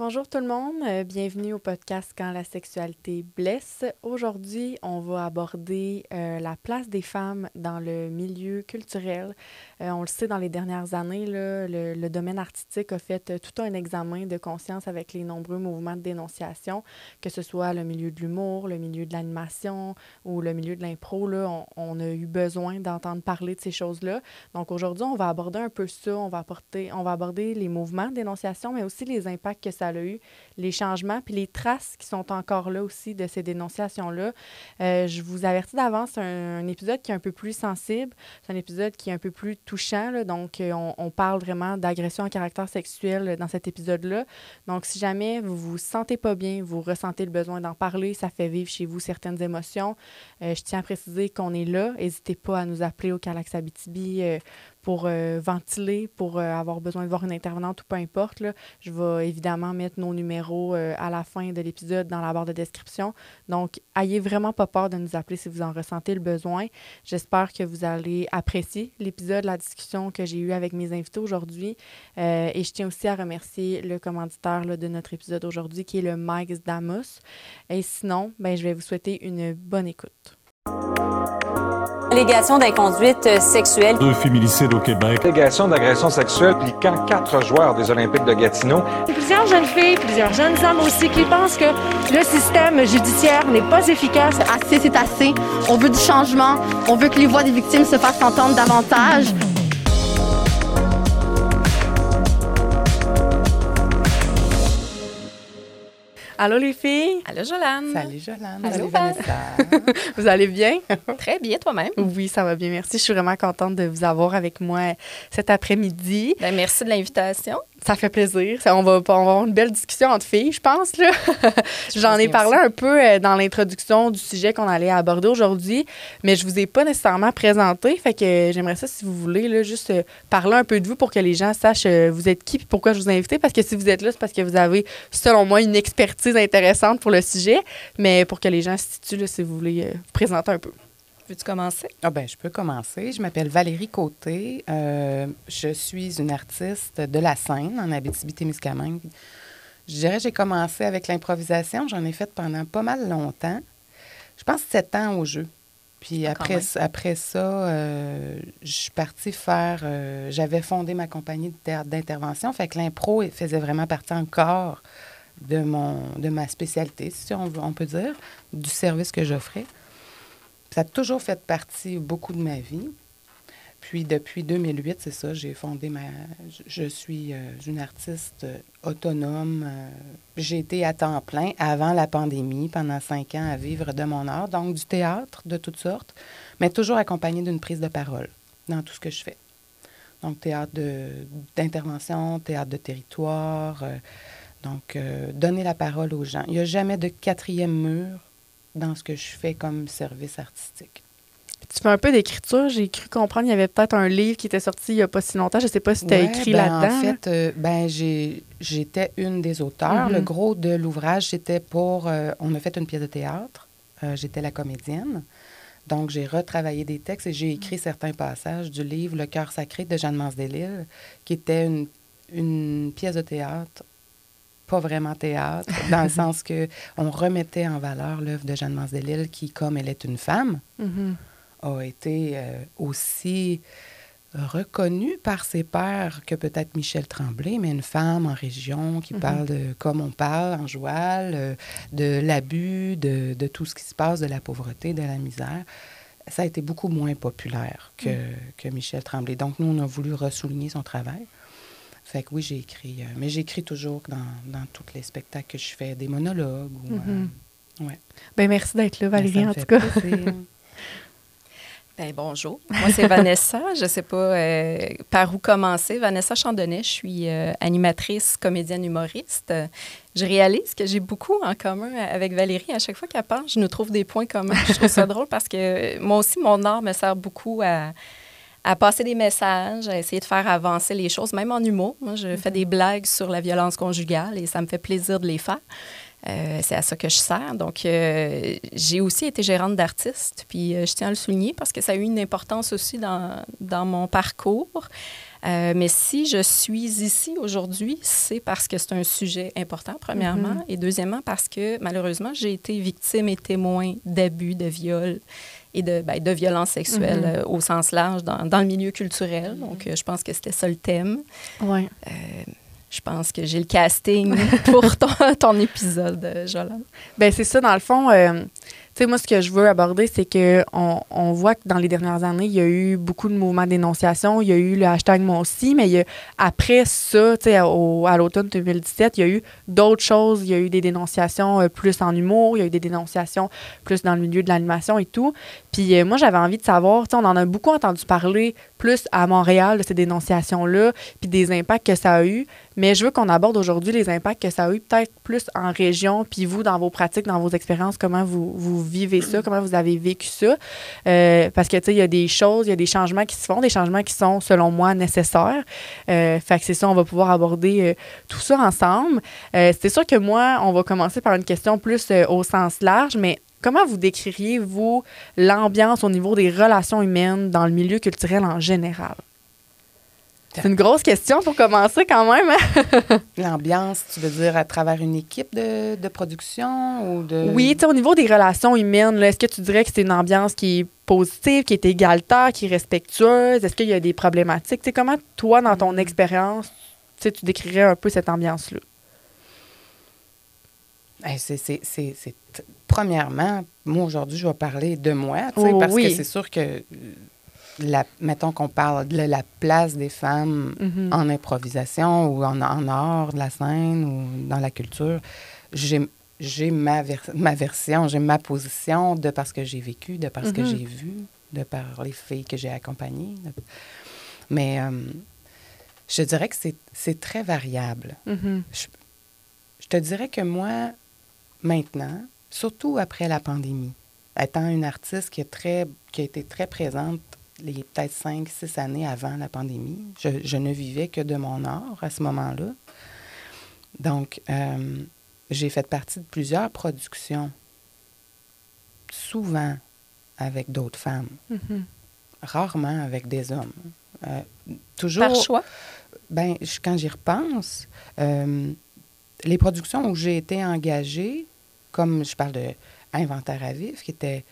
Bonjour tout le monde, euh, bienvenue au podcast Quand la sexualité blesse. Aujourd'hui, on va aborder euh, la place des femmes dans le milieu culturel. Euh, on le sait, dans les dernières années, le, domaine artistique a fait tout un examen de conscience avec les nombreux mouvements de dénonciation, que ce soit le milieu de l'humour, le milieu de l'animation ou le milieu de l'impro. On, on, a eu besoin d'entendre parler de ces choses-là. Donc aujourd'hui, on va aborder un peu ça, on va, on va aborder les mouvements de dénonciation, mais aussi les impacts que ça a eu, les changements, puis les traces qui sont encore là aussi de ces dénonciations-là. Euh, je vous avertis d'avance, c'est un, épisode qui est un peu plus sensible, c'est un épisode qui est un peu plus touchant, là, donc euh, on, parle vraiment d'agression à caractère sexuel dans cet épisode-là. Donc si jamais vous vous sentez pas bien, vous ressentez le besoin d'en parler, ça fait vivre chez vous certaines émotions, euh, je tiens à préciser qu'on est là. N'hésitez pas à nous appeler au Calax Abitibi euh, pour euh, ventiler, pour euh, avoir besoin de voir une intervenante ou peu importe. Là. Je vais évidemment mettre nos numéros euh, à la fin de l'épisode dans la barre de description. Donc, ayez vraiment pas peur de nous appeler si vous en ressentez le besoin. J'espère que vous allez apprécier l'épisode, la discussion que j'ai eue avec mes invités aujourd'hui. et je tiens aussi à remercier le commanditaire de notre épisode aujourd'hui, qui est le Mike Damos. Et sinon, ben, je vais vous souhaiter une bonne écoute. Allégation d'inconduite sexuelle. Deux féminicides au Québec. Allégation d'agression sexuelle impliquant quatre joueurs des Olympiques de Gatineau. Plusieurs jeunes filles, plusieurs jeunes hommes aussi qui pensent que le système judiciaire n'est pas efficace. Assez, c'est assez. On veut du changement. On veut que les voix des victimes se fassent entendre davantage. Allô les filles? Allô Jolane. Salut Jolane. Allô Salut Vanessa. vous allez bien? Très bien toi-même? Oui, ça va bien, merci. Je suis vraiment contente de vous avoir avec moi cet après-midi. Ben, merci de l'invitation. Ça fait plaisir. Ça, on, va, on va avoir une belle discussion entre filles, je pense. Là. J'en ai parlé un peu euh, dans l'introduction du sujet qu'on allait aborder aujourd'hui, mais je vous ai pas nécessairement présenté. Fait que j'aimerais ça, si vous voulez, là, juste euh, parler un peu de vous pour que les gens sachent euh, vous êtes qui et pourquoi je vous ai invité. Parce que si vous êtes là, c'est parce que vous avez, selon moi, une expertise intéressante pour le sujet. Mais pour que les gens se situent, là, si vous voulez vous présenter un peu. Veux-tu commencer? Ah ben, je peux commencer. Je m'appelle Valérie Côté. Euh, je suis une artiste de la scène en Abitibi-Témiscamingue. Je dirais que j'ai commencé avec l'improvisation. J'en ai fait pendant pas mal longtemps. Je pense sept ans au jeu. Puis après, après ça, euh, je suis partie faire... Euh, J'avais fondé ma compagnie de théâtre d'intervention. Fait que l'impro faisait vraiment partie encore de, mon, de ma spécialité, si on, on peut dire, du service que j'offrais. Ça a toujours fait partie beaucoup de ma vie. Puis depuis 2008, c'est ça, j'ai fondé ma... Je suis euh, une artiste autonome. Euh, j'ai été à temps plein avant la pandémie, pendant cinq ans, à vivre de mon art, donc du théâtre de toutes sortes, mais toujours accompagné d'une prise de parole dans tout ce que je fais. Donc théâtre d'intervention, théâtre de territoire, euh, donc donner la parole aux gens. Il n'y a jamais de quatrième mur dans ce que je fais comme service artistique. Tu fais un peu d'écriture. J'ai cru comprendre qu'il y avait peut-être un livre qui était sorti il n'y a pas si longtemps. Je ne sais pas si tu as ouais, écrit ben, là-dedans. En fait, euh, ben, j'étais une des auteurs. Mm -hmm. Le gros de l'ouvrage, c'était pour... Euh, on a fait une pièce de théâtre. Euh, J'étais la comédienne. Donc, j'ai retravaillé des textes et j'ai écrit certains passages du livre Le cœur sacré de Jeanne-Mance Delille, qui était une, une pièce de théâtre pas vraiment théâtre, dans le sens que on remettait en valeur l'œuvre de Jeanne-Mance Delille, qui, comme elle est une femme, mm -hmm. a été euh, aussi reconnue par ses pairs que peut-être Michel Tremblay, mais une femme en région qui mm -hmm. parle de, comme on parle en joual, euh, de l'abus, de, de, tout ce qui se passe, de la pauvreté, de la misère. Ça a été beaucoup moins populaire que, mm que Michel Tremblay. Donc, nous, on a voulu ressouligner son travail. Fait que oui, j'ai écrit. Euh, mais j'écris toujours dans, dans tous les spectacles que je fais, des monologues. Ou, mm -hmm. euh, ouais. ben, merci d'être là, Valérie, en tout cas. ben, bonjour. Moi, c'est Vanessa. Je ne sais pas euh, par où commencer. Vanessa Chandonnet, je suis euh, animatrice, comédienne, humoriste. Je réalise que j'ai beaucoup en commun avec Valérie. À chaque fois qu'elle parle, je nous trouve des points communs. Je trouve ça drôle parce que moi aussi, mon art me sert beaucoup à à passer des messages, à essayer de faire avancer les choses, même en humour. Moi, je fais des blagues sur la violence conjugale et ça me fait plaisir de les faire. Euh, c'est à ça que je sers. Donc, euh, j'ai aussi été gérante d'artiste, puis euh, je tiens à le souligner parce que ça a eu une importance aussi dans, dans mon parcours. Mais si je suis ici aujourd'hui, c'est parce que c'est un sujet important, premièrement, Mhm. et deuxièmement parce que malheureusement, j'ai été victime et témoin d'abus, de viols et de, ben, de violences sexuelles Mhm. euh, au sens large dans, dans le milieu culturel. Donc, euh, je pense que c'était ça le thème. Ouais. Je pense que j'ai le casting pour ton, ton épisode, euh, Jolande. Ben c'est ça, dans le fond. euh, sais, moi, ce que je veux aborder, c'est que on, voit que dans les dernières années, il y a eu beaucoup de mouvements dénonciation. Il y a eu le hashtag moi aussi, mais après ça, tu sais, à l'automne 2017, il y a eu d'autres choses. Il y a eu des dénonciations euh, plus en humour, il y a eu des dénonciations plus dans le milieu de l'animation et tout. Puis euh, moi, j'avais envie de savoir, tu sais, on en a beaucoup entendu parler plus à Montréal de ces dénonciations-là, puis des impacts que ça a eu. Mais je veux qu'on aborde aujourd'hui les impacts que ça a eu peut-être plus en région, puis vous, dans vos pratiques, dans vos expériences, comment vous, vous vivez ça, comment vous avez vécu ça. Euh, parce que, tu sais, il y a des choses, il y a des changements qui se font, des changements qui sont, selon moi, nécessaires. Euh, fait que c'est ça, on va pouvoir aborder euh, tout ça ensemble. C'est sûr que moi, on va commencer par une question plus au sens large, mais comment vous décririez, vous, l'ambiance au niveau des relations humaines dans le milieu culturel en général? C'est une grosse question pour commencer quand même. hein? L'ambiance, tu veux dire à travers une équipe de, de production ou de. Oui, tu sais, au niveau des relations humaines, est-ce que tu dirais que c'est une ambiance qui est positive, qui est égalitaire, qui est respectueuse? Est-ce qu'il y a des problématiques? Comment, toi, dans ton expérience, tu décrirais un peu cette ambiance-là? Hey, c'est, Premièrement, moi, aujourd'hui, je vais parler de moi, Oh, parce oui. que c'est sûr que, la, mettons qu'on parle de la place des femmes Mhm. en improvisation ou en, en art de la scène ou dans la culture, j'ai, ma, vers- ma version, j'ai ma position de parce que j'ai vécu, de parce que Mhm. j'ai vu, de par les filles que j'ai accompagnées. Mais euh, je dirais que c'est, très variable. Mhm. Je te dirais que moi, maintenant, surtout après la pandémie, étant une artiste qui, est très, qui a été très présente les peut-être cinq, six années avant la pandémie, je, je ne vivais que de mon art à ce moment-là. Donc, euh, j'ai fait partie de plusieurs productions, souvent avec d'autres femmes, Mhm. rarement avec des hommes. Euh, toujours Par choix? ben, je- quand j'y repense, euh, les productions où j'ai été engagée, comme je parle de Inventaire à vif, qui étaient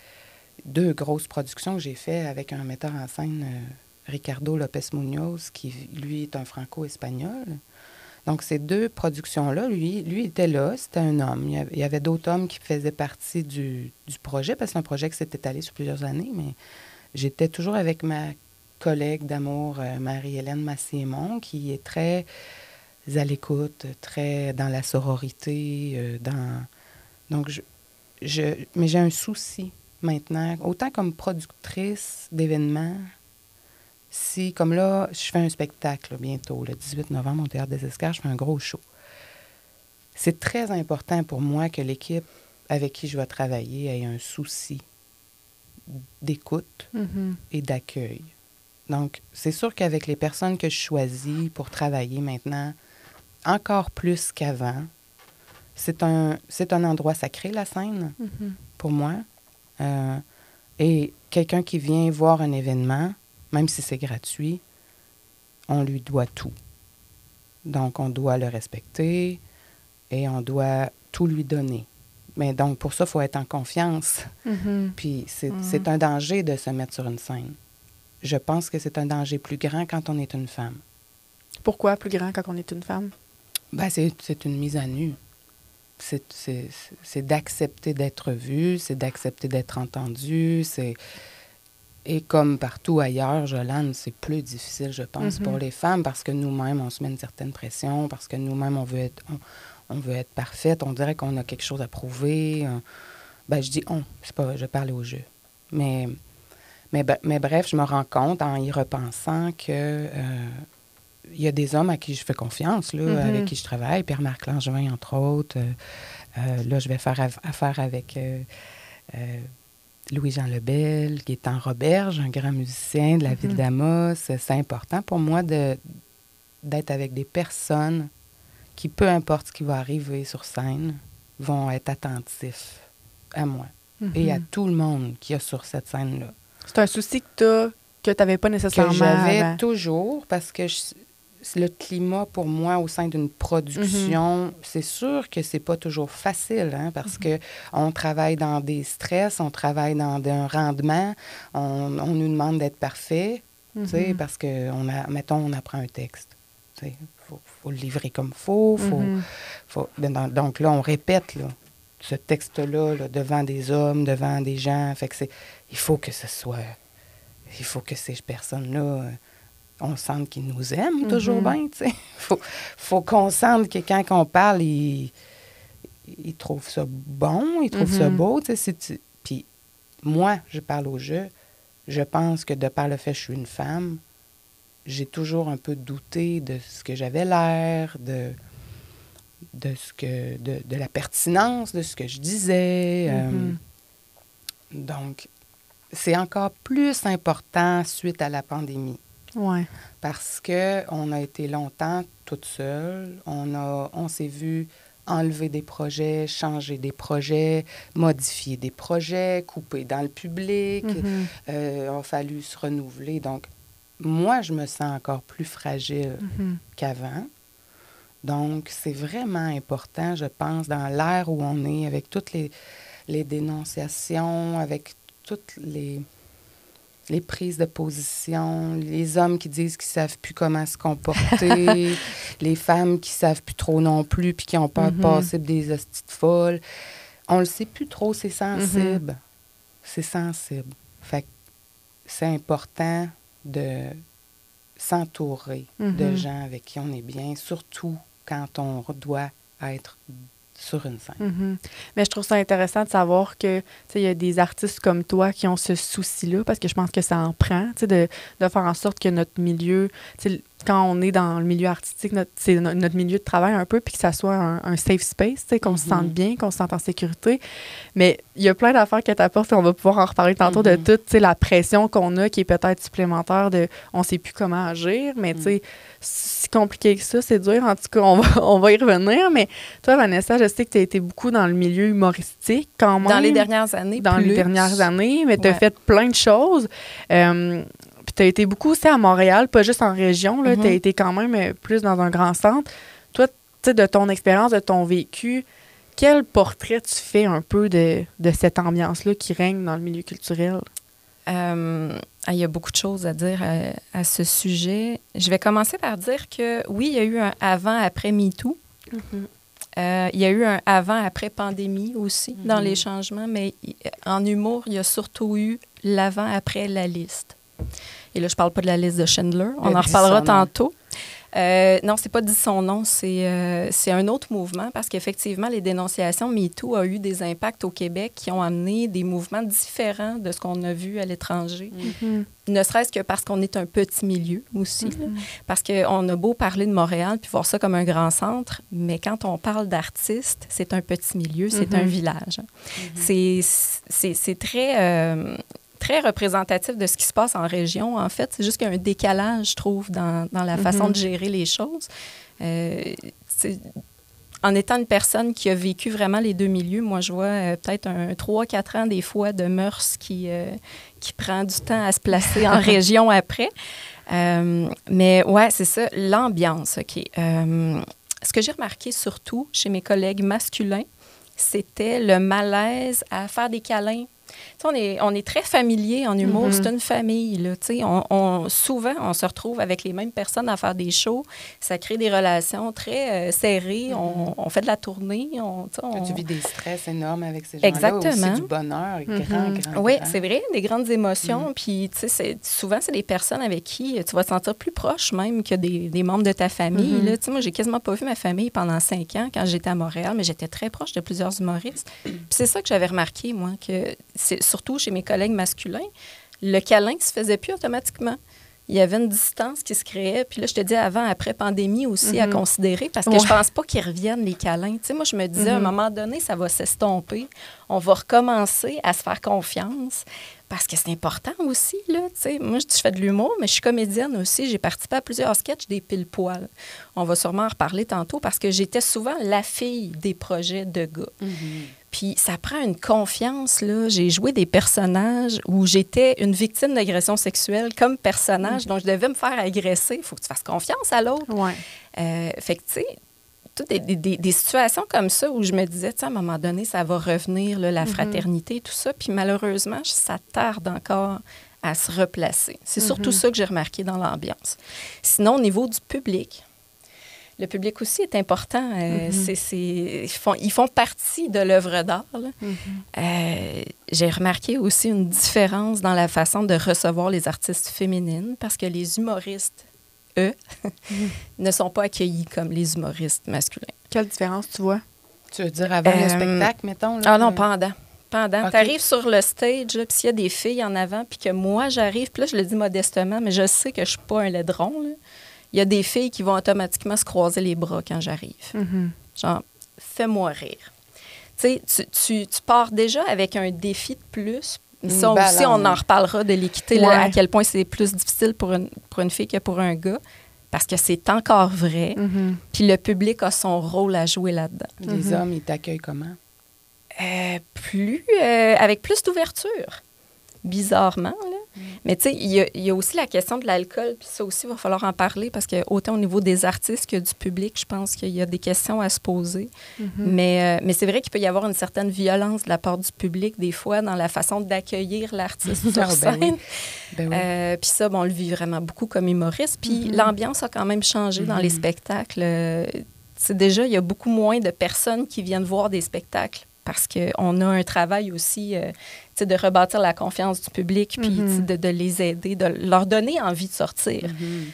deux grosses productions que j'ai fait avec un metteur en scène, euh, Ricardo Lopez Munoz, qui, lui, est un franco-espagnol. Donc, ces deux productions-là, lui, lui était là, c'était un homme. Il y avait, d'autres hommes qui faisaient partie du, du projet, parce que c'est un projet qui s'est étalé sur plusieurs années, mais j'étais toujours avec ma collègue d'amour, euh, Marie-Hélène Massiémon, qui est très à l'écoute, très dans la sororité, euh, dans... Donc, je, je, mais j'ai un souci maintenant, autant comme productrice d'événements, si, comme là, je fais un spectacle là, bientôt, le 18 novembre au Théâtre des Escars, je fais un gros show. C'est très important pour moi que l'équipe avec qui je vais travailler ait un souci d'écoute Mhm. et d'accueil. Donc, c'est sûr qu'avec les personnes que je choisis pour travailler maintenant, encore plus qu'avant, c'est un, un endroit sacré, la scène, Mhm. pour moi. Euh, et quelqu'un qui vient voir un événement, même si c'est gratuit, on lui doit tout. Donc, on doit le respecter et on doit tout lui donner. Mais donc, pour ça, il faut être en confiance. Mhm. Puis c'est Mhm. c'est un danger de se mettre sur une scène. Je pense que c'est un danger plus grand quand on est une femme. Pourquoi plus grand quand on est une femme? Ben, c'est c'est une mise à nu. C'est- d'accepter d'être vu, c'est d'accepter d'être entendu. c'est Et comme partout ailleurs, Jolane, c'est plus difficile, je pense, Mhm. pour les femmes parce que nous-mêmes, on se met une certaine pression, parce que nous-mêmes, on veut être, on, on veut être parfaite, on dirait qu'on a quelque chose à prouver. euh. Ben, je dis on, c'est pas, je parle au jeu. Mais, mais, bre- mais bref, je me rends compte en y repensant que euh, il y a des hommes à qui je fais confiance, là, Mhm. avec qui je travaille, Pierre-Marc Langevin, entre autres. Euh, euh, là, je vais faire aff- affaire avec euh, euh, Louis-Jean Lebel, qui est en Roberge, un grand musicien de la ville Mhm. d'Amos. C'est important pour moi de, d'être avec des personnes qui, peu importe ce qui va arriver sur scène, vont être attentifs à moi et à Mhm. tout le monde qui est sur cette scène-là. C'est un souci que tu as que tu n'avais pas nécessairement que j'avais toujours parce que je- le climat pour moi au sein d'une production, c'est sûr que c'est pas toujours facile hein, parce que on travaille dans des stress, on travaille dans un rendement, on, on nous demande d'être parfait, Mhm. parce que on a, mettons, on apprend un texte, sais, faut, faut le livrer comme faut, faut, Mhm. faut- ben, dans- donc là on répète là, ce texte-là là, devant des hommes, devant des gens, fait que il faut que ce soit, il faut que ces personnes-là euh, on sente qu'ils nous aiment toujours Mhm. bien, tu sais. Faut, faut qu'on sente que quand on parle, ils, ils trouvent ça bon, ils trouvent ça Mhm. beau, tu sais. tu- Puis moi, je parle au jeu, je pense que de par le fait que je suis une femme, j'ai toujours un peu douté de ce que j'avais l'air, de de ce que de, de la pertinence de ce que je disais. euh, Mhm. donc, c'est encore plus important suite à la pandémie Ouais. parce que on a été longtemps toute seule. On a, on s'est vu enlever des projets, changer des projets, modifier des projets, couper dans le public. Mhm. Euh, il a fallu se renouveler. Donc, moi, je me sens encore plus fragile Mhm. qu'avant. Donc, c'est vraiment important, je pense, dans l'ère où on est, avec toutes les, les dénonciations, avec toutes les, les prises de position, les hommes qui disent qu'ils savent plus comment se comporter, les femmes qui savent plus trop non plus, puis qui ont peur Mhm. de passer pour des hosties de folles. On le sait plus trop, c'est sensible. C'est sensible. Fait c'est important de s'entourer de Mhm. gens avec qui on est bien, surtout quand on doit être sur une scène. Mhm. Mais je trouve ça intéressant de savoir que il y a des artistes comme toi qui ont ce souci-là, parce que je pense que ça en prend, de, de faire en sorte que notre milieu, quand on est dans le milieu artistique, notre- c'est notre milieu de travail un peu, puis que ça soit un, un safe space, tu sais, qu'on se sente bien, qu'on se sente en sécurité. Mais il y a plein d'affaires que tu apportes, et on va pouvoir en reparler tantôt de Mhm. toute tu sais, la pression qu'on a qui est peut-être supplémentaire de on sait plus comment agir, mais tu sais, si compliqué que ça, c'est dur. En tout cas, on va, on va y revenir. Mais toi, Vanessa, je sais que tu as été beaucoup dans le milieu humoristique quand même. Dans les dernières années, Dans les dernières années, mais tu as Ouais. fait plein de choses. Euh, puis tu as été beaucoup aussi à Montréal, pas juste en région. Tu as été quand même euh, plus dans un grand centre. Toi, tu sais, de ton expérience, de ton vécu, quel portrait tu fais un peu de, de cette ambiance-là qui règne dans le milieu culturel? Euh, il y a beaucoup de choses à dire à, à ce sujet. Je vais commencer par dire que oui, il y a eu un avant-après MeToo. Euh, il y a eu un avant-après pandémie aussi dans les changements, mais en humour, il y a surtout eu l'avant-après la liste. Et là, je parle pas de la liste de Chandler, on en reparlera tantôt. Euh, non, c'est pas dit son nom, c'est euh, c'est un autre mouvement parce qu'effectivement, les dénonciations MeToo a eu des impacts au Québec qui ont amené des mouvements différents de ce qu'on a vu à l'étranger. Ne serait-ce que parce qu'on est un petit milieu aussi. là. Parce qu'on a beau parler de Montréal puis voir ça comme un grand centre, mais quand on parle d'artistes, c'est un petit milieu, c'est un Mhm. village. C'est- C'est c'est très, euh, très représentatif de ce qui se passe en région, en fait. C'est juste qu'il y a un décalage, je trouve, dans, dans la façon Mhm. de gérer les choses. Euh, en étant une personne qui a vécu vraiment les deux milieux, moi, je vois euh, peut-être un 3-4 ans des fois de mœurs qui, euh, qui prend du temps à se placer en région après. Mais ouais, c'est ça, l'ambiance, OK. Ce que j'ai remarqué surtout chez mes collègues masculins, c'était le malaise à faire des câlins. On, est, on est très familier en humour, Mhm. c'est une famille. Là, on, on- souvent, on se retrouve avec les mêmes personnes à faire des shows. Ça crée des relations très euh, serrées. on, on fait de la tournée. On, tu vis des stress énormes avec ces gens-là. Exactement. Aussi du bonheur, Mhm. grand, oui, grand. c'est vrai, des grandes émotions. Puis, souvent, c'est des personnes avec qui tu vas te sentir plus proche même que des, des membres de ta famille. Mhm. là. Moi, j'ai quasiment pas vu ma famille pendant cinq ans quand j'étais à Montréal, mais j'étais très proche de plusieurs humoristes. C'est ça que j'avais remarqué, moi, que surtout chez mes collègues masculins, le câlin se faisait plus automatiquement. Il y avait une distance qui se créait. Puis là, je te dis avant, après pandémie aussi à Mhm. considérer parce que Ouais. je pense pas qu'ils reviennent, les câlins. Tu sais, moi, je me disais, à un Mhm. moment donné, ça va s'estomper. On va recommencer à se faire confiance parce que c'est important aussi, là. Tu sais, moi, je fais de l'humour, mais je suis comédienne aussi. J'ai participé à plusieurs sketchs des pile-poils. On va sûrement en reparler tantôt parce que j'étais souvent la fille des projets de gars. Mhm. Puis ça prend une confiance, là. J'ai joué des personnages où j'étais une victime d'agression sexuelle comme personnage, donc je devais me faire agresser. Il faut que tu fasses confiance à l'autre. Ouais. Euh, fait que, tu sais, toutes des, des- des situations comme ça où je me disais, tu sais, à un moment donné, ça va revenir, là, la Mhm. fraternité, tout ça. Puis malheureusement, ça tarde encore à se replacer. C'est surtout ça que j'ai remarqué dans l'ambiance. Sinon, au niveau du public, le public aussi est important. Euh, Mhm. c'est- ils, font, ils font partie de l'œuvre d'art. Mhm. Euh, j'ai remarqué aussi une différence dans la façon de recevoir les artistes féminines parce que les humoristes, eux, ne sont pas accueillis comme les humoristes masculins. Quelle différence tu vois? Tu veux dire avant le Euh, spectacle, mettons? Là, Ah non, pendant. Pendant. Tu arrives sur le stage, puis s'il y a des filles en avant, puis que moi, j'arrive, puis là, je le dis modestement, mais je sais que je suis pas un laidron. là. Il y a des filles qui vont automatiquement se croiser les bras quand j'arrive. Mhm. Genre, fais-moi rire. Tu sais, tu, tu- tu pars déjà avec un défi de plus. Ça aussi, on en reparlera de l'équité, Ouais. à quel point c'est plus difficile pour une, pour une fille que pour un gars, parce que c'est encore vrai. Mhm. Puis le public a son rôle à jouer là-dedans. Les Mhm. hommes, ils t'accueillent comment? Euh, plus, euh, avec plus d'ouverture, bizarrement. Mais tu sais, il y, a- il y a aussi la question de l'alcool, puis ça aussi, il va falloir en parler parce que autant au niveau des artistes que du public, je pense qu'il y a des questions à se poser. Mhm. Mais, euh, mais c'est vrai qu'il peut y avoir une certaine violence de la part du public, des fois, dans la façon d'accueillir l'artiste sur Ah, ben scène. oui. Ben oui. Euh, puis ça, bon, on le vit vraiment beaucoup comme humoriste. Puis Mhm. l'ambiance a quand même changé dans les Mhm. spectacles. Euh, C'est déjà, il y a beaucoup moins de personnes qui viennent voir des spectacles parce qu'on a un travail aussi euh, de rebâtir la confiance du public, puis Mhm. de, de les aider, de leur donner envie de sortir. Mhm.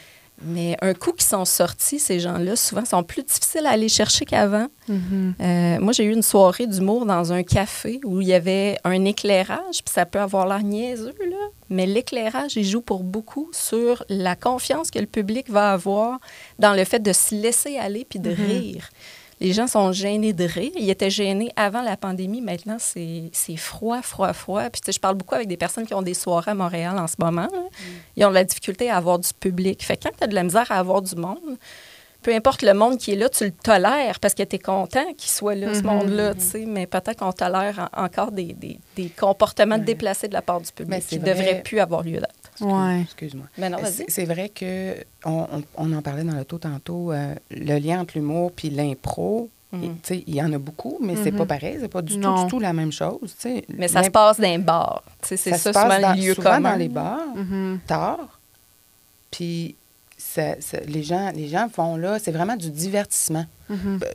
Mais un coup qu'ils sont sortis, ces gens-là, souvent, sont plus difficiles à aller chercher qu'avant. Mhm. Euh, moi, j'ai eu une soirée d'humour dans un café où il y avait un éclairage, puis ça peut avoir l'air niaiseux, là, mais l'éclairage, il joue pour beaucoup sur la confiance que le public va avoir dans le fait de se laisser aller puis de rire. Les gens sont gênés de rire. Ils étaient gênés avant la pandémie. Maintenant, c'est froid, froid, froid. Puis, tu sais, je parle beaucoup avec des personnes qui ont des soirées à Montréal en ce moment. là. Ils ont de la difficulté à avoir du public. Fait que quand tu as de la misère à avoir du monde, peu importe le monde qui est là, tu le tolères parce que tu es content qu'il soit là, ce Mhm. monde-là, tu sais. Mais peut-être qu'on tolère en- encore des, des- des comportements déplacés de la part du public Mais qui ne vrai. devraient plus avoir lieu d'être. Ouais. Excuse-moi. Mais non, Euh, vas-y. C'est vrai que on, on- on en parlait dans le taux tantôt, euh, le lien entre l'humour puis l'impro, sais, il y en a beaucoup, mais c'est Mhm. pas pareil, c'est pas du tout, du tout la même chose. tu sais. Mais ça se passe dans un bar. Tu sais, C'est ça ça, se passe souvent dans, le lieu souvent commun. dans les bars, Mhm. tard, puis ça- ça- les, gens, les gens font là, c'est vraiment du divertissement. Mhm. Puis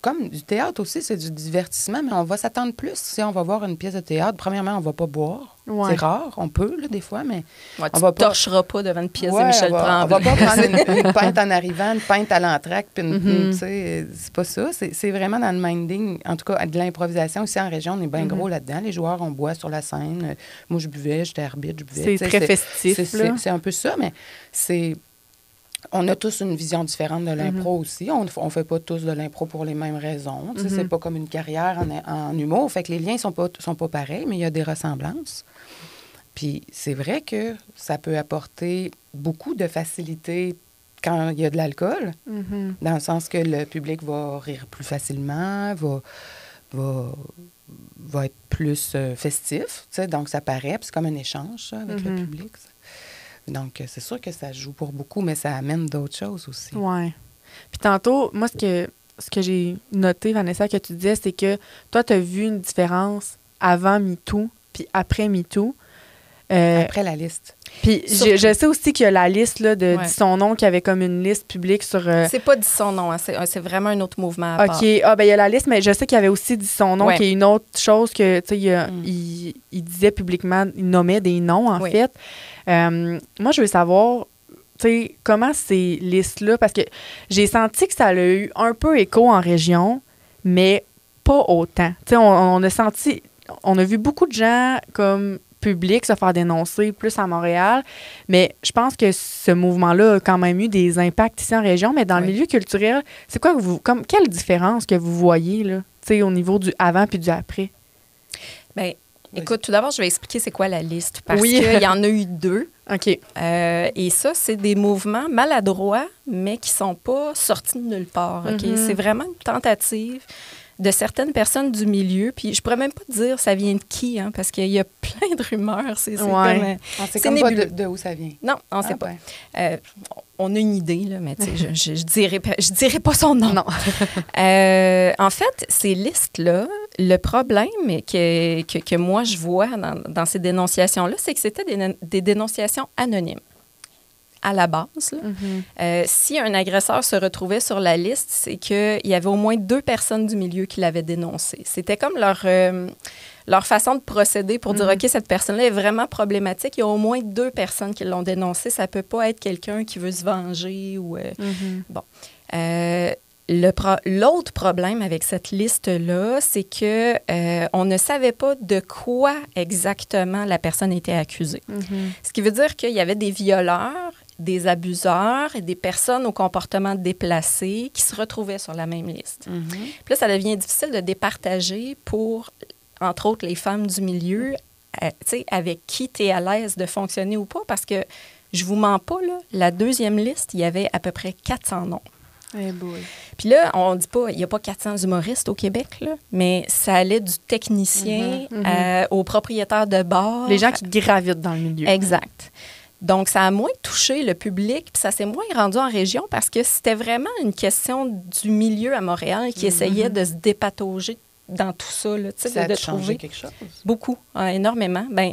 Comme du théâtre aussi, c'est du divertissement, mais on va s'attendre plus si on va voir une pièce de théâtre. Premièrement, on va pas boire. Ouais. C'est rare, on peut, là, des fois, mais Ouais, on tu va ne pas- torcheras pas devant une pièce Ouais, de Michel on va, on va Tremblay. pas prendre une, une pinte en arrivant, une pinte à l'entracte, puis une, sais, c'est pas ça. C'est c'est vraiment dans le minding, en tout cas, de l'improvisation. Ici, en région, on est bien Mhm. gros là-dedans. Les joueurs, on boit sur la scène. Moi, je buvais, j'étais arbitre, je buvais. C'est très festif, c'est un peu ça, mais c'est... On a tous une vision différente de l'impro Mhm. aussi. On ne fait pas tous de l'impro pour les mêmes raisons. Sais, Mhm. C'est pas comme une carrière en, en humour. Fait que les liens sont pas, sont pas pareils, mais il y a des ressemblances. Puis c'est vrai que ça peut apporter beaucoup de facilité quand il y a de l'alcool, Mhm. dans le sens que le public va rire plus facilement, va, va, va être plus euh, festif. Donc ça paraît, c'est comme un échange ça, avec le Mhm. public. ça. Donc euh, c'est sûr que ça joue pour beaucoup, mais ça amène d'autres choses aussi. Ouais. Puis tantôt, moi, ce que, ce que j'ai noté, Vanessa, que tu disais, c'est que toi, tu as vu une différence avant MeToo puis après MeToo. Euh, Après la liste. Puis je, je sais aussi qu'il y a la liste là, de Ouais. Dis son nom qui avait comme une liste publique sur. euh, C'est pas dit son nom, hein, c'est vraiment un autre mouvement à part. OK. Ah, ben il y a la liste, mais je sais qu'il y avait aussi dit son nom, Ouais. qui est une autre chose que, tu sais, il, Mm. il, il disait publiquement, il nommait des noms, en Oui. fait. Euh, moi, je veux savoir, tu sais, comment ces listes-là, parce que j'ai senti que ça a eu un peu écho en région, mais pas autant. Tu sais, on, on a senti, on a vu beaucoup de gens comme publics se faire dénoncer plus à Montréal, mais je pense que ce mouvement-là a quand même eu des impacts ici en région, mais dans le milieu culturel, c'est quoi que vous, comme, quelle différence que vous voyez, là, tu sais, au niveau du avant puis du après? Ben, écoute, tout d'abord, je vais expliquer c'est quoi la liste. Parce Oui. qu'il y en a eu deux. OK. Euh, et ça, c'est des mouvements maladroits, mais qui sont pas sortis de nulle part. OK? Mhm. C'est vraiment une tentative de certaines personnes du milieu. Puis je pourrais même pas dire ça vient de qui, hein, parce qu'il y a plein de rumeurs. C'est Ouais. comme, euh, On sait comme pas de, où ça vient. non, on sait Ah, pas. ouais. Euh, on a une idée, là, mais je, je, je dirais, pas- je dirais pas son nom. Non. Euh, en fait, ces listes-là, le problème que, que, que moi je vois dans, dans ces dénonciations-là, c'est que c'était des, des dénonciations anonymes. À la base, là. Mhm. Euh, si un agresseur se retrouvait sur la liste, c'est qu'il y avait au moins deux personnes du milieu qui l'avaient dénoncé. C'était comme leur, euh, leur façon de procéder pour dire, Mhm. OK, cette personne-là est vraiment problématique. Il y a au moins deux personnes qui l'ont dénoncé. Ça peut pas être quelqu'un qui veut se venger ou... euh, Mhm. euh, le pro- L'autre problème avec cette liste-là, c'est que euh, on ne savait pas de quoi exactement la personne était accusée. Mhm. Ce qui veut dire qu'il y avait des violeurs, des abuseurs et des personnes au comportement déplacé qui se retrouvaient sur la même liste. Mhm. Puis là, ça devient difficile de départager pour, entre autres, les femmes du milieu, euh, avec qui tu es à l'aise de fonctionner ou pas, parce que je vous mens pas, là, la deuxième liste, il y avait à peu près 400 noms. Eh. Puis là, on dit pas, il n'y a pas 400 humoristes au Québec, là, mais ça allait du technicien Mhm, mhm. euh, au propriétaire de bar. Les gens qui gravitent dans le milieu. Exact. Donc, ça a moins touché le public, puis ça s'est moins rendu en région parce que c'était vraiment une question du milieu à Montréal qui essayait de se dépatauger dans tout ça, là, Ça de, a de changé trouver quelque chose? beaucoup, hein, énormément. Ben,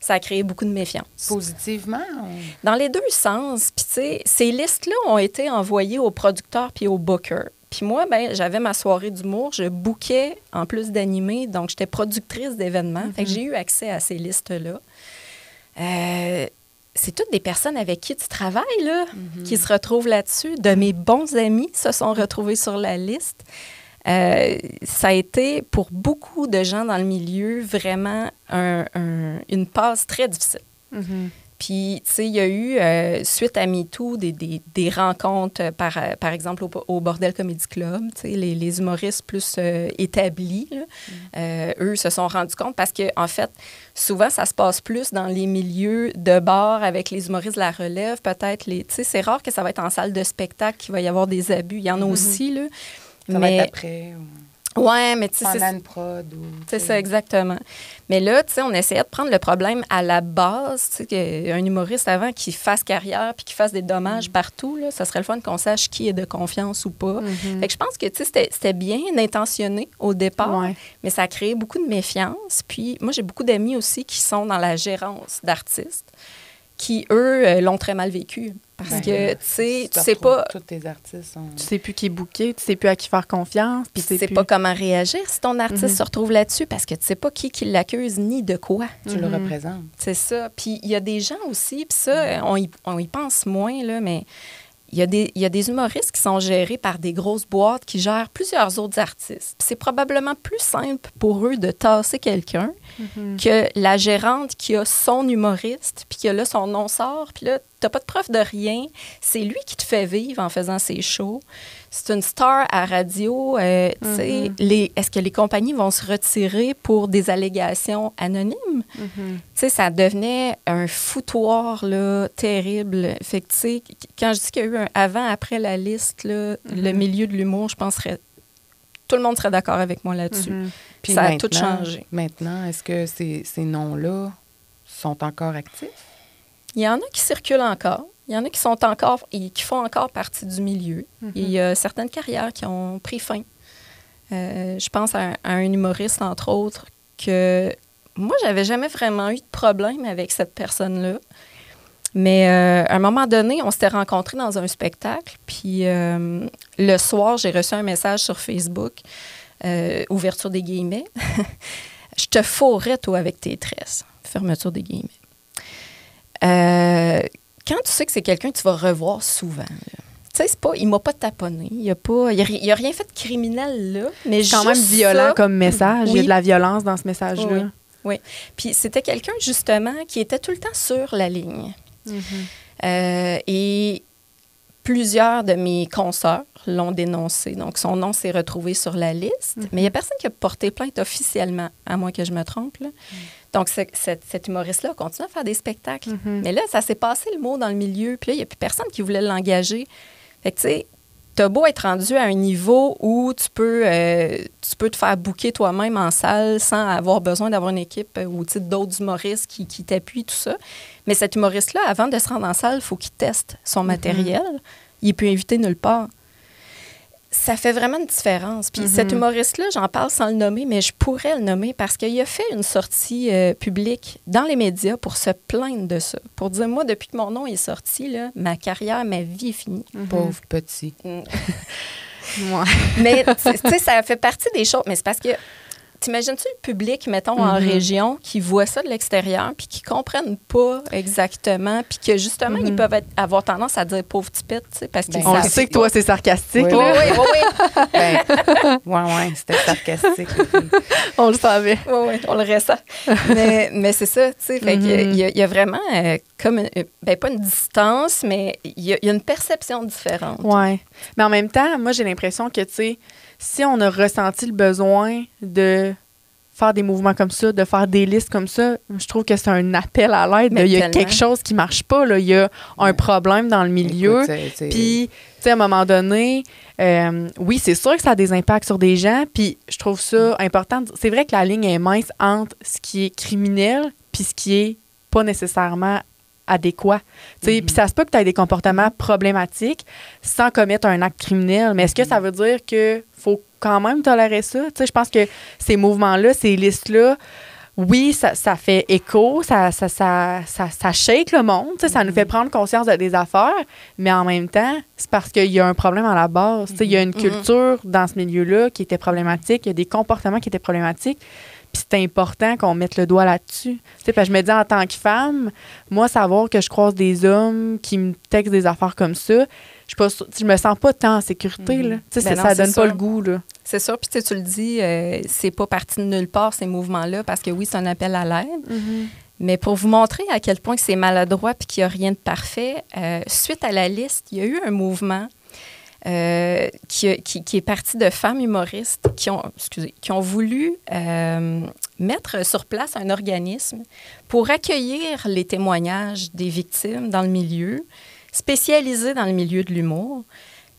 ça a créé beaucoup de méfiance. Positivement? on- Dans les deux sens. Puis, tu sais, ces listes-là ont été envoyées aux producteurs puis aux bookers. Puis moi, ben, j'avais ma soirée d'humour, je bookais en plus d'animer, donc j'étais productrice d'événements. Fait que j'ai eu accès à ces listes-là. Euh, c'est toutes des personnes avec qui tu travailles, là, qui se retrouvent là-dessus. De mes bons amis se sont retrouvés sur la liste. Euh, ça a été pour beaucoup de gens dans le milieu vraiment un- un- une passe très difficile. Mhm. Puis, tu sais, il y a eu, euh, suite à MeToo, des, des, des rencontres, euh, par, euh, par exemple, au, au Bordel Comedy Club. Tu sais, les, les humoristes plus euh, établis, là, euh, eux, se sont rendus compte parce que, en fait, souvent, ça se passe plus dans les milieux de bar avec les humoristes de la relève, peut-être. les Tu sais, c'est rare que ça va être en salle de spectacle qu'il va y avoir des abus. Il y en a aussi, là. Ça va mais, être après ou ouais, mais tu sais, c'est- pendant une prod. ou- c'est ça, exactement. Mais là, tu sais, on essayait de prendre le problème à la base. Tu sais, qu'un humoriste avant qui fasse carrière puis qui fasse des dommages partout, là, ça serait le fun qu'on sache qui est de confiance ou pas. Mhm. Fait que je pense que, tu sais, c'était- bien intentionné au départ, Ouais. mais ça a créé beaucoup de méfiance. Puis moi, j'ai beaucoup d'amis aussi qui sont dans la gérance d'artistes qui, eux, euh, l'ont très mal vécu. Parce Ben, que, tu sais, tu sais pas... Tous tes artistes sont. Tu sais plus qui est booké, tu sais plus à qui faire confiance. Puis tu sais plus- pas comment réagir si ton artiste Mhm. se retrouve là-dessus parce que tu sais pas qui, qui l'accuse ni de quoi. Tu le Mhm. représentes. C'est ça. Puis il y a des gens aussi, puis ça, on y, on y pense moins, là, mais il y, a des, il y a des humoristes qui sont gérés par des grosses boîtes qui gèrent plusieurs autres artistes. Puis c'est probablement plus simple pour eux de tasser quelqu'un Mhm. que la gérante qui a son humoriste, puis que là, son nom sort, puis là, t'as pas de preuve de rien. C'est lui qui te fait vivre en faisant ses shows. C'est une star à radio. euh, les- Est-ce que les compagnies vont se retirer pour des allégations anonymes? Mhm. Tu sais, ça devenait un foutoir là, terrible. Fait que, quand je dis qu'il y a eu un avant-après la liste, là, le milieu de l'humour, je penserais. Tout le monde serait d'accord avec moi là-dessus. Puis Ça a tout changé. Maintenant, est-ce que ces, ces noms-là sont encore actifs? Il y en a qui circulent encore. Il y en a qui sont encore et qui font encore partie du milieu. Il y a certaines carrières qui ont pris fin. Euh, je pense à un, à un humoriste, entre autres, que moi, j'avais jamais vraiment eu de problème avec cette personne-là. Mais euh, à un moment donné, on s'était rencontrés dans un spectacle, puis euh, le soir, j'ai reçu un message sur Facebook, ouverture des guillemets. Je te fourrais, toi, avec tes tresses. Fermeture des guillemets. Euh, quand tu sais que c'est quelqu'un que tu vas revoir souvent, là, tu sais, c'est pas, il m'a pas taponné, il a pas, il a, ri- il a rien fait de criminel là, mais C'est quand même violent ça- comme message. Il y a Oui. de la violence dans ce message-là. Oui. Puis c'était quelqu'un justement qui était tout le temps sur la ligne. Mhm. Euh, et plusieurs de mes consoeurs l'ont dénoncé. Donc, son nom s'est retrouvé sur la liste. Mais il n'y a personne qui a porté plainte officiellement, à moins que je me trompe. là. Donc, cet, humoriste-là a continué à faire des spectacles. Mhm. Mais là, ça s'est passé le mot dans le milieu. Puis là, il n'y a plus personne qui voulait l'engager. Fait que, tu sais, t'as beau être rendu à un niveau où tu peux, euh, tu peux te faire bouquer toi-même en salle sans avoir besoin d'avoir une équipe euh, ou d'autres humoristes qui, qui t'appuient, tout ça. Mais cet humoriste-là, avant de se rendre en salle, il faut qu'il teste son matériel. Il peut inviter nulle part. Ça fait vraiment une différence. Puis cet humoriste-là, j'en parle sans le nommer, mais je pourrais le nommer parce qu'il a fait une sortie euh, publique dans les médias pour se plaindre de ça. Pour dire, moi, depuis que mon nom est sorti, là, ma carrière, ma vie est finie. Pauvre petit. Ouais. Mais tu sais, ça fait partie des choses. Mais c'est parce que t'imagines-tu le public, mettons, en région, qui voit ça de l'extérieur, puis qui comprennent pas exactement, puis que justement, ils peuvent être- avoir tendance à dire pauvre tu sais, parce qu'ils Ben, On sait que toi, c'est sarcastique. Oui, Oui, oui, oui, oui. Ben, ouais, ouais, c'était sarcastique. On le savait. Oui, oui, on le ressent. mais mais c'est ça, tu sais. Que il y, a- il y a vraiment euh, comme, une- ben pas une distance, mais il y, a- il y a une perception différente. Ouais. Mais en même temps, moi, j'ai l'impression que, tu sais, si on a ressenti le besoin de faire des mouvements comme ça, de faire des listes comme ça, je trouve que c'est un appel à l'aide. Mais Il y a quelque chose qui marche pas. Là. Il y a un problème dans le milieu. Puis, tu sais, à un moment donné, euh, oui, c'est sûr que ça a des impacts sur des gens. Puis, je trouve ça important. de- C'est vrai que la ligne est mince entre ce qui est criminel puis ce qui est pas nécessairement adéquat. Sais, Puis, ça se peut que tu aies des comportements problématiques sans commettre un acte criminel. Mais est-ce que ça veut dire que quand même tolérer ça? Tu sais, je pense que ces mouvements-là, ces listes-là, oui, ça, ça fait écho, ça, ça, ça, ça, ça shake le monde, ça nous fait prendre conscience de des affaires, mais en même temps, c'est parce qu'il y a un problème à la base. Il y a une culture dans ce milieu-là qui était problématique, il y a des comportements qui étaient problématiques, puis c'est important qu'on mette le doigt là-dessus. Je me dis, en tant que femme, moi, savoir que je croise des hommes qui me textent des affaires comme ça, je, pas je me sens pas tant en sécurité. Là. Tu sais, Ben non, ça donne pas sûr. le goût. Là. C'est sûr, puis tu le dis, euh, c'est pas parti de nulle part, ces mouvements-là, parce que oui, c'est un appel à l'aide. Mais pour vous montrer à quel point c'est maladroit puis qu'il n'y a rien de parfait, euh, suite à la liste, il y a eu un mouvement euh, qui, qui- qui est parti de femmes humoristes qui ont, excusez, qui ont voulu euh, mettre sur place un organisme pour accueillir les témoignages des victimes dans le milieu, spécialisé dans le milieu de l'humour.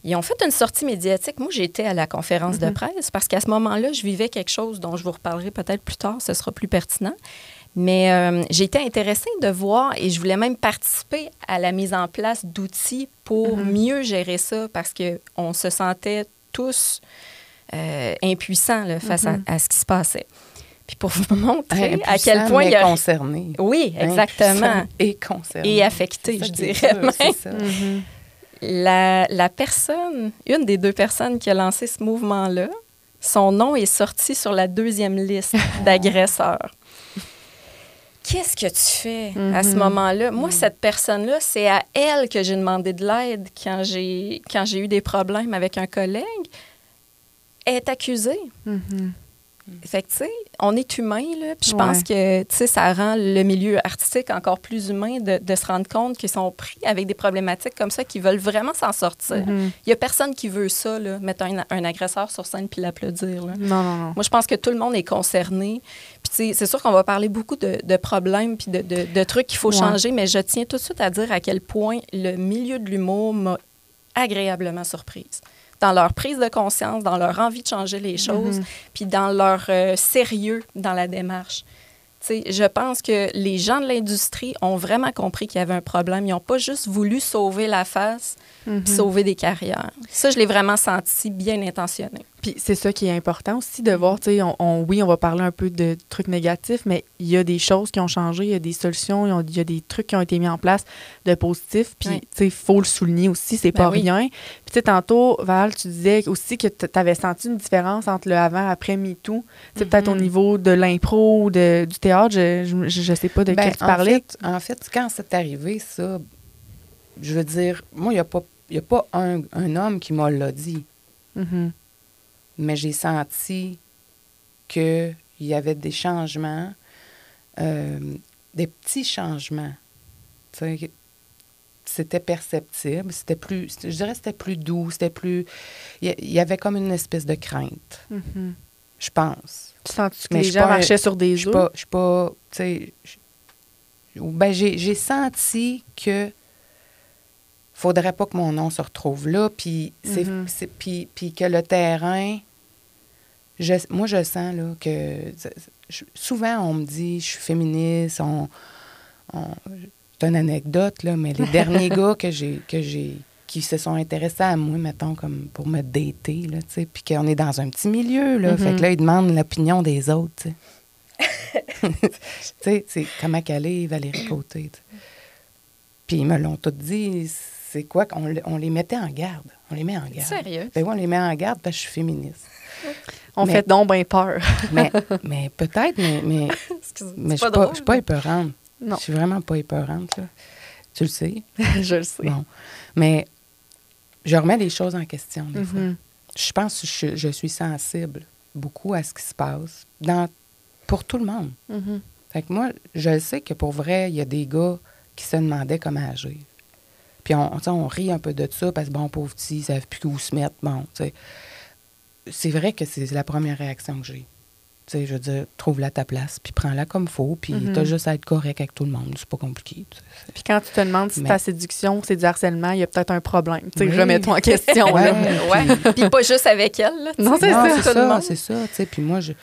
Ils ont fait une sortie médiatique. Moi, j'étais à la conférence de presse parce qu'à ce moment-là, je vivais quelque chose dont je vous reparlerai peut-être plus tard, ce sera plus pertinent. Mais euh, j'ai été intéressée de voir et je voulais même participer à la mise en place d'outils pour mieux gérer ça parce qu'on se sentait tous euh, impuissants là, face à- à, ce qui se passait. Puis pour vous montrer à quel point il y mais a... concerné. Oui, exactement. Et concerné. Et affecté, je est dirais dur, même. c'est ça. La, la personne, une des deux personnes qui a lancé ce mouvement-là, son nom est sorti sur la deuxième liste d'agresseurs. Qu'est-ce que tu fais à ce moment-là? Moi, cette personne-là, c'est à elle que j'ai demandé de l'aide quand j'ai, quand j'ai eu des problèmes avec un collègue. Elle est accusée. Fait que, tu sais, on est humain, là. Puis je pense que, tu sais, ça rend le milieu artistique encore plus humain de, de se rendre compte qu'ils sont pris avec des problématiques comme ça, qu'ils veulent vraiment s'en sortir. Il y a personne qui veut ça, là, mettre un, un agresseur sur scène puis l'applaudir, là. Non, non, non. Moi, je pense que tout le monde est concerné. Puis, tu sais, c'est sûr qu'on va parler beaucoup de, de problèmes puis de, de- de trucs qu'il faut Ouais. changer, mais je tiens tout de suite à dire à quel point le milieu de l'humour m'a agréablement surprise. Dans leur prise de conscience, dans leur envie de changer les choses, puis dans leur euh, sérieux dans la démarche. Tu sais, je pense que les gens de l'industrie ont vraiment compris qu'il y avait un problème. Ils n'ont pas juste voulu sauver la face, puis sauver des carrières. Ça, je l'ai vraiment senti bien intentionné. Puis c'est ça qui est important aussi de voir, tu sais, on, on- oui, on va parler un peu de trucs négatifs, mais il y a des choses qui ont changé, il y a des solutions, il y a- des trucs qui ont été mis en place de positifs, puis Oui. tu sais, il faut le souligner aussi, c'est Ben pas oui. rien. Puis tu sais, tantôt, Val, tu disais aussi que tu avais senti une différence entre le avant-après MeToo, tu sais, peut-être au niveau de l'impro ou de, du théâtre, je, je, je sais pas de Ben, quel tu en parlais. fait- En fait, quand c'est arrivé, ça, je veux dire, moi, il n'y a pas, il y a pas un, un homme qui m'a l'a dit, Mhm. mais j'ai senti qu'il y avait des changements, euh, des petits changements. C'était perceptible, c'était plus, je dirais que c'était plus doux, c'était plus, il y- avait comme une espèce de crainte, Mhm. je pense. Tu sens que Mais les gens pas marchaient sur des Je suis œufs? pas, je suis pas, tu sais, je- ben j'ai j'ai senti que faudrait pas que mon nom se retrouve là. Puis, Mhm. puis, puis que le terrain, je, moi, je sens là, que je- souvent, on me dit je suis féministe. On, on- c'est une anecdote, là, mais les derniers gars que j'ai, que j'ai qui se sont intéressés à moi, mettons, comme pour me dater, là, tu sais, puis qu'on est dans un petit milieu, là. Fait Mhm. que là, ils demandent l'opinion des autres, tu sais. tu sais, c'est comment qu'elle est, Valérie Côté. Puis ils me l'ont tout dit, c'est quoi qu'on on les mettait en garde. On les met en garde. Sérieux? Ben oui, on les met en garde parce que je suis féministe. On Mais- fait donc bien peur. Mais, mais peut-être, mais, mais, mais je c'est suis pas épeurante. Non. Je suis vraiment pas épeurante, là. Tu le sais. je le sais. Bon. Mais je remets les choses en question, des fois. Mhm. Je pense que je, je suis sensible beaucoup à ce qui se passe dans, pour tout le monde. Mhm. Fait que moi, je sais que pour vrai, il y a des gars qui se demandaient comment agir. Puis on, on rit un peu de ça parce que, bon, pauvre petit, ils savent plus où se mettre. Bon, tu sais. C'est vrai que c'est la première réaction que j'ai. Tu sais, je veux dire, trouve-la ta place, puis prends-la comme faut, puis Mhm. t'as juste à être correct avec tout le monde. C'est pas compliqué. Puis quand tu te demandes si Mais- ta séduction, c'est du harcèlement, il y a peut-être un problème. Tu sais, Oui. remets-toi en question. Ouais. Ouais. puis- Puis pas juste avec elle. Là, Non, c'est ça. c'est ça, c'est. Puis moi, je,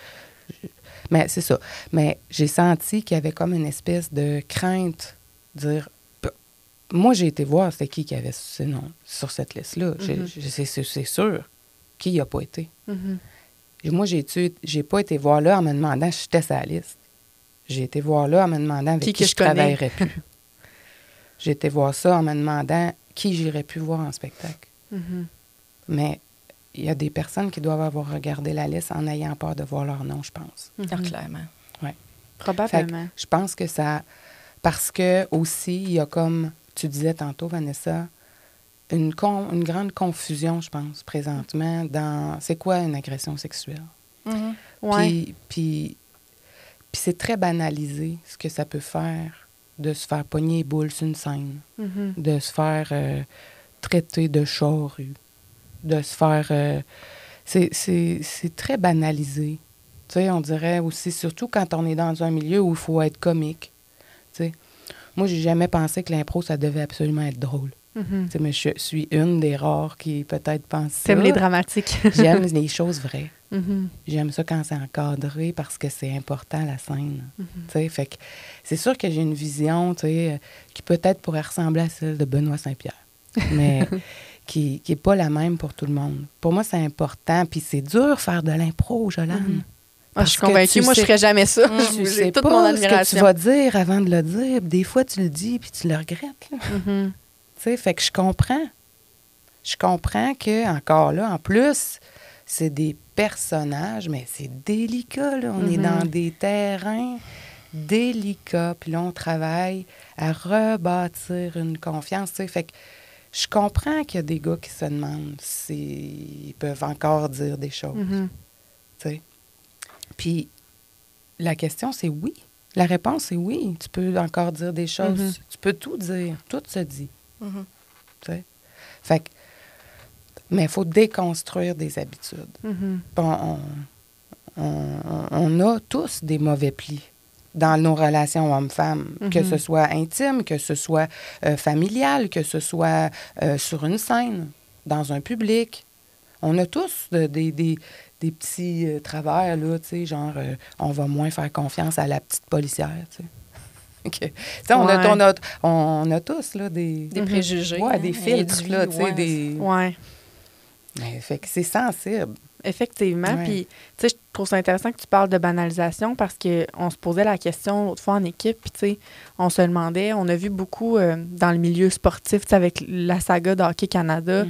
je- mais c'est ça. Mais j'ai senti qu'il y avait comme une espèce de crainte, dire. Moi, j'ai été voir c'était qui qui avait ce nom sur cette liste-là. Mhm. c'est- sûr. Qui n'y a pas été? Mhm. Moi, j'ai été- j'ai pas été voir là en me demandant si j'étais sur la liste. J'ai été voir là en me demandant avec Qui je je connais. travaillerais plus. j'ai été voir ça en me demandant qui j'irais plus voir en spectacle. Mhm. Mais il y a des personnes qui doivent avoir regardé la liste en ayant peur de voir leur nom, je pense. Ah, clairement. Probablement. Je pense que ça. Parce que aussi, il y a comme tu disais tantôt, Vanessa, une, con- une grande confusion, je pense, présentement, dans c'est quoi une agression sexuelle? Mhm. Ouais. Puis, puis, puis c'est très banalisé ce que ça peut faire de se faire pogner les boules sur une scène, Mhm. de se faire euh, traiter de charrue, de se faire. euh, c'est très banalisé. Tu sais, on dirait aussi, surtout quand on est dans un milieu où il faut être comique. Moi, j'ai jamais pensé que l'impro, ça devait absolument être drôle. Mhm. Sais, mais je suis une des rares qui peut-être pense. T'aimes les dramatiques. J'aime les choses vraies. Mhm. J'aime ça quand c'est encadré parce que c'est important, la scène. Mhm. Sais, Fait que c'est sûr que j'ai une vision euh, qui peut-être pourrait ressembler à celle de Benoît Saint-Pierre, mais qui n'est pas la même pour tout le monde. Pour moi, c'est important. Puis c'est dur faire de l'impro, Jolane. Ah, je suis convaincue. Moi, je sais- ferais jamais ça. Tu J'ai sais toute pas mon ce que tu admiration. vas dire avant de le dire. Des fois, tu le dis puis tu le regrettes. Mhm. Tu sais, fait que je comprends. Je comprends que, encore là, en plus, c'est des personnages, mais c'est délicat, là. On est Mhm. dans des terrains délicats, puis là, on travaille à rebâtir une confiance, tu sais. Fait que je comprends qu'il y a des gars qui se demandent s'ils peuvent encore dire des choses, Mhm. tu sais. Puis la question, c'est oui. La réponse, c'est oui. Tu peux encore dire des choses. Mhm. Tu peux tout dire. Tout se dit. Mhm. tu sais? Fait que, mais il faut déconstruire des habitudes. Mhm. On, on- on- on a tous des mauvais plis dans nos relations hommes-femmes, que ce soit intime, que ce soit euh, familial, que ce soit euh, sur une scène, dans un public. On a tous de- des, des- des petits euh, travers, là, tu sais, genre, euh, on va moins faire confiance à la petite policière, tu sais. On, a, on, a, on a tous, là, des... Des Mhm. préjugés. Ouais, hein, des filtres, là, tu sais, ouais. des... Ouais. Mais fait que c'est sensible. Effectivement. Puis, tu sais, je trouve ça intéressant que tu parles de banalisation parce qu'on se posait la question l'autre fois en équipe, puis, tu sais, on se demandait, on a vu beaucoup euh, dans le milieu sportif, tu sais, avec la saga de Hockey Canada,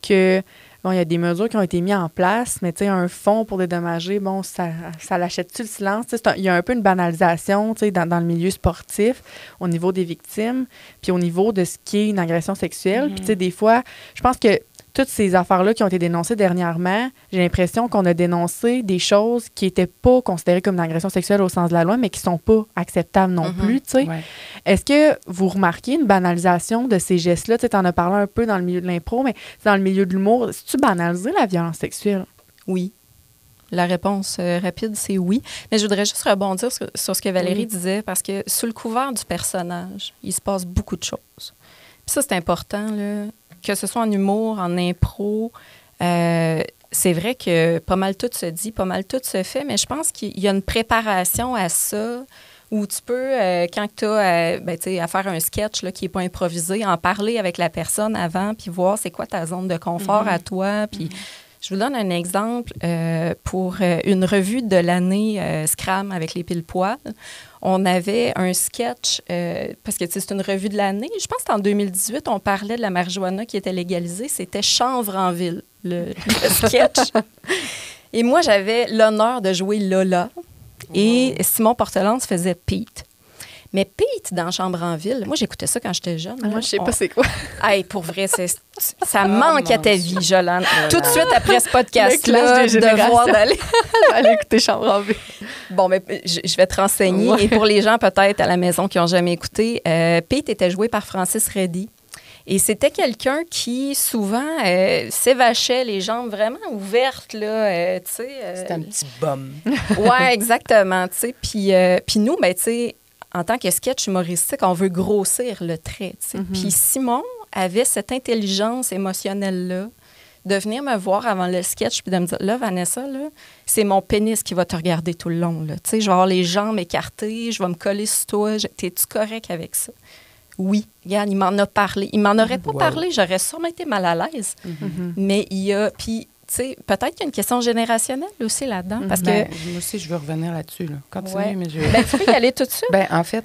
que, bon, il y a des mesures qui ont été mises en place, mais, tu sais, un fonds pour dédommager, bon, ça, ça l'achète-tu le silence? Tu sais, c'est un- Il y a un peu une banalisation, tu sais, dans, dans le milieu sportif, au niveau des victimes, puis au niveau de ce qui est une agression sexuelle. Puis, tu sais, des fois, je pense que toutes ces affaires-là qui ont été dénoncées dernièrement, j'ai l'impression qu'on a dénoncé des choses qui n'étaient pas considérées comme une agression sexuelle au sens de la loi, mais qui sont pas acceptables non Mhm. plus. Ouais. Est-ce que vous remarquez une banalisation de ces gestes-là? Tu en as parlé un peu dans le milieu de l'impro, mais dans le milieu de l'humour, si tu banalisé la violence sexuelle? Oui. La réponse euh, rapide, c'est oui. Mais je voudrais juste rebondir sur, sur ce que Valérie Oui. disait, parce que sous le couvert du personnage, il se passe beaucoup de choses. Puis ça, c'est important, là, que ce soit en humour, en impro. euh, c'est vrai que pas mal tout se dit, pas mal tout se fait, mais je pense qu'il y a une préparation à ça où tu peux, euh, quand tu as ben, tu sais, à faire un sketch là, qui n'est pas improvisé, en parler avec la personne avant, puis voir c'est quoi ta zone de confort à toi. Puis je vous donne un exemple euh, pour euh, une revue de l'année euh, Scram avec les pile poils. On avait un sketch, euh, parce que c'est une revue de l'année. Je pense qu'en 2018, on parlait de la marijuana qui était légalisée. C'était Chanvre en ville, le, le sketch. Et moi, j'avais l'honneur de jouer Lola. Et Simon Portelance faisait Pete. Mais Pete dans Chambre en ville, moi j'écoutais ça quand j'étais jeune. Moi, je sais On- pas c'est quoi. Hey, pour vrai, c'est, ça manque mon à ta Dieu. vie, Jolane. Tout de suite après ce podcast-là, devoir d'aller. Écouter Chambre en ville. Bon, mais je, je vais te renseigner. Ouais. Et pour les gens peut-être à la maison qui n'ont jamais écouté, euh, Pete était joué par Francis Reddy. Et c'était quelqu'un qui, souvent, euh, s'évachait les jambes vraiment ouvertes, là, euh, tu sais. euh, C'est un petit bum. ouais, exactement, tu sais. Puis, euh, puis nous, ben, tu sais, en tant que sketch humoristique, on veut grossir le trait, tu sais. Puis Simon avait cette intelligence émotionnelle-là de venir me voir avant le sketch puis de me dire, là, Vanessa, là, c'est mon pénis qui va te regarder tout le long, là. Tu sais, je vais avoir les jambes écartées, je vais me coller sur toi. Je- T'es-tu correct avec ça? Oui. Regarde, il m'en a parlé. Il m'en aurait pas Wow. parlé, j'aurais sûrement été mal à l'aise. Mais il y a... Puis, tu peut-être qu'il y a une question générationnelle aussi là-dedans, parce que... Ben, moi aussi, je veux revenir là-dessus. Là. Continuez, Ouais. mais je... Ben, tu peux y aller tout de suite. Ben, en fait,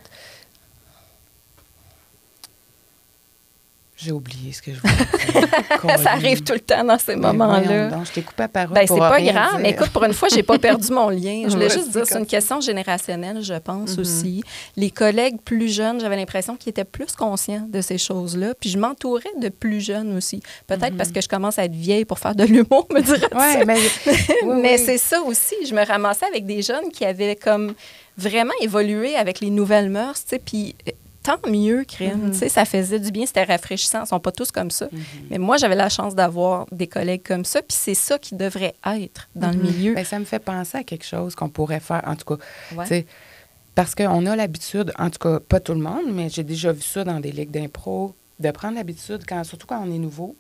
j'ai oublié ce que je voulais dire. ça arrive tout le temps dans ces Ben, moments-là. Je t'ai coupé la parole Ben, c'est pas grave. dire. Écoute, pour une fois, j'ai pas perdu mon lien. Je voulais juste dire, c'est une question générationnelle, je pense Mhm. aussi. Les collègues plus jeunes, j'avais l'impression qu'ils étaient plus conscients de ces choses-là. Puis je m'entourais de plus jeunes aussi. Peut-être parce que je commence à être vieille pour faire de l'humour, me dirais Mhm. Ouais, mais, oui, mais oui. c'est ça aussi. Je me ramassais avec des jeunes qui avaient comme vraiment évolué avec les nouvelles mœurs, tu sais, puis tant mieux, crème. Tu sais, ça faisait du bien, c'était rafraîchissant. Ils sont pas tous comme ça. Mais moi, j'avais la chance d'avoir des collègues comme ça, puis c'est ça qui devrait être dans le milieu. Ben, ça me fait penser à quelque chose qu'on pourrait faire, en tout cas. Ouais. Parce qu'on a l'habitude, en tout cas, pas tout le monde, mais j'ai déjà vu ça dans des ligues d'impro, de prendre l'habitude, quand, surtout quand on est nouveau,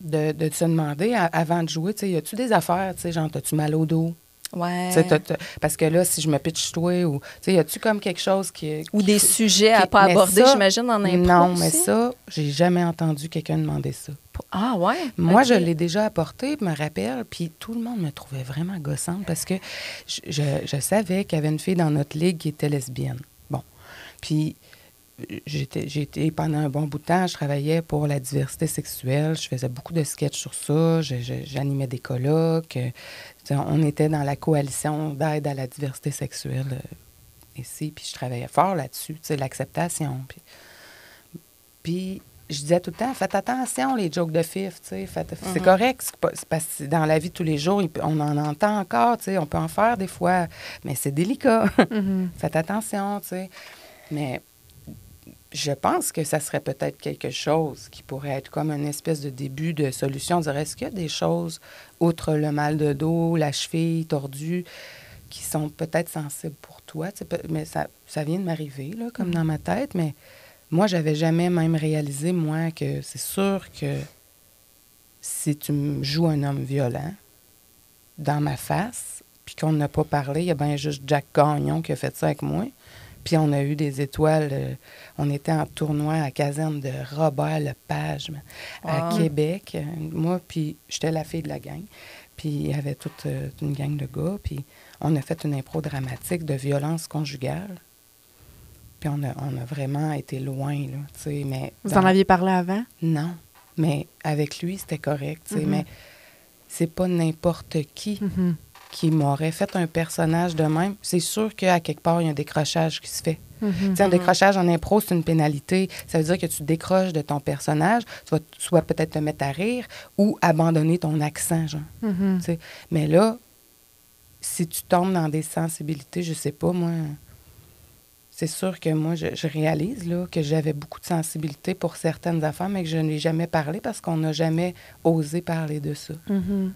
de, de se demander à- avant de jouer, tu sais, y a-tu des affaires, tu sais, genre, as-tu mal au dos? Ouais. T'as- t'as- parce que là, si je me pitch toi, ou, tu sais, y a-tu comme quelque chose qui. Ou qui- des sujets à qui- pas mais aborder, ça, j'imagine, en impro Non, mais ça, j'ai jamais entendu quelqu'un demander ça. Ah ouais? Moi, je l'ai déjà apporté, me rappelle, puis tout le monde me trouvait vraiment gossante parce que je, je- je savais qu'il y avait une fille dans notre ligue qui était lesbienne. Bon. Puis euh, j'étais, été pendant un bon bout de temps, je travaillais pour la diversité sexuelle, je faisais beaucoup de sketchs sur ça, je- je- j'animais des colloques. On était dans la coalition d'aide à la diversité sexuelle euh, ici, puis je travaillais fort là-dessus, l'acceptation. Puis, puis je disais tout le temps, faites attention les jokes de fif, tu sais, faites- c'est correct, c'est pas- c'est parce que dans la vie de tous les jours, on en entend encore, on peut en faire des fois, mais c'est délicat. faites attention, tu sais. Mais je pense que ça serait peut-être quelque chose qui pourrait être comme une espèce de début de solution. Dire, est-ce qu'il y a des choses, outre le mal de dos, la cheville tordue, qui sont peut-être sensibles pour toi? Mais ça, vient de m'arriver, comme dans ma tête, mais moi, j'avais jamais même réalisé, moi, que c'est sûr que si tu me joues un homme violent dans ma face, puis qu'on n'a pas parlé, il y a bien juste Jack Gagnon qui a fait ça avec moi. Puis on a eu des étoiles. euh, on était en tournoi à caserne de Robert Lepage mais, à Wow. Québec. Euh, Moi, puis j'étais la fille de la gang. Puis il y avait toute euh, une gang de gars. Puis on a fait une impro dramatique de violence conjugale. Puis on a, on a vraiment été loin, là, tu sais, mais... Vous dans- en aviez parlé avant? Non, mais avec lui, c'était correct, tu sais, Mhm. mais c'est pas n'importe qui qui m'aurait fait un personnage de même. C'est sûr qu'à quelque part, il y a un décrochage qui se fait. Sais, un décrochage en impro, c'est une pénalité. Ça veut dire que tu décroches de ton personnage. Tu vas soit peut-être te mettre à rire ou abandonner ton accent, genre. Mhm. Sais. Mais là, si tu tombes dans des sensibilités, je sais pas, moi, c'est sûr que moi, je, je réalise là, que j'avais beaucoup de sensibilité pour certaines affaires, mais que je n'ai jamais parlé parce qu'on n'a jamais osé parler de ça. Mhm.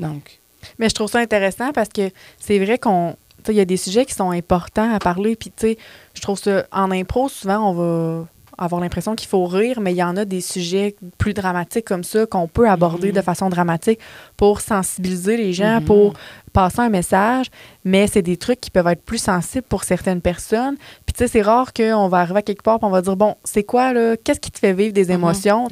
Donc, Mais je trouve ça intéressant parce que c'est vrai qu'on. Il y a des sujets qui sont importants à parler. Puis, tu sais, je trouve ça. En impro, souvent, on va. Avoir l'impression qu'il faut rire, mais il y en a des sujets plus dramatiques comme ça qu'on peut aborder de façon dramatique pour sensibiliser les gens, Mhm. pour passer un message, mais c'est des trucs qui peuvent être plus sensibles pour certaines personnes. Puis tu sais, c'est rare qu'on va arriver à quelque part et on va dire, bon, c'est quoi, là, qu'est-ce qui te fait vivre des émotions? Ouais,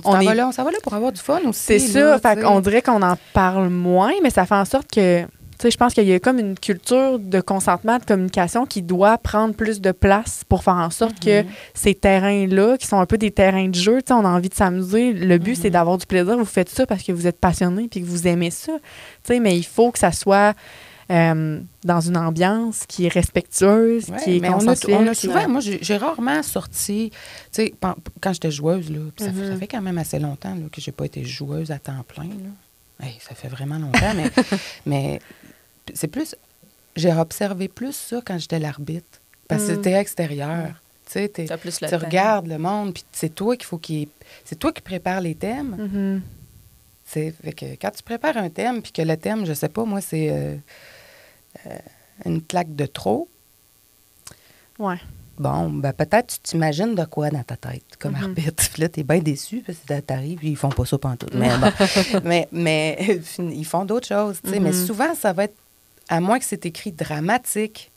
tu on est- vas là, on s'en va là pour avoir du fun aussi. C'est ça, fait qu'on dirait qu'on en parle moins, mais ça fait en sorte que, je pense qu'il y a comme une culture de consentement, de communication qui doit prendre plus de place pour faire en sorte que Mhm. ces terrains-là, qui sont un peu des terrains de jeu, tu sais, on a envie de s'amuser. Le but, Mhm. c'est d'avoir du plaisir. Vous faites ça parce que vous êtes passionné puis que vous aimez ça, tu sais, mais il faut que ça soit euh, dans une ambiance qui est respectueuse, Ouais, qui est mais on a, on souvent, moi, j'ai rarement sorti, tu sais, quand j'étais joueuse, là, ça, fait- Mhm. ça fait quand même assez longtemps là, que j'ai pas été joueuse à temps plein. Là. Hey, ça fait vraiment longtemps, mais, mais c'est plus, j'ai observé plus ça quand j'étais l'arbitre, parce que c'était extérieur. Tu sais, t'es- le tu regardes le monde, puis c'est toi qu'il faut qu'il, c'est toi qui prépare les thèmes. Mhm. Fait que quand tu prépares un thème, puis que le thème, je sais pas, moi, c'est euh, euh, une claque de trop. Ouais. Bon, ben peut-être tu t'imagines de quoi dans ta tête comme Mhm. arbitre. Puis là, t'es bien déçu parce que t'arrives ils font pas ça pantoute. Mais bon, mais, mais ils font d'autres choses, tu sais. Mais Mhm. souvent, ça va être, à moins que c'est écrit dramatique,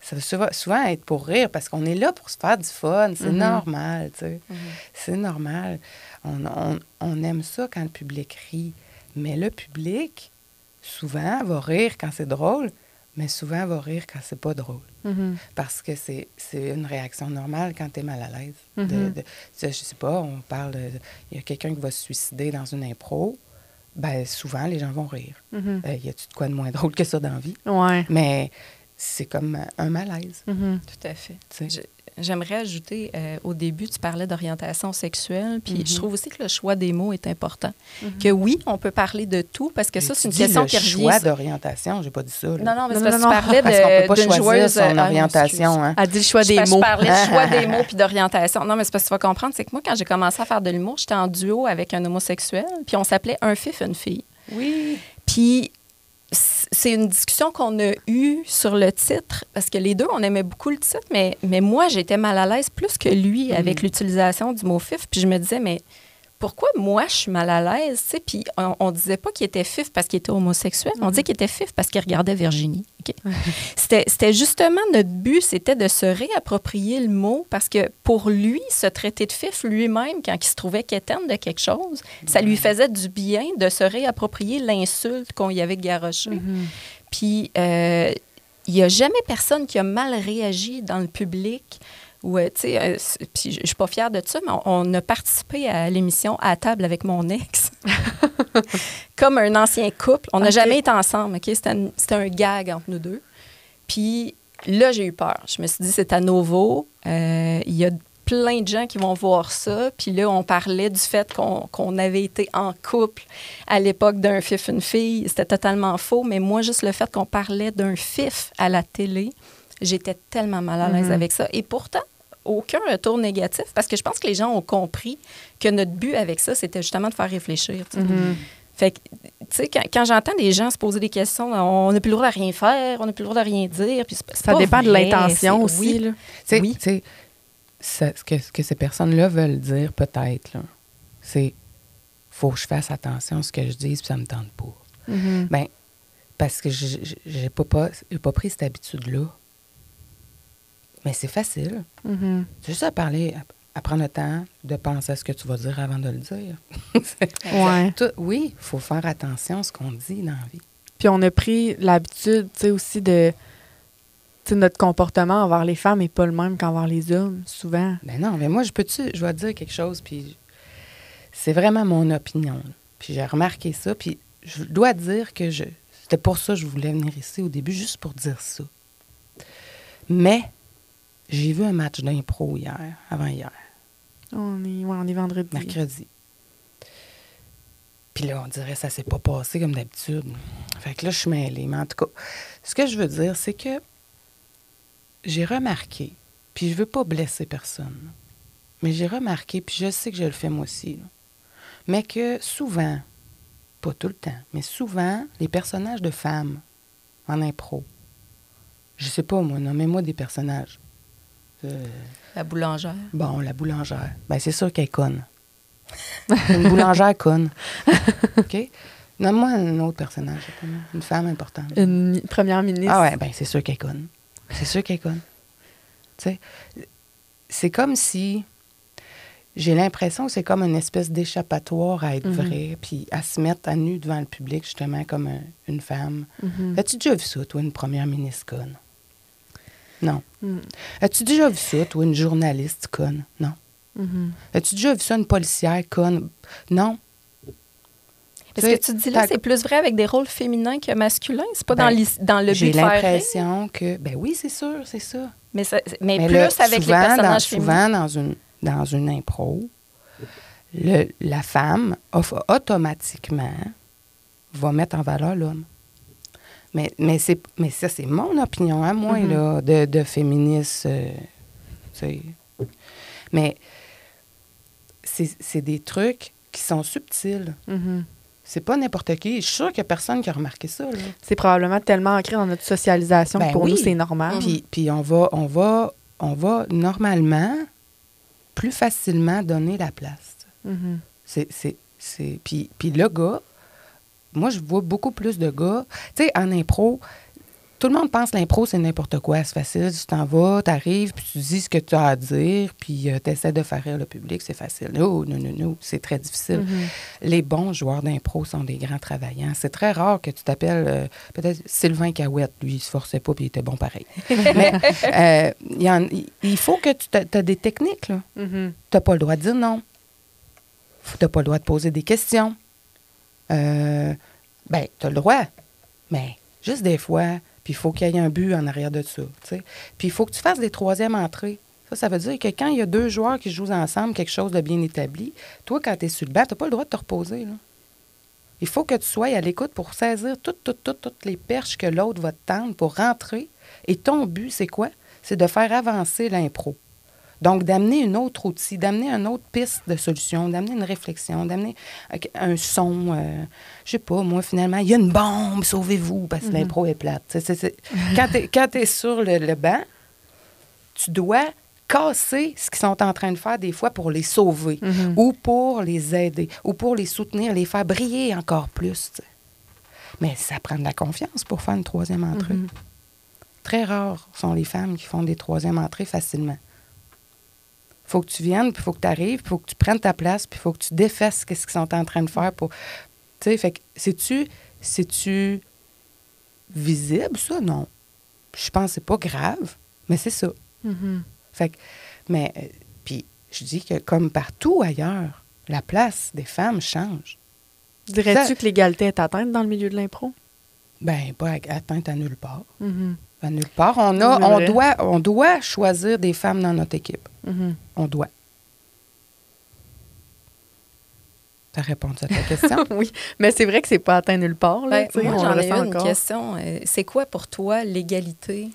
ça va souvent, être pour rire parce qu'on est là pour se faire du fun. C'est Mhm. normal, tu sais. Mhm. C'est normal. On, on- on aime ça quand le public rit. Mais le public, souvent, va rire quand c'est drôle, mais souvent va rire quand c'est pas drôle. Mhm. Parce que c'est une réaction normale quand tu es mal à l'aise. Mhm. de- je sais pas, on parle de. Il y a quelqu'un qui va se suicider dans une impro. Ben, souvent, les gens vont rire. Mhm. Euh, y a-tu de quoi de moins drôle que ça dans la vie? Ouais. Mais c'est comme un malaise. Mhm. Tout à fait. tu sais. Je- J'aimerais ajouter, euh, au début, tu parlais d'orientation sexuelle, puis je trouve aussi que le choix des mots est important. Mhm. Que oui, on peut parler de tout, parce que ça, c'est une question le qui revient. choix d'orientation, j'ai pas dit ça. là. Non, non, mais Non, c'est parce non, que tu parlais Parce qu'on peut de- pas d'une choisir joueuse... son ah, orientation. hein. Elle dit le choix Je, des je mots. parlais de choix des mots puis d'orientation. Non, mais c'est parce que tu vas comprendre, c'est que moi, quand j'ai commencé à faire de l'humour, j'étais en duo avec un homosexuel, puis on s'appelait Un fif, une fille. Oui. Puis c'est une discussion qu'on a eue sur le titre, parce que les deux, on aimait beaucoup le titre, mais, mais moi, j'étais mal à l'aise plus que lui avec l'utilisation du mot fif. Puis je me disais, mais pourquoi moi, je suis mal à l'aise? tu? Puis on, on disait pas qu'il était fif parce qu'il était homosexuel, on disait qu'il était fif parce qu'il regardait Virginie. C'était justement notre but, c'était de se réapproprier le mot parce que pour lui, se traiter de fif lui-même, quand il se trouvait quétaine de quelque chose, ça lui faisait du bien de se réapproprier l'insulte qu'on y avait garochée. Mhm. Puis, euh, il n'y a jamais personne qui a mal réagi dans le public. Ou, tu sais, euh, puis je suis pas fière de ça, mais on, on a participé à l'émission À table avec mon ex. Comme un ancien couple. On n'a jamais été ensemble, OK? C'était un, un gag entre nous deux. Puis là, j'ai eu peur. Je me suis dit, c'est à nouveau. Euh, Il y a plein de gens qui vont voir ça. Puis là, on parlait du fait qu'on avait été en couple à l'époque d'un fif, une fille. C'était totalement faux. Mais moi, juste le fait qu'on parlait d'un fif à la télé, j'étais tellement mal à l'aise Mhm. avec ça. Et pourtant, aucun retour négatif parce que je pense que les gens ont compris que notre but avec ça, c'était justement de faire réfléchir. Mhm. Fait que, tu sais, quand, quand j'entends des gens se poser des questions, on n'a plus le droit de rien faire, on n'a plus le droit de rien dire. Puis Ça dépend de l'intention aussi. oui. là. Tu sais, Oui. ce, que, ce que ces personnes-là veulent dire, peut-être, c'est faut que je fasse attention à ce que je dis, puis ça me tente pas. Mhm. Ben, parce que j'ai pas, pas pris cette habitude-là. Mais c'est facile. C'est juste à parler, à, à prendre le temps de penser à ce que tu vas dire avant de le dire. Ouais. Tout- oui, il faut faire attention à ce qu'on dit dans la vie. Puis on a pris l'habitude, tu sais, aussi de. Notre comportement envers les femmes n'est pas le même qu'envers les hommes, souvent. Ben non, mais moi, je peux-tu, je vais dire quelque chose, puis c'est vraiment mon opinion. là. Puis j'ai remarqué ça, puis je dois dire que je, c'était pour ça que je voulais venir ici au début, juste pour dire ça. Mais j'ai vu un match d'impro hier, avant hier, On est, ouais, on est vendredi. mercredi. Puis là, on dirait que ça s'est pas passé comme d'habitude. Fait que là, je suis mêlée. Mais en tout cas, ce que je veux dire, c'est que j'ai remarqué, puis je veux pas blesser personne, mais j'ai remarqué, puis je sais que je le fais moi aussi, là, mais que souvent, pas tout le temps, mais souvent, les personnages de femmes en impro, je sais pas moi, nommez-moi des personnages. Euh, La boulangère. bon, la boulangère. Ben, c'est sûr qu'elle conne. une boulangère conne. OK? Nomme-moi un autre personnage. Une femme importante. Une mi- première ministre. Ah ouais, ben c'est sûr qu'elle conne. C'est sûr qu'elle conne. Tu sais, c'est comme si j'ai l'impression que c'est comme une espèce d'échappatoire à être Mhm. vrai, puis à se mettre à nu devant le public, justement, comme un- une femme. Mhm. As-tu déjà vu ça, toi, une première ministre conne? Non. Mhm. As-tu déjà vu ça, toi, une journaliste conne? Non. Mhm. As-tu déjà vu ça, une policière conne? Non. Sais, que tu dis là, c'est plus vrai avec des rôles féminins que masculins? C'est pas Ben, dans, dans le but J'ai l'impression que. Ben oui, c'est sûr, c'est ça. mais, ça- mais, Mais plus là, avec souvent, les dans, personnages féminins. souvent dans une, dans une impro, le- la femme off- automatiquement va mettre en valeur l'homme. Mais, mais, c'est, mais ça, c'est mon opinion à moi, Mhm. là, de, de féministe. euh, mais c'est, c'est des trucs qui sont subtils. Mhm. C'est pas n'importe qui. Je suis sûre qu'il n'y a personne qui a remarqué ça. Là. C'est probablement tellement ancré dans notre socialisation Ben que pour oui. nous, c'est normal. Puis, puis on va, on va, on va normalement plus facilement donner la place. Mhm. C'est, c'est, c'est, puis, puis le gars, moi, je vois beaucoup plus de gars. Tu sais, en impro, tout le monde pense que l'impro, c'est n'importe quoi. C'est facile. Tu t'en vas, tu arrives, puis tu dis ce que tu as à dire, puis tu essaies de faire rire le public. C'est facile. Non, non, non, non. C'est très difficile. Mhm. Les bons joueurs d'impro sont des grands travaillants. C'est très rare que tu t'appelles euh, peut-être Sylvain Cahouette. Lui, il se forçait pas puis il était bon pareil. Mais euh, il faut que tu as des techniques. là. Tu n'as pas le droit de dire non. Tu n'as pas le droit de poser des questions. Euh, ben, tu as le droit. Mais juste des fois, puis il faut qu'il y ait un but en arrière de ça. Puis il faut que tu fasses des troisièmes entrées. Ça, ça veut dire que quand il y a deux joueurs qui jouent ensemble quelque chose de bien établi, toi, quand tu es sur le banc, tu n'as pas le droit de te reposer. Il faut que tu sois à l'écoute pour saisir toutes, toutes, toutes, toutes les perches que l'autre va te tendre pour rentrer. Et ton but, c'est quoi? C'est de faire avancer l'impro. Donc, d'amener une autre outil, d'amener une autre piste de solution, d'amener une réflexion, d'amener un son. euh, je sais pas, moi, finalement, il y a une bombe, sauvez-vous, parce que l'impro est plate. Quand tu es, sur le, le banc, tu dois casser ce qu'ils sont en train de faire des fois pour les sauver Mhm. ou pour les aider ou pour les soutenir, les faire briller encore plus. Mais ça prend de la confiance pour faire une troisième entrée. Mhm. Très rares sont les femmes qui font des troisièmes entrées facilement. Faut que tu viennes, puis il faut que tu arrives, puis il faut que tu prennes ta place, puis il faut que tu défesses ce qu'ils sont en train de faire pour. Tu sais, fait que, c'est-tu. C'est-tu visible, ça? Non. Je pense que c'est pas grave, mais c'est ça. Mhm. Fait que, mais, euh, puis, je dis que comme partout ailleurs, la place des femmes change. Dirais-tu que l'égalité est atteinte dans le milieu de l'impro? Ben, pas atteinte à nulle part. Mhm. À nulle part. On, a, on, doit, on doit choisir des femmes dans notre équipe. Mhm. On doit. Ça répond à ta question? oui, mais c'est vrai que c'est pas atteint nulle part. Là, Ben, tu sais, moi, on j'en ai une encore. question. Euh, C'est quoi pour toi l'égalité?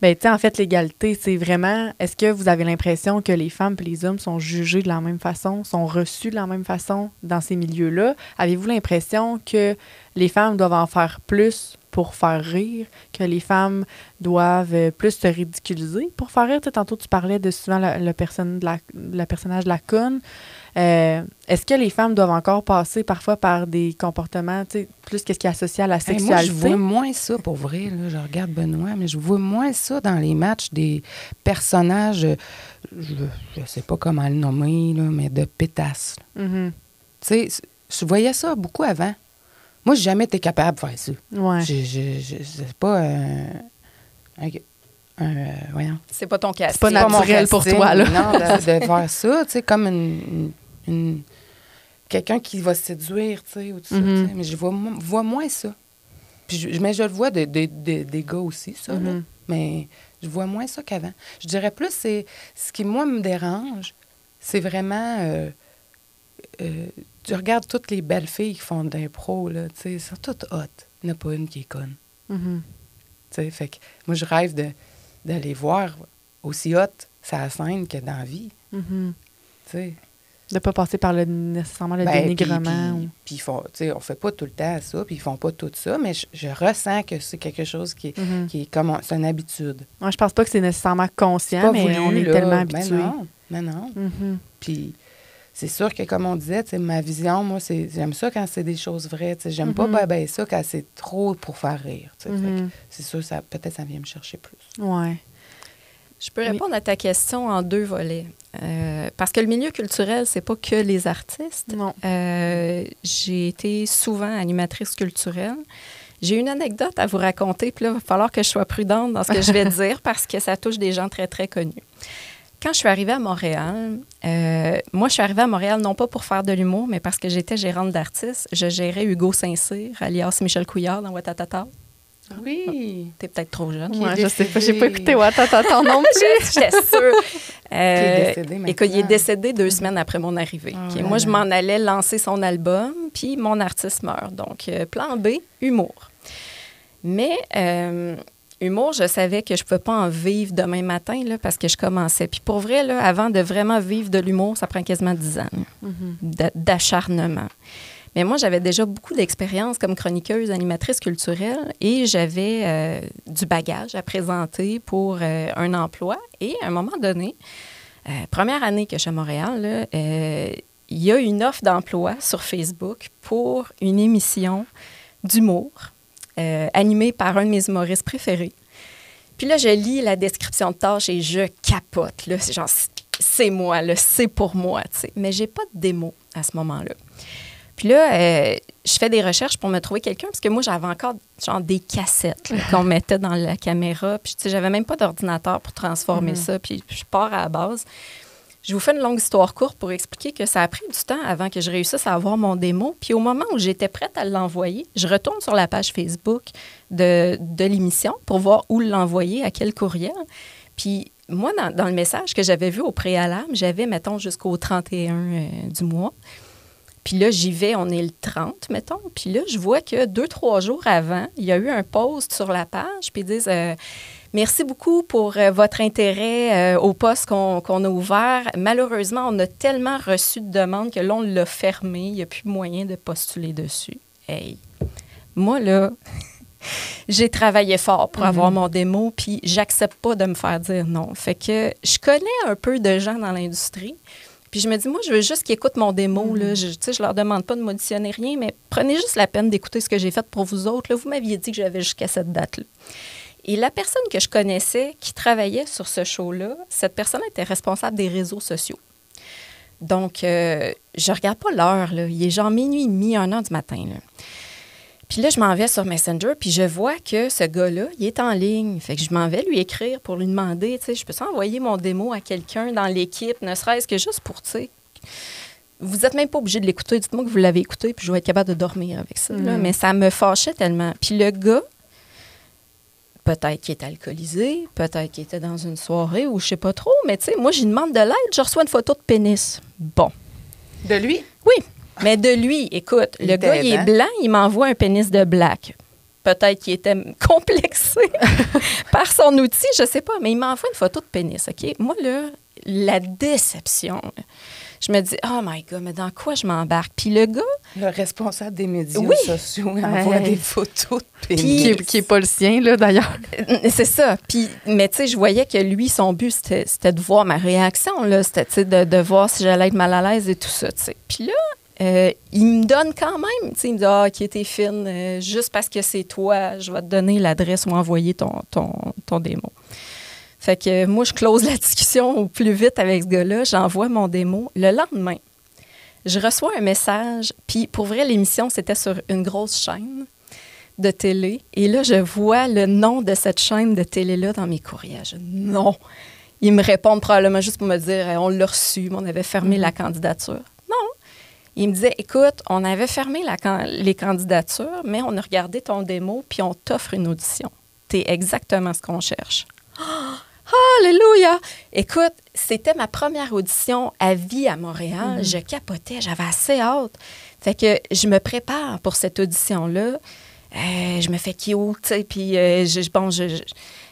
Ben, tu sais, en fait, l'égalité, c'est vraiment, est-ce que vous avez l'impression que les femmes et les hommes sont jugés de la même façon, sont reçus de la même façon dans ces milieux-là? Avez-vous l'impression que les femmes doivent en faire plus pour faire rire, que les femmes doivent euh, plus se ridiculiser pour faire rire? Tu sais, tantôt, tu parlais de souvent la- le, personne de la, le personnage de la conne. Euh, est-ce que les femmes doivent encore passer parfois par des comportements, tu sais, plus qu'est-ce qui est associé à la Hey, sexualité? moi, je vois moins ça, pour vrai. Là, je regarde Benoît, mais je vois moins ça dans les matchs des personnages, je ne sais pas comment le nommer, là, mais de pétasses. là. Mhm. Tu sais, je voyais ça beaucoup avant. Moi, j'ai jamais été capable de faire ça. Ouais. J'ai- j'ai- j'ai- C'est pas un. un- un, euh, voyons. C'est pas ton pas C'est pas mon naturel pour toi, là. Non, de, de voir ça, tu sais, comme une. Quelqu'un qui va séduire, tu sais, ou tout ça, Mhm. tu sais. Mais je vois, mo- vois moins ça. Puis je- mais je le vois de- de- de- des gars aussi, ça, là. Mhm. Mais je vois moins ça qu'avant. Je dirais plus, c'est ce qui, moi, me dérange, c'est vraiment. euh, euh, tu regardes toutes les belles filles qui font de l'impro, là, tu sais, elles sont toutes hot. Il n'y en a pas une qui est conne. Mhm. Tu sais, fait que moi, je rêve de, d'aller voir aussi hot sa scène que dans la vie. Mhm. Tu sais. De pas passer par le, nécessairement le Ben, dénigrement. Puis, ou- puis ils font, tu sais, on fait pas tout le temps ça, puis ils font pas tout ça, mais je, je ressens que c'est quelque chose qui est, Mhm. qui est comme, c'est une habitude. Moi, je pense pas que c'est nécessairement conscient, mais voulu, on est là. tellement Ben habitué. non, ben non. Puis c'est sûr que, comme on disait, ma vision, moi, c'est j'aime ça quand c'est des choses vraies. J'aime pas ben, ben ça quand c'est trop pour faire rire. Mhm. C'est sûr, ça peut-être ça vient me chercher plus. Ouais. Je peux Oui. répondre à ta question en deux volets. Euh, parce que le milieu culturel, c'est pas que les artistes. Non. Euh, j'ai été souvent animatrice culturelle. J'ai une anecdote à vous raconter, puis là, il va falloir que je sois prudente dans ce que je vais dire parce que ça touche des gens très, très connus. Quand je suis arrivée à Montréal, euh, moi, je suis arrivée à Montréal non pas pour faire de l'humour, mais parce que j'étais gérante d'artistes. Je gérais Hugo Saint-Cyr, alias Michel Couillard dans Watatata. Oui. T'es peut-être trop jeune. Ouais, est je sais pas, j'ai pas écouté Watatata non plus. J'étais sûre. Euh, Qui est décédé écoute, il est décédé deux semaines après mon arrivée. Ah Puis moi, je m'en allais lancer son album, puis mon artiste meurt. Donc, euh, plan B, humour. Mais euh, humour, je savais que je ne pouvais pas en vivre demain matin là, parce que je commençais. Puis pour vrai, là, avant de vraiment vivre de l'humour, ça prend quasiment dix ans là, Mhm. d'a- d'acharnement. Mais moi, j'avais déjà beaucoup d'expérience comme chroniqueuse, animatrice culturelle et j'avais euh, du bagage à présenter pour euh, un emploi. Et à un moment donné, euh, première année que je suis à Montréal, il y a une offre d'emploi sur Facebook pour une émission d'humour euh, animée par un de mes humoristes préférés. Puis là, je lis la description de tâche et je capote. Là. C'est genre, c'est moi, là, c'est pour moi. tu sais. Mais j'ai pas de démo à ce moment-là. Puis là, euh, je fais des recherches pour me trouver quelqu'un, parce que moi, j'avais encore genre des cassettes qu'on mettait dans la caméra. Puis, tu sais, j'avais même pas d'ordinateur pour transformer ça. Puis, je pars à la base. Je vous fais une longue histoire courte pour expliquer que ça a pris du temps avant que je réussisse à avoir mon démo. Puis, au moment où j'étais prête à l'envoyer, je retourne sur la page Facebook de, de l'émission pour voir où l'envoyer, à quel courriel. Puis, moi, dans, le message que j'avais vu au préalable, j'avais, mettons, jusqu'au 31 euh, du mois. Puis là, j'y vais, on est le 30, mettons. Puis là, je vois que deux, trois jours avant, il y a eu un post sur la page, puis ils disent euh, Merci beaucoup pour euh, votre intérêt euh, au poste qu'on a ouvert. Malheureusement, on a tellement reçu de demandes que là, on l'a fermé. Il n'y a plus moyen de postuler dessus. Hey, moi, là, j'ai travaillé fort pour avoir mon démo, puis j'accepte pas de me faire dire non. Fait que je connais un peu de gens dans l'industrie. Puis je me dis, moi, je veux juste qu'ils écoutent mon démo. là. Je, sais, je leur demande pas de m'auditionner rien, mais prenez juste la peine d'écouter ce que j'ai fait pour vous autres. là. Vous m'aviez dit que j'avais jusqu'à cette date-là. Et la personne que je connaissais qui travaillait sur ce show-là, cette personne était responsable des réseaux sociaux. Donc, euh, je regarde pas l'heure. là. Il est genre minuit et demi, un heure du matin. là. Puis là, je m'en vais sur Messenger, puis je vois que ce gars-là, il est en ligne. Fait que je m'en vais lui écrire pour lui demander, tu sais, je peux envoyer mon démo à quelqu'un dans l'équipe, ne serait-ce que juste pour, tu sais, vous n'êtes même pas obligé de l'écouter. Dites-moi que vous l'avez écouté, puis je vais être capable de dormir avec ça. là. Mhm. Mais ça me fâchait tellement. Puis le gars, peut-être qu'il était alcoolisé, peut-être qu'il était dans une soirée ou je sais pas trop, mais tu sais, moi, j'y demande de l'aide, je reçois une photo de pénis. Bon. De lui? Oui, mais de lui, écoute, Il le gars, il est blanc, il m'envoie un pénis de black. Peut-être qu'il était complexé par son outil, je sais pas, mais il m'envoie une photo de pénis, OK? Moi, là, la déception, là, je me dis, oh my God, mais dans quoi je m'embarque? Puis le gars, Le responsable des médias Oui. sociaux il envoie Ouais. des photos de Puis- pénis. Qui est, qui est pas le sien, là, d'ailleurs. C'est ça. Puis, mais tu sais, je voyais que lui, son but, c'était c'était de voir ma réaction, là. C'était, de, de voir si j'allais être mal à l'aise et tout ça, tu sais. Puis là, euh, il me donne quand même, tu sais, il me dit, ah, qui était fine, euh, juste parce que c'est toi, je vais te donner l'adresse ou envoyer ton, ton, ton démo. Fait que moi, je close la discussion au plus vite avec ce gars-là, j'envoie mon démo. Le lendemain, je reçois un message, puis pour vrai, l'émission, c'était sur une grosse chaîne de télé. Et là, je vois le nom de cette chaîne de télé-là dans mes courriels. Je non. Ils me répondent probablement juste pour me dire, on l'a reçu, mais on avait fermé la candidature. Non. Ils me disaient, écoute, on avait fermé la can- les candidatures, mais on a regardé ton démo, puis on t'offre une audition. T'es exactement ce qu'on cherche. Oh, Alléluia! Écoute, c'était ma première audition à vie à Montréal. Je capotais, j'avais assez hâte. Fait que je me prépare pour cette audition-là. Euh, je me fais cute, puis euh, je, bon, je, je,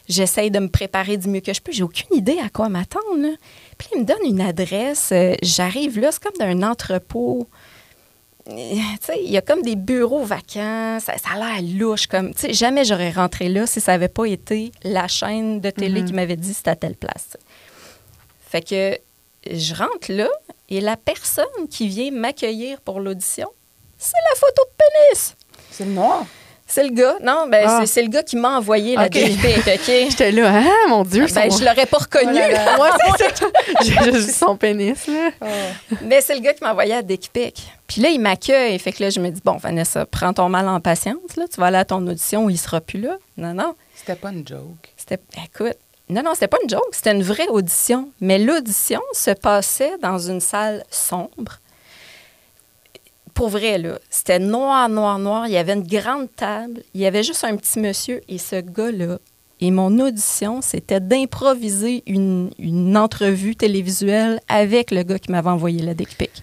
J'essaye de me préparer du mieux que je peux. J'ai aucune idée à quoi m'attendre. Puis il me donne une adresse. euh, J'arrive là, c'est comme d'un entrepôt. Il y a comme des bureaux vacants. Ça, ça a l'air louche. Comme, jamais j'aurais rentré là si ça n'avait pas été la chaîne de télé qui m'avait dit c'était à telle place. Fait que je rentre là et la personne qui vient m'accueillir pour l'audition, c'est la photo de pénis. C'est le noir. C'est le gars. Non, ben, Ah. c'est- c'est le gars qui m'a envoyé la Ok. DFP, OK? J'étais là, ah, mon Dieu, Ben, son- je l'aurais pas reconnu. Ouais, c'est ça. J'ai juste vu son pénis, là. Mais c'est le gars qui m'a envoyé à Dick Pic. Puis là, il m'accueille. Fait que là, je me dis, bon, Vanessa, prends ton mal en patience. Là. Tu vas aller à ton audition où il sera plus là. Non, non. C'était pas une joke. C'était, écoute, non, non, c'était pas une joke. C'était une vraie audition. Mais l'audition se passait dans une salle sombre. Pour vrai, là, c'était noir, noir, noir. Il y avait une grande table. Il y avait juste un petit monsieur et ce gars-là. Et mon audition, c'était d'improviser une, une entrevue télévisuelle avec le gars qui m'avait envoyé la dick pic.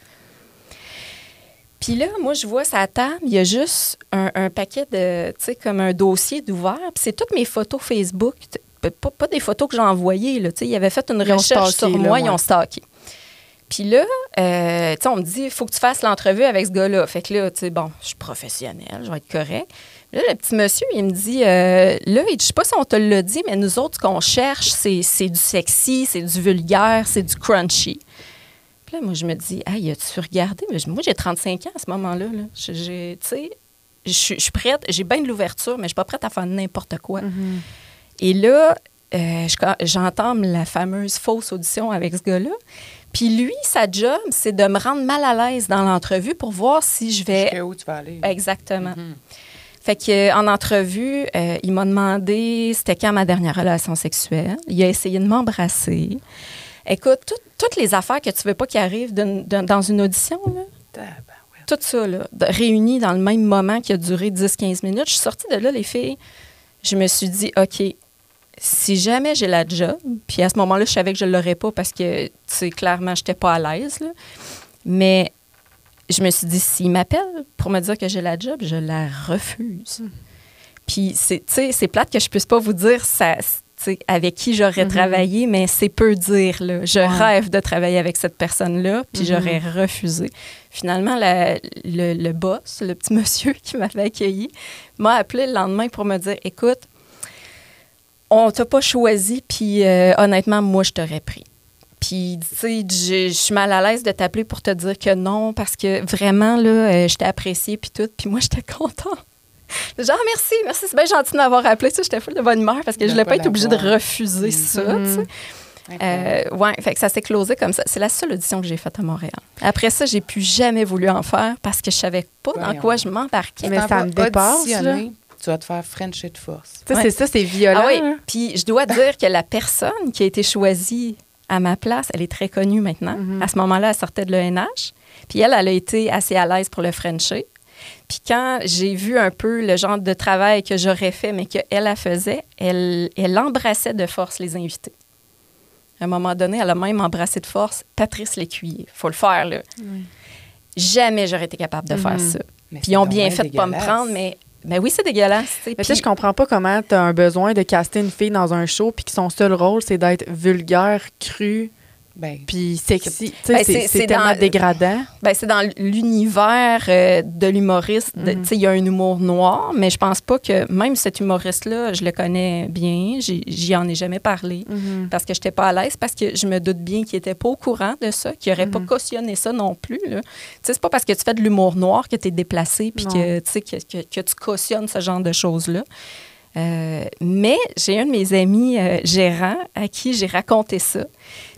Puis là, moi, je vois sa table, il y a juste un, un paquet de, tu sais, comme un dossier d'ouvert. Puis c'est toutes mes photos Facebook. Pas, pas des photos que j'ai envoyées, là. Tu sais, ils avaient fait une Ils recherche sur là, moi, ils ont stalké. Puis là, euh, tu sais, on me dit, il faut que tu fasses l'entrevue avec ce gars-là. Fait que là, tu sais, bon, je suis professionnelle, je vais être correct. Là, le petit monsieur, il me dit, euh, là, je sais pas si on te l'a dit, mais nous autres, ce qu'on cherche, c'est du sexy, c'est du vulgaire, c'est du crunchy. Puis là, moi, je me dis, hey, as-tu regardé? Mais moi, j'ai 35 ans à ce moment-là. Là. Je- j'ai- Tu sais, je suis prête, j'ai bien de l'ouverture, mais je suis pas prête à faire n'importe quoi. Et là, euh, je- j'entame la fameuse fausse audition avec ce gars-là. Puis lui, sa job, c'est de me rendre mal à l'aise dans l'entrevue pour voir si je vais Jusqu'à où tu vas aller? Exactement. Mhm. Fait que euh, en entrevue, euh, il m'a demandé c'était quand ma dernière relation sexuelle. Il a essayé de m'embrasser. Écoute, tout- toutes les affaires que tu veux pas qu'il arrive d'une- d'un- dans une audition, là, tout ça, là, réuni dans le même moment qui a duré 10-15 minutes. Je suis sortie de là, les filles. Je me suis dit, OK, si jamais j'ai la job, puis à ce moment-là, je savais que je ne l'aurais pas parce que, tu sais, clairement, je n'étais pas à l'aise. Mais je me suis dit, s'il m'appelle pour me dire que j'ai la job, je la refuse. Puis, c'est, tu sais, c'est plate que je puisse pas vous dire ça, avec qui j'aurais travaillé, mais c'est peu dire. Là. Je rêve de travailler avec cette personne-là, puis j'aurais refusé. Finalement, la- le, le boss, le petit monsieur qui m'avait accueilli, m'a appelé le lendemain pour me dire Écoute, on t'a pas choisi, puis euh, honnêtement, moi, je t'aurais pris. Puis, tu sais, je suis mal à l'aise de t'appeler pour te dire que non, parce que vraiment, là, euh, je t'ai apprécié, puis tout. Puis moi, j'étais contente. Genre, merci, merci, c'est bien gentil de m'avoir appelé. Tu sais, J'étais full de bonne humeur parce que je voulais pas pas être obligée de refuser ça, tu sais. Incroyable. Euh, ouais, fait que ça s'est closé comme ça. C'est la seule audition que j'ai faite à Montréal. Après ça, j'ai plus jamais voulu en faire parce que je savais pas dans Voyons. quoi je m'embarquais. Mais ça me dépasse, auditionner, Tu vas te faire Frencher de force. Ouais. c'est ça, c'est violent. Ah oui, hein. puis je dois dire que la personne qui a été choisie à ma place, elle est très connue maintenant. Mhm. À ce moment-là, elle sortait de l'ENH. Puis elle, elle a été assez à l'aise pour le Frencher. Puis quand j'ai vu un peu le genre de travail que j'aurais fait, mais qu'elle, elle faisait, elle, elle embrassait de force les invités. À un moment donné, elle a même embrassé de force Patrice Lécuyer. faut le faire, là. Jamais j'aurais été capable de faire Mhm. ça. Mais Puis ils ont bien fait de pas me prendre, mais ben oui, c'est dégueulasse. Mais tu sais, je comprends pas comment tu as un besoin de caster une fille dans un show puis que son seul rôle, c'est d'être vulgaire, cru, Ben, puis sexy. Ben, c'est tellement dans- dégradant. Ben, c'est dans l'univers euh, de l'humoriste. Mhm. tu sais, Il y a un humour noir, mais je pense pas que même cet humoriste-là, je le connais bien. J'y en ai jamais parlé Mhm. parce que je n'étais pas à l'aise, parce que je me doute bien qu'il n'était pas au courant de ça, qu'il n'aurait pas cautionné ça non plus. C'est pas parce que tu fais de l'humour noir que tu es déplacé puis que tu cautionnes ce genre de choses-là. Euh, mais j'ai un de mes amis euh, gérants à qui j'ai raconté ça.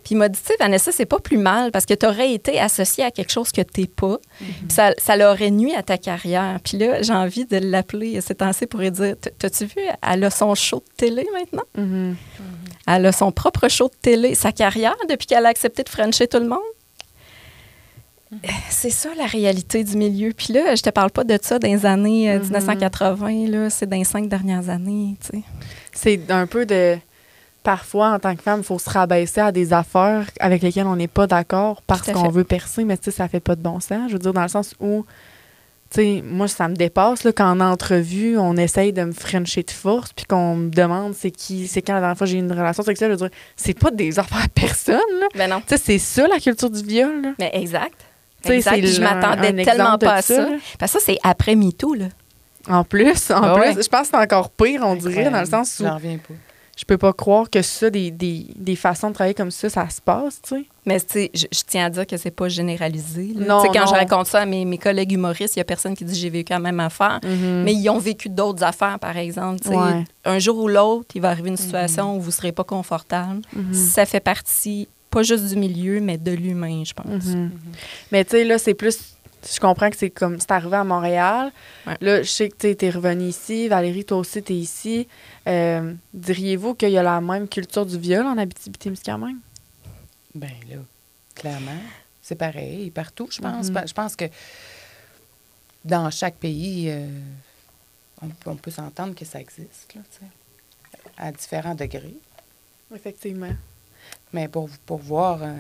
Puis il m'a dit, tu sais, Vanessa, c'est pas plus mal parce que tu aurais été associée à quelque chose que tu n'es pas. Puis ça, ça l'aurait nuit à ta carrière. Puis là, j'ai envie de l'appeler ces temps-ci pour lui dire, t'as-tu vu, elle a son show de télé maintenant? Mhm. Elle a son propre show de télé. Sa carrière, depuis qu'elle a accepté de frencher tout le monde, c'est ça la réalité du milieu. Puis là, je te parle pas de ça dans les années euh, 1980, là, c'est dans les cinq dernières années. tu sais. C'est un peu de. Parfois, en tant que femme, il faut se rabaisser à des affaires avec lesquelles on n'est pas d'accord parce qu'on veut percer, mais tu sais, ça fait pas de bon sens. Je veux dire, dans le sens où Tu sais, moi, ça me dépasse là, quand en entrevue, on essaye de me frencher de force, puis qu'on me demande c'est qui, c'est quand la dernière fois j'ai eu une relation sexuelle. Je veux dire, c'est pas des affaires à personne. Là. Ben non. Tu sais, c'est ça la culture du viol. Là. Mais exact. Tu sais, Exact. Je m'attendais tellement pas à ça. Parce que ça, c'est après MeToo, là. En plus, en Ah plus, ouais. je pense que c'est encore pire, on dirait, dans le sens où J'en reviens pas. Je peux pas croire que ça, des, des, des façons de travailler comme ça, ça se passe, tu sais. Mais tu sais, je, je tiens à dire que c'est pas généralisé. là. Non, quand non. je raconte ça à mes, mes collègues humoristes, il y a personne qui dit j'ai vécu la même affaire. Mais ils ont vécu d'autres affaires, par exemple. Ouais. Un jour ou l'autre, il va arriver une situation où vous ne serez pas confortable. Ça fait partie, pas juste du milieu, mais de l'humain, je pense. Mais tu sais, là, c'est plus. Je comprends que c'est comme. C'est arrivé à Montréal. Ouais. Là, je sais que tu es revenu ici. Valérie, toi aussi, tu es ici. Euh, Diriez-vous qu'il y a la même culture du viol en Abitibi-Témiscamingue? Ben là, clairement, c'est pareil partout, je pense. Mhm. Je pense que dans chaque pays, euh, on, on peut s'entendre que ça existe, là, à différents degrés. Effectivement. Mais pour, pour voir, euh,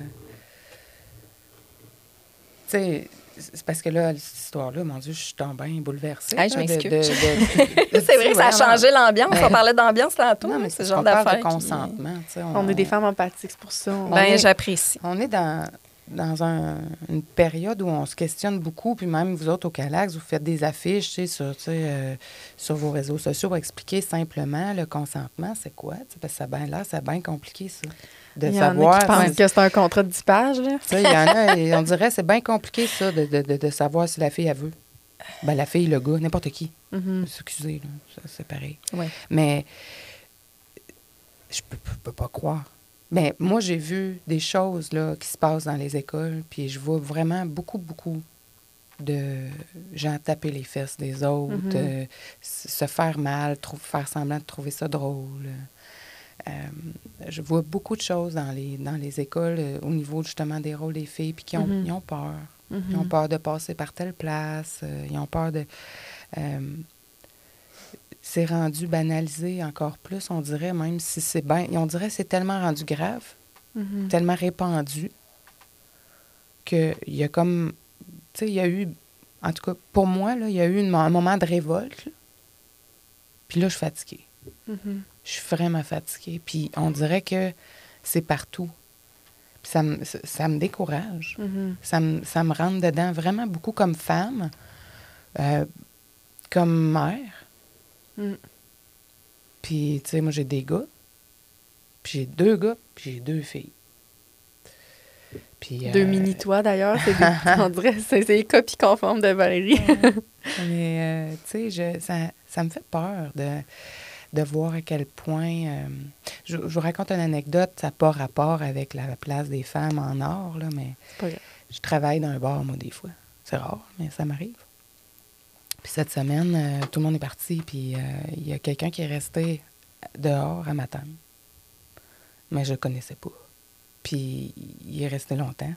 tu sais, c'est parce que là, cette histoire-là, mon Dieu, je suis tombée bouleversée. Hey, je m'excuse. C'est vrai que ça a changé l'ambiance. Ben, on parlait d'ambiance tantôt. Non, mais ce c'est genre genre parle d'affaires. de qui- consentement. tu sais, On est des femmes empathiques, c'est pour ça. on- Ben, j'apprécie. On est dans, dans un- une période où on se questionne beaucoup, puis même vous autres au Calax, vous faites des affiches sur, euh, sur vos réseaux sociaux pour expliquer simplement le consentement, c'est quoi? tu sais, Parce que ça ben là, c'est bien compliqué, ça. De Il y en a qui pensent que c'est un contrat de 10 pages, là. il y en a, et on dirait c'est bien compliqué, ça, de, de- de- savoir si la fille, elle veut. Ben, la fille, le gars, n'importe qui. Excusez, là, ça, c'est pareil. Ouais. Mais je peux, peux- pas croire. Mais moi, j'ai vu des choses là, qui se passent dans les écoles, puis je vois vraiment beaucoup, beaucoup de gens taper les fesses des autres, Mhm. euh, se faire mal, faire semblant de trouver ça drôle. Euh, je vois beaucoup de choses dans les, dans les écoles euh, au niveau justement des rôles des filles, puis qui ont, Mhm. ils ont peur. Ils ont peur de passer par telle place. euh, ils ont peur de. c'est rendu banalisé encore plus, on dirait, même si c'est bien. On dirait que c'est tellement rendu grave, Mhm. tellement répandu, qu'il y a comme. Tu sais, il y a eu. En tout cas, pour moi, il y a eu une- un moment de révolte. Puis là, je suis fatiguée. Mhm. Je suis vraiment fatiguée. Puis on dirait que c'est partout. Puis ça me, ça- ça me décourage Mhm. ça me, ça me rentre dedans vraiment beaucoup comme femme, euh, comme mère. Mm. Puis, tu sais, moi, j'ai des gars, puis j'ai deux gars, puis j'ai deux filles. Puis, Deux euh, mini-toi, d'ailleurs. C'est les copies conformes de Valérie. Mais, euh, tu sais, ça, ça me fait peur de, de voir à quel point. euh, je, je vous raconte une anecdote, ça n'a pas rapport avec la place des femmes en or, là, mais je travaille dans un bar, moi, des fois. C'est rare, mais ça m'arrive. Puis cette semaine, euh, tout le monde est parti, puis euh, il y a quelqu'un qui est resté dehors à m'attendre. Mais je le connaissais pas. Puis il est resté longtemps.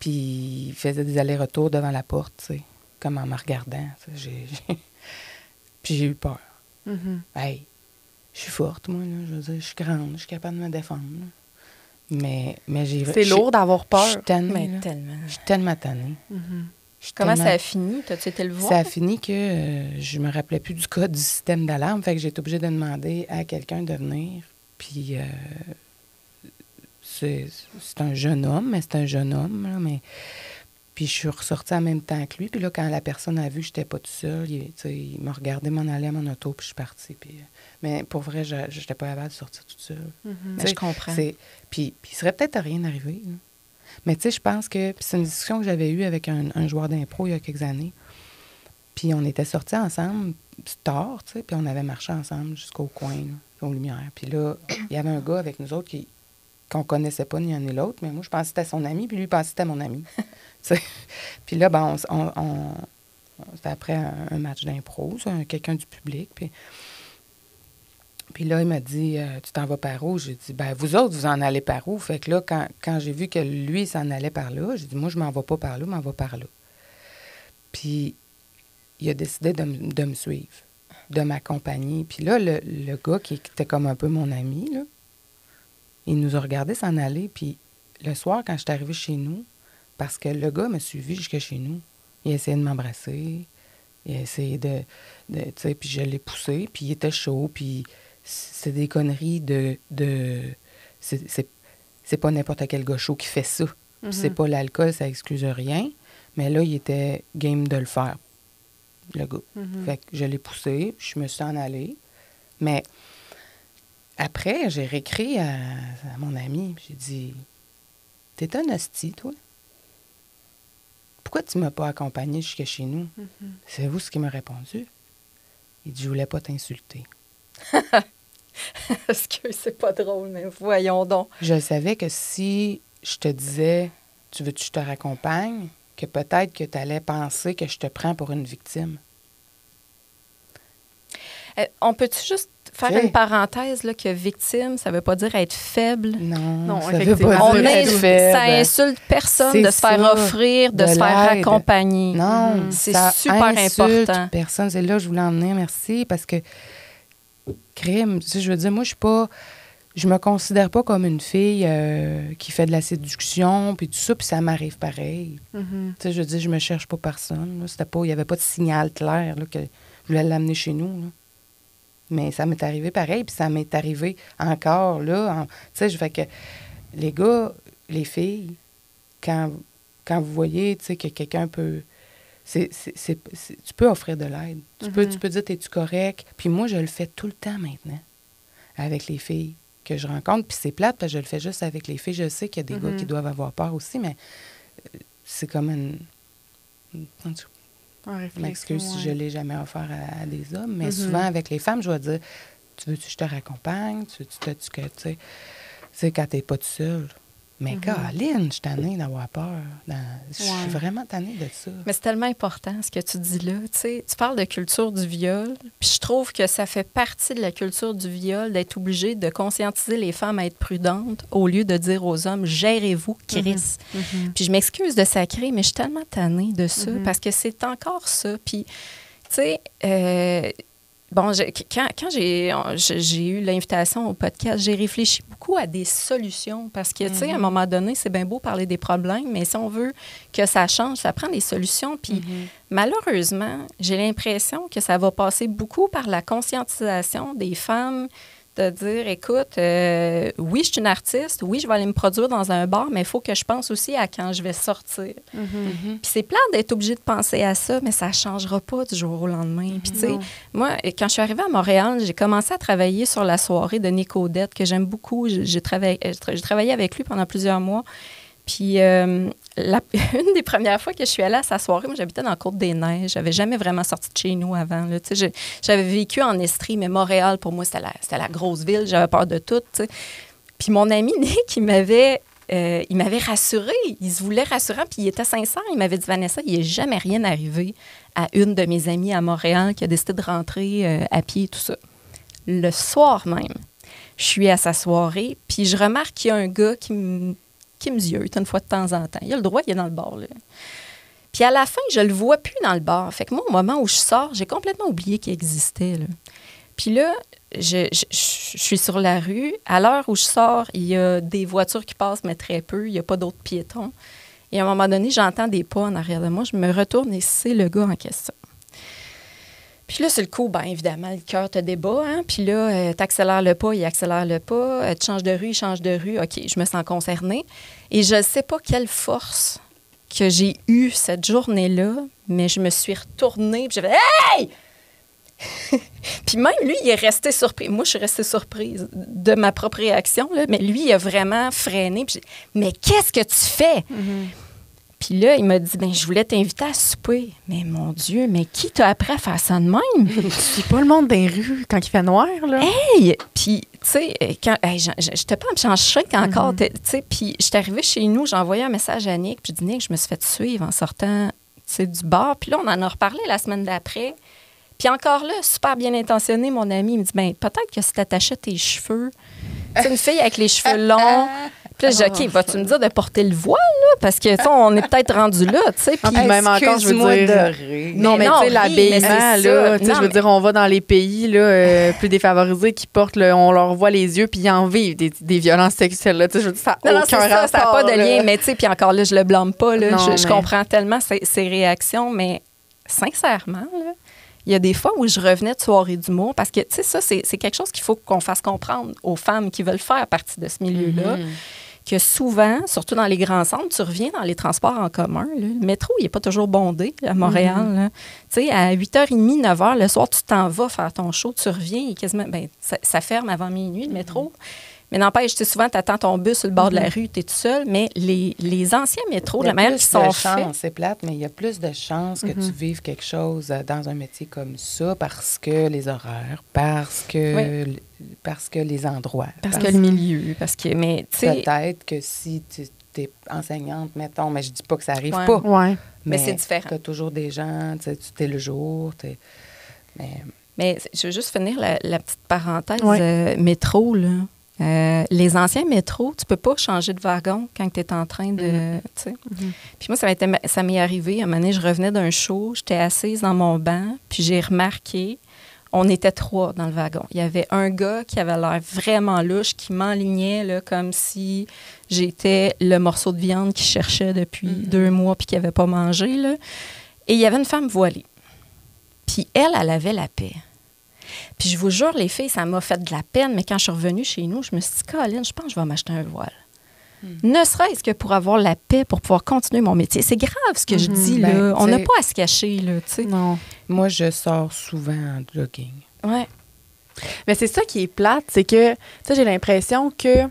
Puis il faisait des allers-retours devant la porte, tu sais, comme en me regardant. j'ai- Puis j'ai eu peur. Mhm. Hey, je suis forte, moi, là. Je veux dire, je suis grande, je suis capable de me défendre. là. Mais, mais j'ai... C'est lourd d'avoir Je peur. suis tannée, Mais tellement. Je suis tellement tannée. Mhm. Je suis Comment tellement- ça a fini? T'as-tu été le voir? Ça a fini que euh, je me rappelais plus du code du système d'alarme. Fait que j'ai été obligée de demander à quelqu'un de venir. Puis euh, c'est c'est un jeune homme, mais c'est un jeune homme. là, mais... Puis je suis ressortie en même temps que lui. Puis là, quand la personne a vu que j'étais pas toute seule, il, il m'a regardé m'en aller à mon auto, puis je suis partie. Puis, euh, mais pour vrai, je n'étais pas capable de sortir toute seule. Mais Tu sais, je comprends. Puis, puis il serait peut-être à rien arrivé. là. Mais tu sais, je pense que puis c'est une discussion que j'avais eue avec un, un joueur d'impro il y a quelques années. Puis on était sortis ensemble tard, tu sais, puis on avait marché ensemble jusqu'au coin, là, aux lumières. Puis là, il y avait un gars avec nous autres qui qu'on connaissait pas ni un ni l'autre, mais moi, je pensais que c'était son ami, puis lui, il pensait que c'était mon ami. Puis là, ben, on, s- on- on- c'était après un, un match d'impro, quelqu'un du public, puis... Puis là, il m'a dit, euh, tu t'en vas par où? J'ai dit, ben vous autres, vous en allez par où? Fait que là, quand, quand j'ai vu que lui s'en allait par là, j'ai dit, moi, je m'en vais pas par là, je m'en vais par là. Puis il a décidé de, de me suivre, de m'accompagner. Puis là, le, le gars qui était comme un peu mon ami, là, il nous a regardé s'en aller. Puis le soir, quand je suis arrivée chez nous, parce que le gars m'a suivi jusque chez nous, Il a essayé de m'embrasser. Il a essayé de. de tu sais, puis je l'ai poussé, puis il était chaud, puis c'est des conneries de. de c'est- pas n'importe quel gars chaud qui fait ça. C'est pas l'alcool, ça excuse rien. Mais là, il était game de le faire, le gars. Fait que je l'ai poussé, puis je me suis en allée. Mais après, j'ai réécrit à, à mon ami, j'ai dit T'es un hostie, toi Pourquoi tu m'as pas accompagné jusqu'à chez nous? C'est vous ce qui m'a répondu? Il dit Je voulais pas t'insulter. Parce que c'est pas drôle, mais voyons donc. Je savais que si je te disais Tu veux que je te raccompagne, que peut-être que tu allais penser que je te prends pour une victime. Euh, on peut-tu juste faire une parenthèse là, que victime, ça veut pas dire être faible. Non, Non, ça veut effectivement. pas On être insulte- faible. ça insulte personne de se faire ça, offrir, de, de se faire accompagner. Non, Mhm. c'est super insulte important. Personne, c'est là que je voulais en venir, merci, parce que crime, tu sais, je veux dire, moi, je suis pas, je me considère pas comme une fille euh, qui fait de la séduction, puis tout ça, puis ça m'arrive pareil. Mhm. Tu sais, je veux dire, je me cherche pas personne. là. C'était pas, il y avait pas de signal clair là, que je voulais l'amener chez nous. là. Mais ça m'est arrivé pareil, puis ça m'est arrivé encore là. en- Tu sais, je fais que les gars, les filles, quand, quand vous voyez, tu sais, que quelqu'un peut c'est, c'est- c'est- tu peux offrir de l'aide. Tu, peux, tu peux dire, es-tu correct? Puis moi, je le fais tout le temps maintenant avec les filles que je rencontre. Puis c'est plate parce que je le fais juste avec les filles. Je sais qu'il y a des gars qui doivent avoir peur aussi, mais euh, c'est comme une... je m'excuse si je l'ai jamais offert à, à des hommes, mais Mhm. souvent avec les femmes, je vais dire, tu veux que je te raccompagne? Tu veux-tu que, tu que- tu sais, tu quand t'es pas tout seul. Mais Caroline, je suis tannée d'avoir peur. Dans- Je. Ouais. suis vraiment tannée de ça. Mais c'est tellement important ce que tu dis là. Tu sais, tu parles de culture du viol, puis je trouve que ça fait partie de la culture du viol d'être obligé de conscientiser les femmes à être prudentes au lieu de dire aux hommes gérez-vous, Chris. Mhm. Puis je m'excuse de sacrer, mais je suis tellement tannée de ça Mhm. parce que c'est encore ça. Puis, tu sais, euh, bon, je- quand, quand j'ai j'ai- j'ai eu l'invitation au podcast, j'ai réfléchi beaucoup à des solutions parce que, tu sais, à un moment donné, c'est bien beau parler des problèmes, mais si on veut que ça change, ça prend des solutions. Puis, malheureusement, j'ai l'impression que ça va passer beaucoup par la conscientisation des femmes de dire, écoute, euh, oui, je suis une artiste, oui, je vais aller me produire dans un bar, mais il faut que je pense aussi à quand je vais sortir. Puis c'est plate d'être obligé de penser à ça, mais ça ne changera pas du jour au lendemain. Puis tu sais, moi, quand je suis arrivée à Montréal, j'ai commencé à travailler sur la soirée de Nico Odette, que j'aime beaucoup. J'ai travaillé, travaillé avec lui pendant plusieurs mois. Puis euh, une des premières fois que je suis allée à sa soirée, moi j'habitais dans la Côte-des-Neiges. J'avais jamais vraiment sorti de chez nous avant. J'avais vécu en Estrie, mais Montréal, pour moi, c'était la, la grosse ville. J'avais peur de tout. Puis mon ami Nick, il m'avait, euh, il m'avait rassuré. Il se voulait rassurant, puis il était sincère. Il m'avait dit Vanessa, il n'est jamais rien arrivé à une de mes amies à Montréal qui a décidé de rentrer euh, à pied, tout ça. Le soir même, je suis à sa soirée, puis je remarque qu'il y a un gars qui me me ziote une fois de temps en temps. Il a le droit, il est dans le bar. Puis à la fin, je le vois plus dans le bar. Fait que moi, au moment où je sors, j'ai complètement oublié qu'il existait. Puis là, je suis sur la rue. À l'heure où je sors, il y a des voitures qui passent, mais très peu. Il n'y a pas d'autres piétons. Et à un moment donné, j'entends des pas en arrière de moi. Je me retourne et c'est le gars en question. Puis là, sur le coup, bien évidemment, le cœur te débat. Hein? Puis là, tu accélères le pas, il accélère le pas. Euh, tu changes de rue, il change de rue. OK, je me sens concernée. Et je ne sais pas quelle force que j'ai eue cette journée-là, mais je me suis retournée. Puis j'ai fait Hey! puis même lui, il est resté surpris. Moi, je suis restée surprise de ma propre réaction, là, mais lui, il a vraiment freiné. Puis mais qu'est-ce que tu fais? Puis là, il m'a dit, ben, je voulais t'inviter à souper. Mais mon Dieu, mais qui t'a appris à faire ça de même? C'est pas le monde des rues quand il fait noir, là. Hey! Puis, tu sais, euh, quand. Hey, j'étais pas shake encore. T'es- Tu sais, puis, j'étais arrivée chez nous, j'ai envoyé un message à Nick, puis j'ai dit, Nick, je me suis fait suivre en sortant, du bar. Puis là, on en a reparlé la semaine d'après. Puis encore là, super bien intentionné, mon ami, il me dit, ben, peut-être que si t'attachais tes cheveux, tu sais, une fille avec les cheveux longs, Puis là, dit, OK, vas-tu me dire de porter le voile, là? Parce que, tu sais, on est peut-être rendu là, tu sais. Puis, Puis même encore, je veux dire- de. Non, mais, tu sais, l'habillement, là, tu sais, je veux mais- dire, on va dans les pays là, euh, plus défavorisés qui portent, le, on leur voit les yeux, puis ils en vivent des, des violences sexuelles. Là, tu sais, je veux dire, ça n'a aucun ça, ça n'a rapport. pas de là. lien. Mais tu sais, puis encore là, je le blâme pas. Là. Non, je, comprends tellement ses, ses réactions, mais sincèrement, là, il y a des fois où je revenais de soirée d'humour parce que, tu sais, ça, c'est c'est quelque chose qu'il faut qu'on fasse comprendre aux femmes qui veulent faire partie de ce milieu-là. Mhm. Que souvent, surtout dans les grands centres, tu reviens dans les transports en commun. là. Le métro, il n'est pas toujours bondé à Montréal. Mhm. là. Tu sais, à 8h30, 9h, le soir, tu t'en vas faire ton show, tu reviens et quasiment, ben, ça, ça ferme avant minuit, le métro. Mhm. Mais n'empêche, tu sais, souvent, tu attends ton bus sur le bord de la rue, tu es tout seul. Mais les, les anciens métros, de la manière plus qu'ils sont de faits, c'est plate, mais il y a plus de chances que tu vives quelque chose euh, dans un métier comme ça parce que les horaires, parce que, parce que les endroits. parce que le milieu, parce que, mais tu sais, Peut-être que si tu es enseignante, mettons, mais je dis pas que ça arrive Ouais. pas. Ouais. Mais c'est différent. Tu as toujours des gens, tu sais, tu es le jour, t'es- mais Mais je veux juste finir la, la petite parenthèse Ouais. euh, métro. Là. Euh, les anciens métros, tu peux pas changer de wagon quand tu es en train de. tu sais. Puis moi, ça m'est arrivé. À un moment donné, je revenais d'un show, j'étais assise dans mon banc, puis j'ai remarqué, on était trois dans le wagon. Il y avait un gars qui avait l'air vraiment louche, qui m'enlignait comme si j'étais le morceau de viande qu'il cherchait depuis deux mois puis qu'il n'avait pas mangé. Là. Et il y avait une femme voilée. Puis elle, elle avait la paix. Puis je vous jure, les filles, ça m'a fait de la peine, mais quand je suis revenue chez nous, je me suis dit, Colin, je pense que je vais m'acheter un voile. Ne serait-ce que pour avoir la paix, pour pouvoir continuer mon métier. C'est grave ce que je dis, là. Ben, On n'a pas à se cacher, là, tu sais. Non. moi, je sors souvent en jogging. Ouais. Mais c'est ça qui est plate, c'est que, tu sais, j'ai l'impression que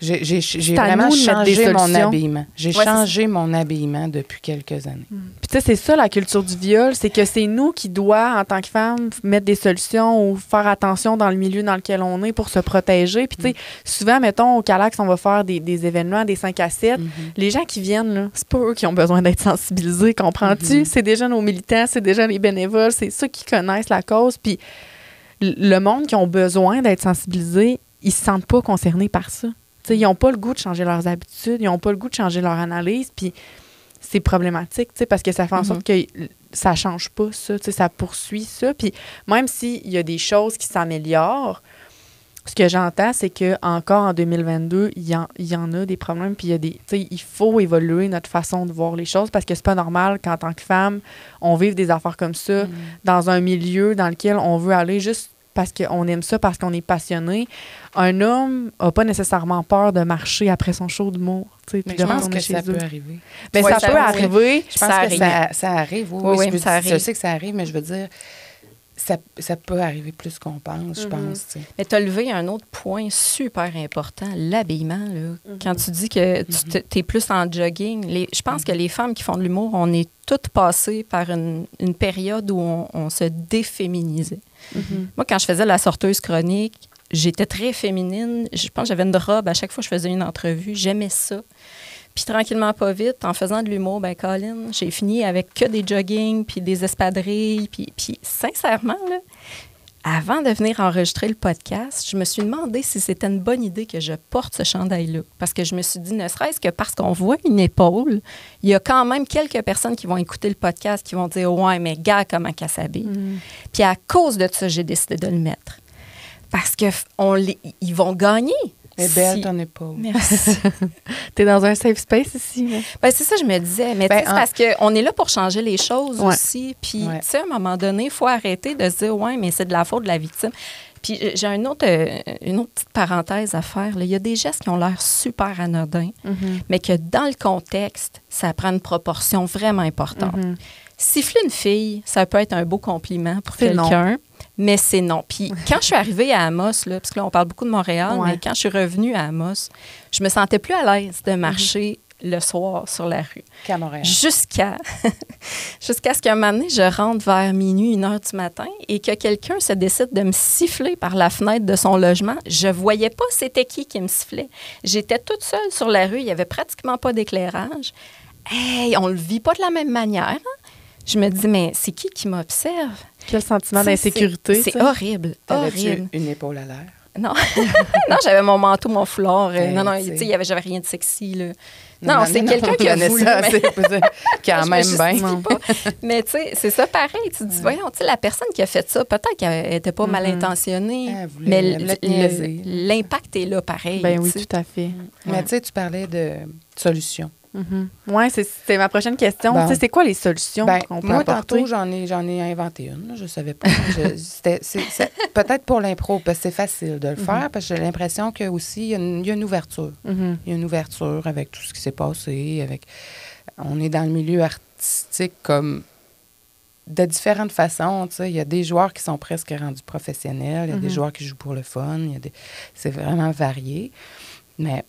J'ai vraiment changé mon habillement. J'ai Ouais, changé mon habillement depuis quelques années. Puis tu sais, c'est ça la culture du viol, c'est que c'est nous qui doit, en tant que femmes, mettre des solutions ou faire attention dans le milieu dans lequel on est pour se protéger. Puis tu sais, souvent, mettons, au Calax, on va faire des, des événements, des 5 à 7. Les gens qui viennent, c'est pas eux qui ont besoin d'être sensibilisés, comprends-tu? C'est déjà nos militants, c'est déjà les bénévoles, c'est ceux qui connaissent la cause. Puis le monde qui ont besoin d'être sensibilisés, ils se sentent pas concernés par ça. Ils n'ont pas le goût de changer leurs habitudes, ils n'ont pas le goût de changer leur analyse. Puis c'est problématique, parce que ça fait en sorte que ça change pas ça, ça poursuit ça. Puis même s'il y a des choses qui s'améliorent, ce que j'entends, c'est que encore en 2022, il y en, il y en a des problèmes, puis il y a des, il faut évoluer notre façon de voir les choses parce que c'est pas normal qu'en tant que femme, on vive des affaires comme ça dans un milieu dans lequel on veut aller juste parce qu'on aime ça, parce qu'on est passionné. Un homme a pas nécessairement peur de marcher après son show d'humour, tu sais, puis Mais de je pense que ça eux. peut arriver. Mais Ouais, ça, ça- peut arriver. Je pense Ça que arrive. ça, ça arrive. Oui, Oui, oui, oui, je, ça dire- je arrive. sais que ça arrive, mais je veux dire, ça, ça peut arriver plus qu'on pense, je pense. tu sais. Mais tu as levé un autre point super important, l'habillement. là. Quand tu dis que tu es plus en jogging, les- je pense que les femmes qui font de l'humour, on est toutes passées par une, une période où on, on se déféminisait. Moi, quand je faisais la sorteuse chronique, j'étais très féminine. Je pense que j'avais une robe à chaque fois que je faisais une entrevue. J'aimais ça. Puis tranquillement, pas vite, en faisant de l'humour, ben Colin, j'ai fini avec que des joggings, puis des espadrilles. Puis, puis sincèrement, là, avant de venir enregistrer le podcast, je me suis demandé si c'était une bonne idée que je porte ce chandail-là. Parce que je me suis dit, ne serait-ce que parce qu'on voit une épaule, il y a quand même quelques personnes qui vont écouter le podcast qui vont dire Ouais, mais gars, comment qu'elle s'habille. Puis à cause de ça, j'ai décidé de le mettre. Parce qu'ils vont gagner. Est belle Si- ton épaule. Merci. T'es dans un safe space ici. là. Ben, c'est ça, je me disais. Mais Ben, en- c'est parce qu'on est là pour changer les choses Ouais. aussi. Puis, Ouais. tu sais, à un moment donné, il faut arrêter de se dire, ouais, mais c'est de la faute de la victime. Puis, euh, j'ai un autre, euh, une autre petite parenthèse à faire. là. Il y a des gestes qui ont l'air super anodins, mais que dans le contexte, ça prend une proportion vraiment importante. Siffler une fille, ça peut être un beau compliment pour quelqu'un, mais c'est non. Puis quand je suis arrivée à Amos, là, parce que là, on parle beaucoup de Montréal, Ouais. mais quand je suis revenue à Amos, je me sentais plus à l'aise de marcher le soir sur la rue. Qu'à Montréal. Jusqu'à jusqu'à ce qu'un moment donné, je rentre vers minuit, une heure du matin, et que quelqu'un se décide de me siffler par la fenêtre de son logement. Je voyais pas c'était qui qui me sifflait. J'étais toute seule sur la rue, il y avait pratiquement pas d'éclairage. Hey, on le vit pas de la même manière. hein? Je me dis, mais c'est qui qui m'observe? Quel sentiment Ça, d'insécurité. C'est horrible, horrible. une épaule à l'air? Non, non j'avais mon manteau, mon foulard. euh, Hey, non, non, tu sais. j'avais rien de sexy. Là. Non, c'est quelqu'un qui a voulu, mais- c'est quand même bien. Mais tu sais, c'est ça pareil. Tu te dis, voyons, tu sais, la personne qui a fait ça, peut-être qu'elle n'était pas mal intentionnée, Elle voulait- mais l'impact est là pareil. Ben oui, tout à fait. Mais tu sais, tu parlais de solutions. Mhm. Ouais, c'est c'est ma prochaine question. Bon. Sais, c'est quoi les solutions Ben, qu'on peut moi, apporter? tantôt, j'en ai, inventé une. là, Je savais pas. Peut-être pour l'impro, parce que c'est facile de le faire, parce que j'ai l'impression que aussi il y, a une- il y a une ouverture. Mhm. Il y a une ouverture avec tout ce qui s'est passé. Avec... On est dans le milieu artistique comme de différentes façons. Il y a des joueurs qui sont presque rendus professionnels. Il y a des joueurs qui jouent pour le fun. des- C'est vraiment varié. Mais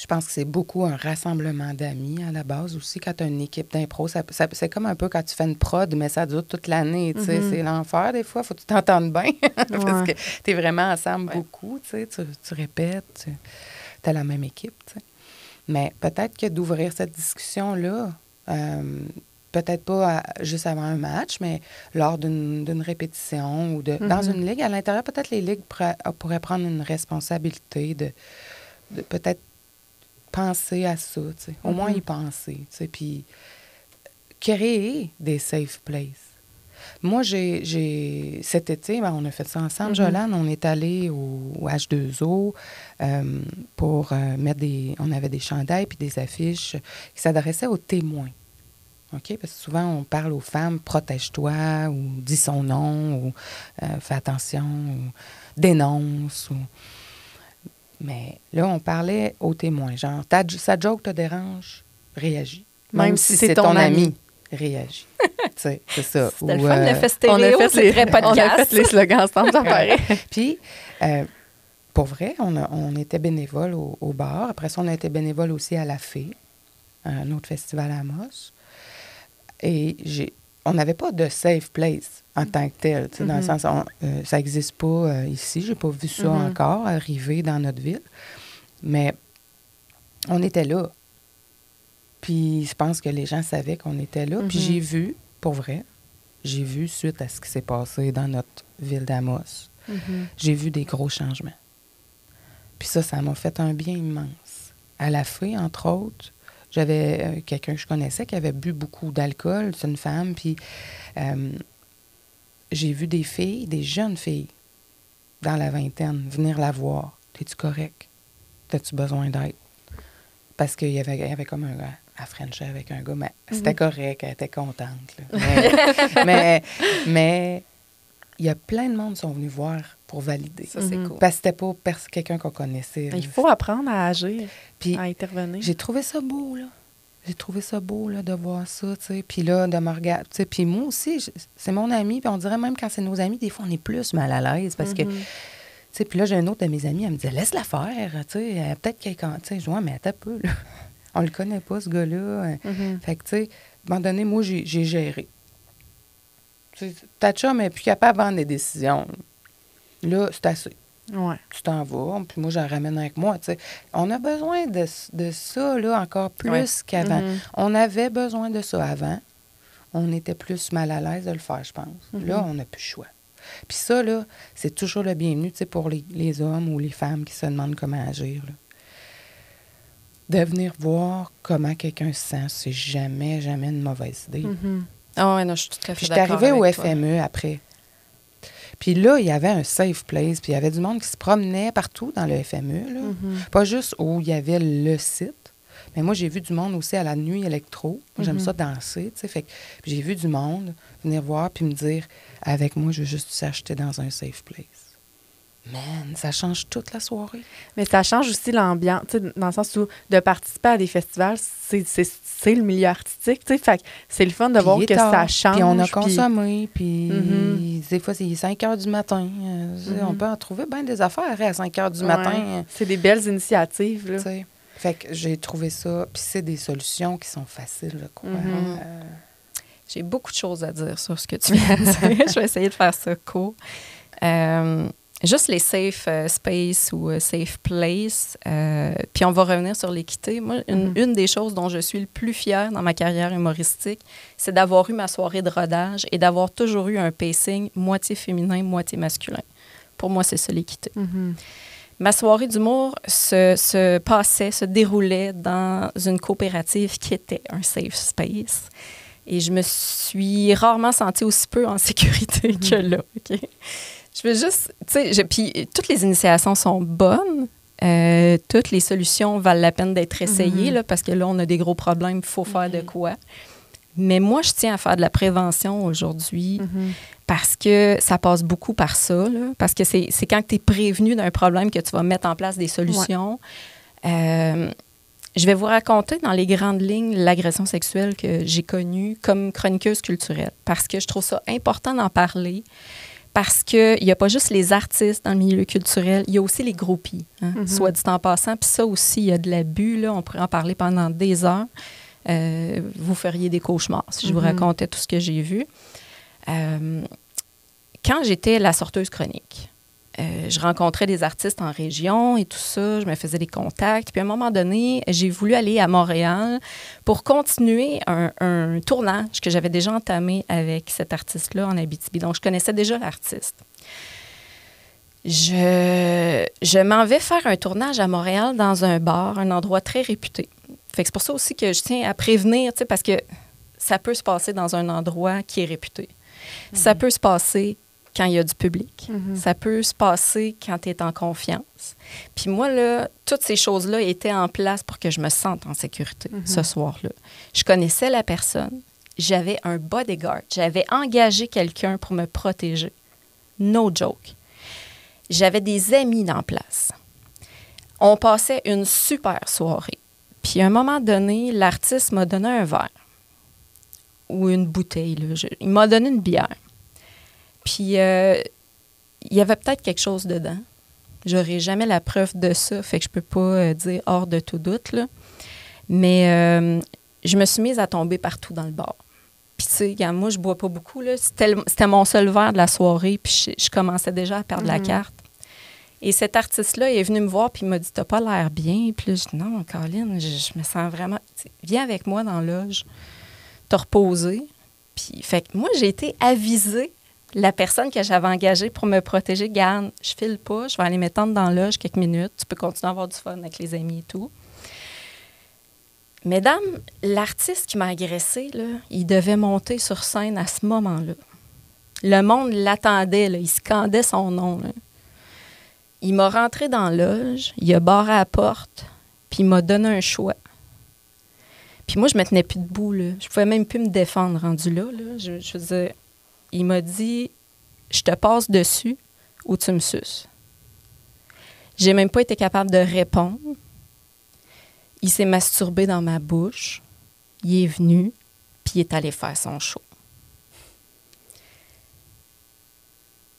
je pense que c'est beaucoup un rassemblement d'amis à la base aussi. Quand tu as une équipe d'impro, ça, ça- c'est comme un peu quand tu fais une prod, mais ça dure toute l'année. sais. C'est l'enfer des fois. faut que tu t'entendes bien parce Ouais. que tu es vraiment ensemble beaucoup. Tu, tu, répètes, tu as la même équipe. tu sais. Mais peut-être que d'ouvrir cette discussion-là, euh, peut-être pas à- juste avant un match, mais lors d'une d'une répétition ou de, dans une ligue, à l'intérieur, peut-être les ligues pourraient, pourraient prendre une responsabilité de, de peut-être penser à ça, tu sais. au moins y penser, tu sais, puis créer des safe places. Moi, j'ai, cet été, ben, on a fait ça ensemble, Jolane, on est allé au, au H2O euh, pour euh, mettre des... On avait des chandails puis des affiches qui s'adressaient aux témoins. OK? Parce que souvent, on parle aux femmes, protège-toi, ou dis son nom, ou euh, fais attention, ou dénonce. Ou... Mais là, on parlait aux témoins. Genre, ta, sa joke te dérange, réagis. Même, si, c'est ton, ami, réagis. Tu sais, c'est ça. C'était le Ou, fun, euh, le On a fait les, très on a podcast. fait les slogans ensemble, ça paraît. Puis, euh, pour vrai, on, a- on était bénévole au, au bar. Après ça, on a été bénévole aussi à la Fée, un autre festival à Amos. Et j'ai, on n'avait pas de safe place en tant que tel. Dans le sens, on- euh, ça n'existe pas euh, ici. J'ai pas vu ça encore arriver dans notre ville. Mais on était là. Puis je pense que les gens savaient qu'on était là. Puis j'ai vu, pour vrai, j'ai vu, suite à ce qui s'est passé dans notre ville d'Amos, j'ai vu des gros changements. Puis ça, ça m'a fait un bien immense. À la fée, entre autres, j'avais euh, quelqu'un que je connaissais qui avait bu beaucoup d'alcool. C'est une femme. Puis euh, j'ai vu des filles, des jeunes filles, dans la vingtaine, venir la voir. T'es-tu correct? T'as-tu besoin d'aide? Parce qu'il y avait, il y avait comme un gars à French avec un gars, mais c'était correct, elle était contente. là. Mais, mais, mais il y a plein de monde qui sont venus voir pour valider. Ça, c'est cool. Parce que c'était pas quelqu'un qu'on connaissait. Il faut apprendre à agir, Puis à intervenir. j'ai trouvé ça beau, là. J'ai trouvé ça beau, là, de voir ça, tu sais. Puis là, de me regarder. tu sais. Puis moi aussi, c'est mon ami. Puis on dirait même quand c'est nos amis, des fois, on est plus mal à l'aise parce que. Tu sais, puis là, j'ai une autre de mes amies, elle me disait, laisse-la faire, tu sais. euh, Peut-être quelqu'un. Tu sais, je ouais, mais attends un peu, là. On le connaît pas, ce gars-là. Euh, Fait que, tu sais, à un moment donné, moi, j'ai géré. Ta chum est plus capable de prendre des décisions. Là, c'est assez Ouais. tu t'en vas, puis moi, j'en ramène avec moi. On a besoin de, de ça, là, encore plus Ouais. qu'avant. Mhm. On avait besoin de ça avant. On était plus mal à l'aise de le faire, je pense. Là, on n'a plus le choix. Puis ça, là, c'est toujours le bienvenu, pour les, les hommes ou les femmes qui se demandent comment agir. là. De venir voir comment quelqu'un se sent, c'est jamais, jamais une mauvaise idée. Ah ouais, non, je suis tout à fait Puis j'étais d'accord arrivée au toi. FME après. Puis là, il y avait un safe place, puis il y avait du monde qui se promenait partout dans le FME. Là. Mm-hmm. Pas juste où il y avait le site, mais moi, j'ai vu du monde aussi à la nuit électro. Moi, J'aime ça danser, tu sais. Fait j'ai vu du monde venir voir puis me dire avec moi, je veux juste s'acheter dans un safe place. Man, ça change toute la soirée. Mais ça change aussi l'ambiance, tu sais, dans le sens où de participer à des festivals, c'est le milieu artistique, tu sais. Fait que c'est le fun de voir que tard, ça change. Puis on a puis- consommé, puis Mhm. des fois, c'est 5 heures du matin. Euh, On peut en trouver bien des affaires à 5 heures du Ouais. matin. euh, C'est des belles initiatives, là. Fait que j'ai trouvé ça. Puis c'est des solutions qui sont faciles, là, quoi. Mhm. Euh, J'ai beaucoup de choses à dire sur ce que tu viens de dire. je vais essayer de faire ça court. Euh, juste les safe euh, space ou euh, safe place. euh, puis on va revenir sur l'équité. Moi, une, une des choses dont je suis le plus fière dans ma carrière humoristique, c'est d'avoir eu ma soirée de rodage et d'avoir toujours eu un pacing moitié féminin, moitié masculin. Pour moi, c'est ça l'équité. Mhm. Ma soirée d'humour se, se passait, se déroulait dans une coopérative qui était un safe space. Et je me suis rarement sentie aussi peu en sécurité que là. OK? Je veux juste, tu sais, puis toutes les initiations sont bonnes. Euh, toutes les solutions valent la peine d'être essayées, Mhm. là, parce que là, on a des gros problèmes, il faut faire de quoi. Mais moi, je tiens à faire de la prévention aujourd'hui Mhm. parce que ça passe beaucoup par ça. là. parce que c'est c'est quand tu es prévenu d'un problème que tu vas mettre en place des solutions. Euh, je vais vous raconter dans les grandes lignes l'agression sexuelle que j'ai connue comme chroniqueuse culturelle parce que je trouve ça important d'en parler. Parce qu'il n'y a pas juste les artistes dans le milieu culturel, il y a aussi les groupies, hein, Mhm. soit dit en passant. Puis ça aussi, il y a de l'abus, on pourrait en parler pendant des heures. Euh, vous feriez des cauchemars si je vous Mhm. racontais tout ce que j'ai vu. Euh, quand j'étais la sorteuse chronique, euh, je rencontrais des artistes en région et tout ça, je me faisais des contacts. Puis à un moment donné, j'ai voulu aller à Montréal pour continuer un, un tournage que j'avais déjà entamé avec cet artiste-là en Abitibi. Donc, je connaissais déjà l'artiste. Je, je m'en vais faire un tournage à Montréal dans un bar, un endroit très réputé. Fait que c'est pour ça aussi que je tiens à prévenir, parce que ça peut se passer dans un endroit qui est réputé. Ça peut se passer quand il y a du public. Mhm. Ça peut se passer quand tu es en confiance. Puis moi, là, toutes ces choses-là étaient en place pour que je me sente en sécurité Mhm. ce soir-là. Je connaissais la personne. J'avais un bodyguard. J'avais engagé quelqu'un pour me protéger. No joke. J'avais des amis dans place. On passait une super soirée. Puis à un moment donné, l'artiste m'a donné un verre ou une bouteille. là. Je- il m'a donné une bière. Puis euh, il y avait peut-être quelque chose dedans. J'aurai jamais la preuve de ça, fait que je peux pas euh, dire hors de tout doute. Là. Mais euh, je me suis mise à tomber partout dans le bar. Puis tu sais, moi, je bois pas beaucoup. C'était mon seul verre de la soirée, puis je, je commençais déjà à perdre la Mhm. carte. Et cet artiste-là est venu me voir, puis il m'a dit T'as pas l'air bien. Puis là, je dis Non, Colin, je, je me sens vraiment. Viens avec moi dans la loge, te reposer. Puis, fait que moi, j'ai été avisée la personne que j'avais engagée pour me protéger, garde, je file pas, je vais aller m'étendre dans la loge quelques minutes. Tu peux continuer à avoir du fun avec les amis et tout. Mesdames, l'artiste qui m'a agressée, il devait monter sur scène à ce moment-là. Le monde l'attendait, il scandait son nom. Il m'a rentré dans la loge, il a barré la porte, puis il m'a donné un choix. Puis moi, je me tenais plus debout. Là. Je pouvais même plus me défendre rendu là. là. Je, je dire, il m'a dit Je te passe dessus ou tu me suces. J'ai même pas été capable de répondre. Il s'est masturbé dans ma bouche. Il est venu, puis il est allé faire son show.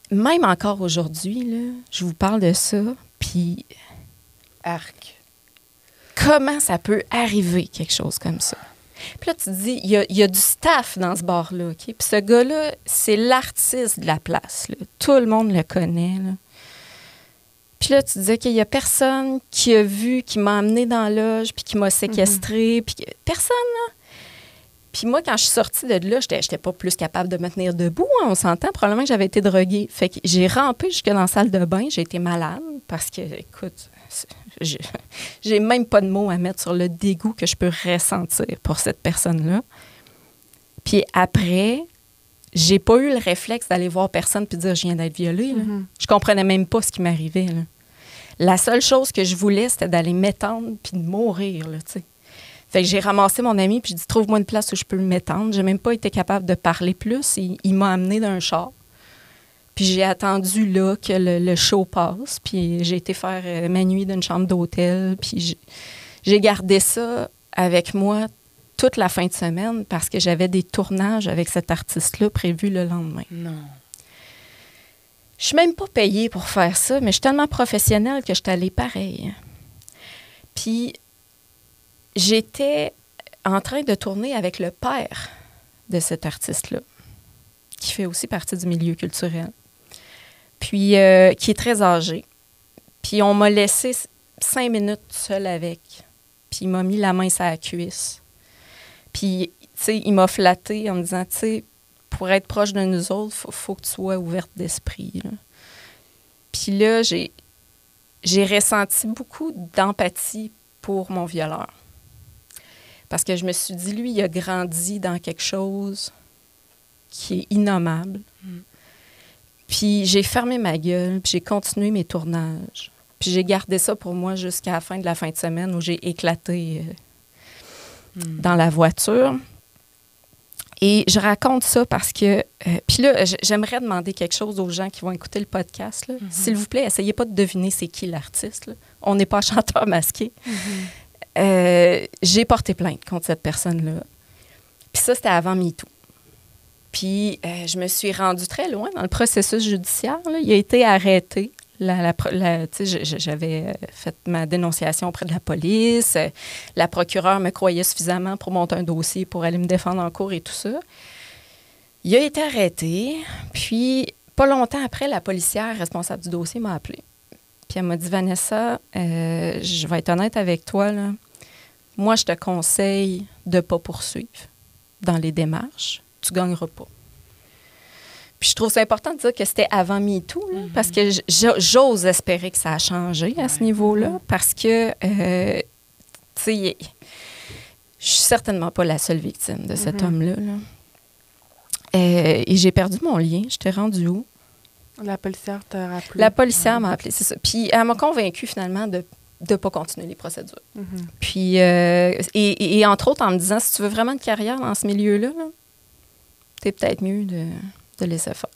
Même encore aujourd'hui, je vous parle de ça, puis Arc. comment ça peut arriver, quelque chose comme ça? Puis là, tu te dis, il y a, il y a du staff dans ce bar-là, OK? Puis ce gars-là, c'est l'artiste de la place. là. Tout le monde le connaît, là. Puis là, tu te dis, OK, il y a personne qui a vu, qui m'a amené dans la loge, puis qui m'a séquestré, puis que- personne, là. Puis moi, quand je suis sortie de là, j'étais j'étais pas plus capable de me tenir debout, hein, on s'entend. Probablement que j'avais été droguée. Fait que j'ai rampé jusque dans la salle de bain. J'ai été malade parce que, écoute, j'ai- même pas de mots à mettre sur le dégoût que je peux ressentir pour cette personne-là. Puis après, j'ai pas eu le réflexe d'aller voir personne puis dire je viens d'être violée. là. Mhm. Je comprenais même pas ce qui m'arrivait. La seule chose que je voulais, c'était d'aller m'étendre puis de mourir, là. Fait que j'ai ramassé mon ami puis j'ai dit trouve-moi une place où je peux m'étendre. J'ai même pas été capable de parler plus. Il, il m'a amené d'un char. Puis j'ai attendu là que le, le show passe. Puis j'ai été faire euh, ma nuit d'une chambre d'hôtel. Puis j'ai- j'ai gardé ça avec moi toute la fin de semaine parce que j'avais des tournages avec cet artiste-là prévus le lendemain. Non. Je suis même pas payée pour faire ça, mais je suis tellement professionnelle que je suis allée pareil. Puis j'étais en train de tourner avec le père de cet artiste-là, qui fait aussi partie du milieu culturel, puis euh, qui est très âgé. Puis on m'a laissé cinq minutes seule avec, puis il m'a mis la main sur la cuisse. Puis, tu sais, il m'a flatté en me disant, tu sais, pour être proche de nous autres, il faut, que tu sois ouverte d'esprit. Puis là, j'ai, j'ai ressenti beaucoup d'empathie pour mon violeur. Parce que je me suis dit, lui, il a grandi dans quelque chose qui est innommable. Puis j'ai fermé ma gueule, puis j'ai continué mes tournages. Puis j'ai gardé ça pour moi jusqu'à la fin de la fin de semaine où j'ai éclaté euh, dans la voiture. Et je raconte ça parce que. euh, puis là, j'aimerais demander quelque chose aux gens qui vont écouter le podcast. là. S'il vous plaît, essayez pas de deviner c'est qui l'artiste. On n'est pas chanteur masqué. Euh, J'ai porté plainte contre cette personne-là. Puis ça, c'était avant MeToo. Puis euh, je me suis rendue très loin dans le processus judiciaire. Il a été arrêté. La, la J'avais euh, fait ma dénonciation auprès de la police. La procureure me croyait suffisamment pour monter un dossier pour aller me défendre en cours et tout ça. Il a été arrêté. Puis, pas longtemps après, la policière responsable du dossier m'a appelé. Puis elle m'a dit Vanessa, euh, je vais être honnête avec toi. Moi, je te conseille de ne pas poursuivre dans les démarches. Tu ne gagneras pas. Puis je trouve ça important de dire que c'était avant MeToo, là, parce que j'ose espérer que ça a changé à ce niveau-là, parce que, euh, tu sais, je suis certainement pas la seule victime de cet homme-là. là. Euh, et j'ai perdu mon lien. J'étais rendue où? La policière t'a rappelé. La policière m'a appelé, c'est ça. Puis elle m'a convaincue finalement de ne pas continuer les procédures. Puis, euh, et, et- et entre autres en me disant, si tu veux vraiment une carrière dans ce milieu-là, là, t'es peut-être mieux de, de laisser faire.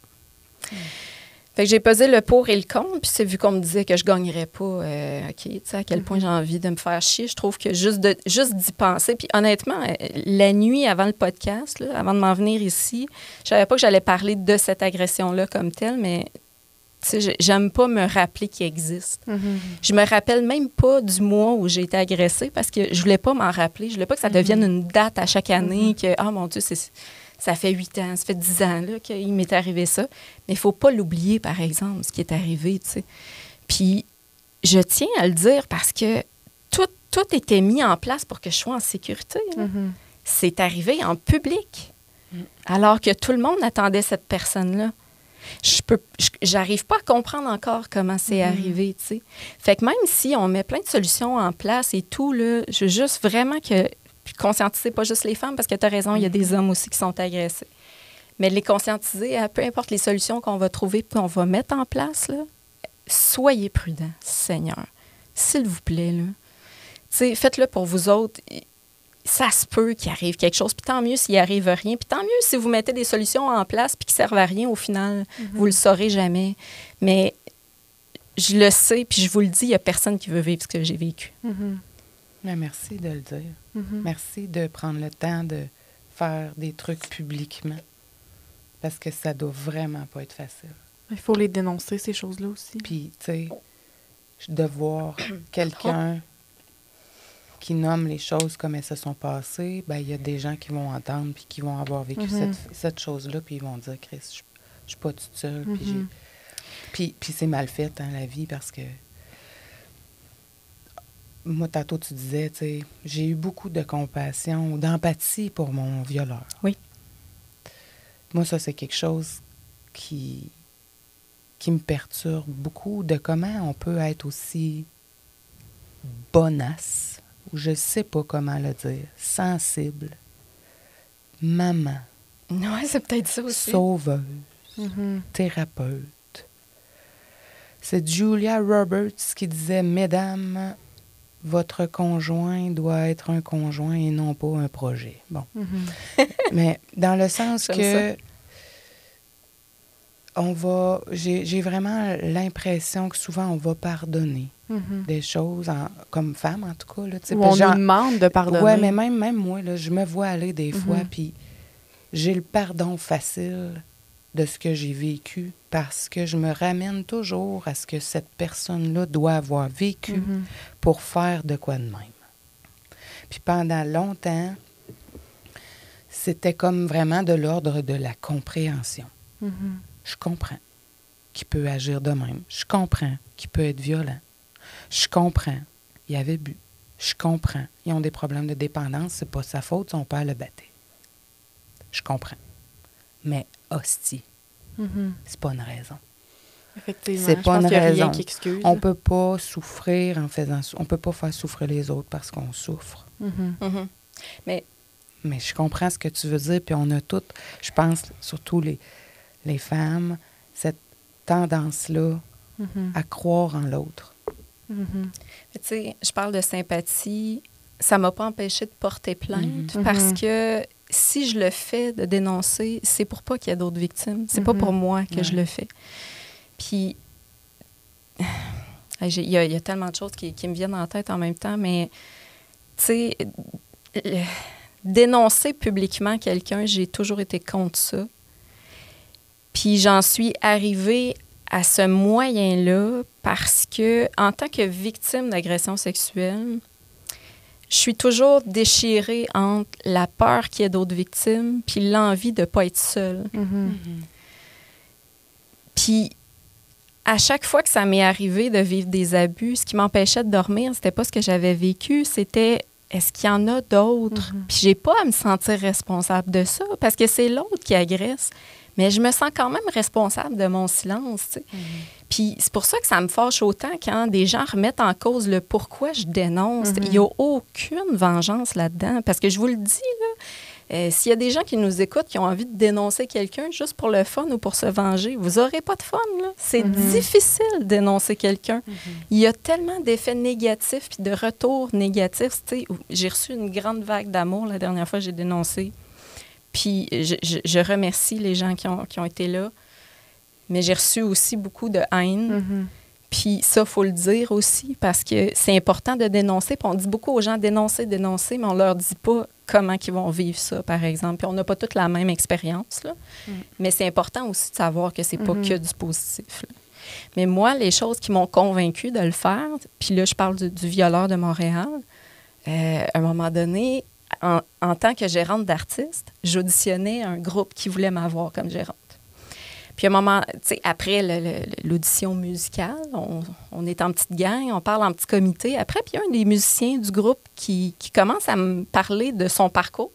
Fait que j'ai pesé le pour et le contre, puis c'est vu qu'on me disait que je gagnerais pas, euh, OK, tu sais, à quel point j'ai envie de me faire chier. Je trouve que juste de juste d'y penser, puis honnêtement, euh, la nuit avant le podcast, là, avant de m'en venir ici, je savais pas que j'allais parler de cette agression-là comme telle, mais tu sais, j'ai- j'aime pas me rappeler qu'il existe. Mhm. Je me rappelle même pas du mois où j'ai été agressée parce que je voulais pas m'en rappeler. Je voulais pas que ça devienne une date à chaque année, que, ah mon Dieu, c'est- ça fait huit ans, ça fait dix ans là, qu'il m'est arrivé ça. Mais il faut pas l'oublier, par exemple, ce qui est arrivé. Puis, je tiens à le dire parce que tout, tout était mis en place pour que je sois en sécurité. là. Mhm. C'est arrivé en public, alors que tout le monde attendait cette personne-là. Je peux, je- j'arrive pas à comprendre encore comment c'est arrivé, tu sais. Fait que même si on met plein de solutions en place et tout, là, je veux juste vraiment que puis conscientiser pas juste les femmes, parce que tu as raison, il y a des hommes aussi qui sont agressés. Mais les conscientiser à peu importe les solutions qu'on va trouver puis qu'on va mettre en place, là, soyez prudents, Seigneur. S'il vous plaît, là. Faites-le pour vous autres. Ça se peut qu'il arrive quelque chose, puis tant mieux s'il arrive rien, puis tant mieux si vous mettez des solutions en place puis qui servent à rien au final. Vous le saurez jamais. Mais je le sais, puis je vous le dis, il n'y a personne qui veut vivre ce que j'ai vécu. Mhm. Mais merci de le dire. Mhm. Merci de prendre le temps de faire des trucs publiquement. Parce que ça doit vraiment pas être facile. Il faut les dénoncer, ces choses-là aussi. Puis, tu sais, de voir quelqu'un qui nomme les choses comme elles se sont passées, ben il y a des gens qui vont entendre puis qui vont avoir vécu Mhm. cette, cette chose-là, puis ils vont dire, Chris, je suis pas toute seule. Puis, puis c'est mal fait, hein, la vie, parce que moi, tantôt, tu disais, tu sais, j'ai eu beaucoup de compassion, d'empathie pour mon violeur. Oui. Moi, ça, c'est quelque chose qui, qui me perturbe beaucoup de comment on peut être aussi bonasse, ou je sais pas comment le dire, sensible, maman, Ouais, c'est peut-être ça aussi. sauveuse, Mhm. thérapeute. C'est Julia Roberts qui disait Mesdames, votre conjoint doit être un conjoint et non pas un projet. Bon. Mhm. Mais dans le sens que on va. J'ai vraiment l'impression que souvent on va pardonner Mhm. des choses en- comme femme, en tout cas. Là, parce on nous demande de pardonner. Ouais, mais même, même moi, là, je me vois aller des fois, Mhm. puis j'ai le pardon facile de ce que j'ai vécu parce que je me ramène toujours à ce que cette personne-là doit avoir vécu Mhm. pour faire de quoi de même. Puis pendant longtemps, c'était comme vraiment de l'ordre de la compréhension. Mhm. Je comprends qu'il peut agir de même. Je comprends qu'il peut être violent. Je comprends. Il avait bu. Je comprends. Ils ont des problèmes de dépendance. C'est pas sa faute. Son père le battait. Je comprends. Mais hostie, Mhm. c'est pas une raison. Effectivement. C'est Je pas pense une rien raison. qui excuse. On peut pas souffrir en faisant... On peut pas faire souffrir les autres parce qu'on souffre. Mhm. Mhm. Mais je comprends ce que tu veux dire, puis on a toutes, je pense, surtout les, les femmes, cette tendance-là à croire en l'autre. Tu sais, je parle de sympathie. Ça m'a pas empêché de porter plainte parce que si je le fais de dénoncer, c'est pour pas qu'il y ait d'autres victimes. C'est pas Mhm. pour moi que je le fais. Puis, il y, a- il y a tellement de choses qui, qui me viennent en tête en même temps, mais tu sais, dénoncer publiquement quelqu'un, j'ai toujours été contre ça. Puis j'en suis arrivée à ce moyen-là parce que, en tant que victime d'agression sexuelle, je suis toujours déchirée entre la peur qu'il y ait d'autres victimes puis l'envie de ne pas être seule. Mhm. Puis, à chaque fois que ça m'est arrivé de vivre des abus, ce qui m'empêchait de dormir, c'était pas ce que j'avais vécu, c'était est-ce qu'il y en a d'autres? Mhm. Puis, j'ai pas à me sentir responsable de ça parce que c'est l'autre qui agresse. Mais je me sens quand même responsable de mon silence. sais. Puis c'est pour ça que ça me fâche autant quand des gens remettent en cause le pourquoi je dénonce. Mhm. Il n'y a aucune vengeance là-dedans. Parce que je vous le dis, là, euh, s'il y a des gens qui nous écoutent qui ont envie de dénoncer quelqu'un juste pour le fun ou pour se venger, vous n'aurez pas de fun. C'est Mhm. difficile de dénoncer quelqu'un. Il y a tellement d'effets négatifs puis de retours négatifs. J'ai reçu une grande vague d'amour la dernière fois que j'ai dénoncé. Puis je, je- je remercie les gens qui ont, qui ont été là. Mais j'ai reçu aussi beaucoup de haine. Mhm. Puis ça, faut le dire aussi, parce que c'est important de dénoncer. Puis on dit beaucoup aux gens dénoncer, dénoncer, mais on leur dit pas comment ils vont vivre ça, par exemple. Puis on n'a pas toute la même expérience, là. Mais c'est important aussi de savoir que c'est pas Mhm. que du positif. là. Mais moi, les choses qui m'ont convaincue de le faire, puis là, je parle du, du violeur de Montréal, euh, à un moment donné, en, en tant que gérante d'artiste, j'auditionnais un groupe qui voulait m'avoir comme gérante. Puis à un moment, tu sais, après l'audition musicale, on, est en petite gang, on parle en petit comité. Après, puis il y a un des musiciens du groupe qui, commence à me parler de son parcours,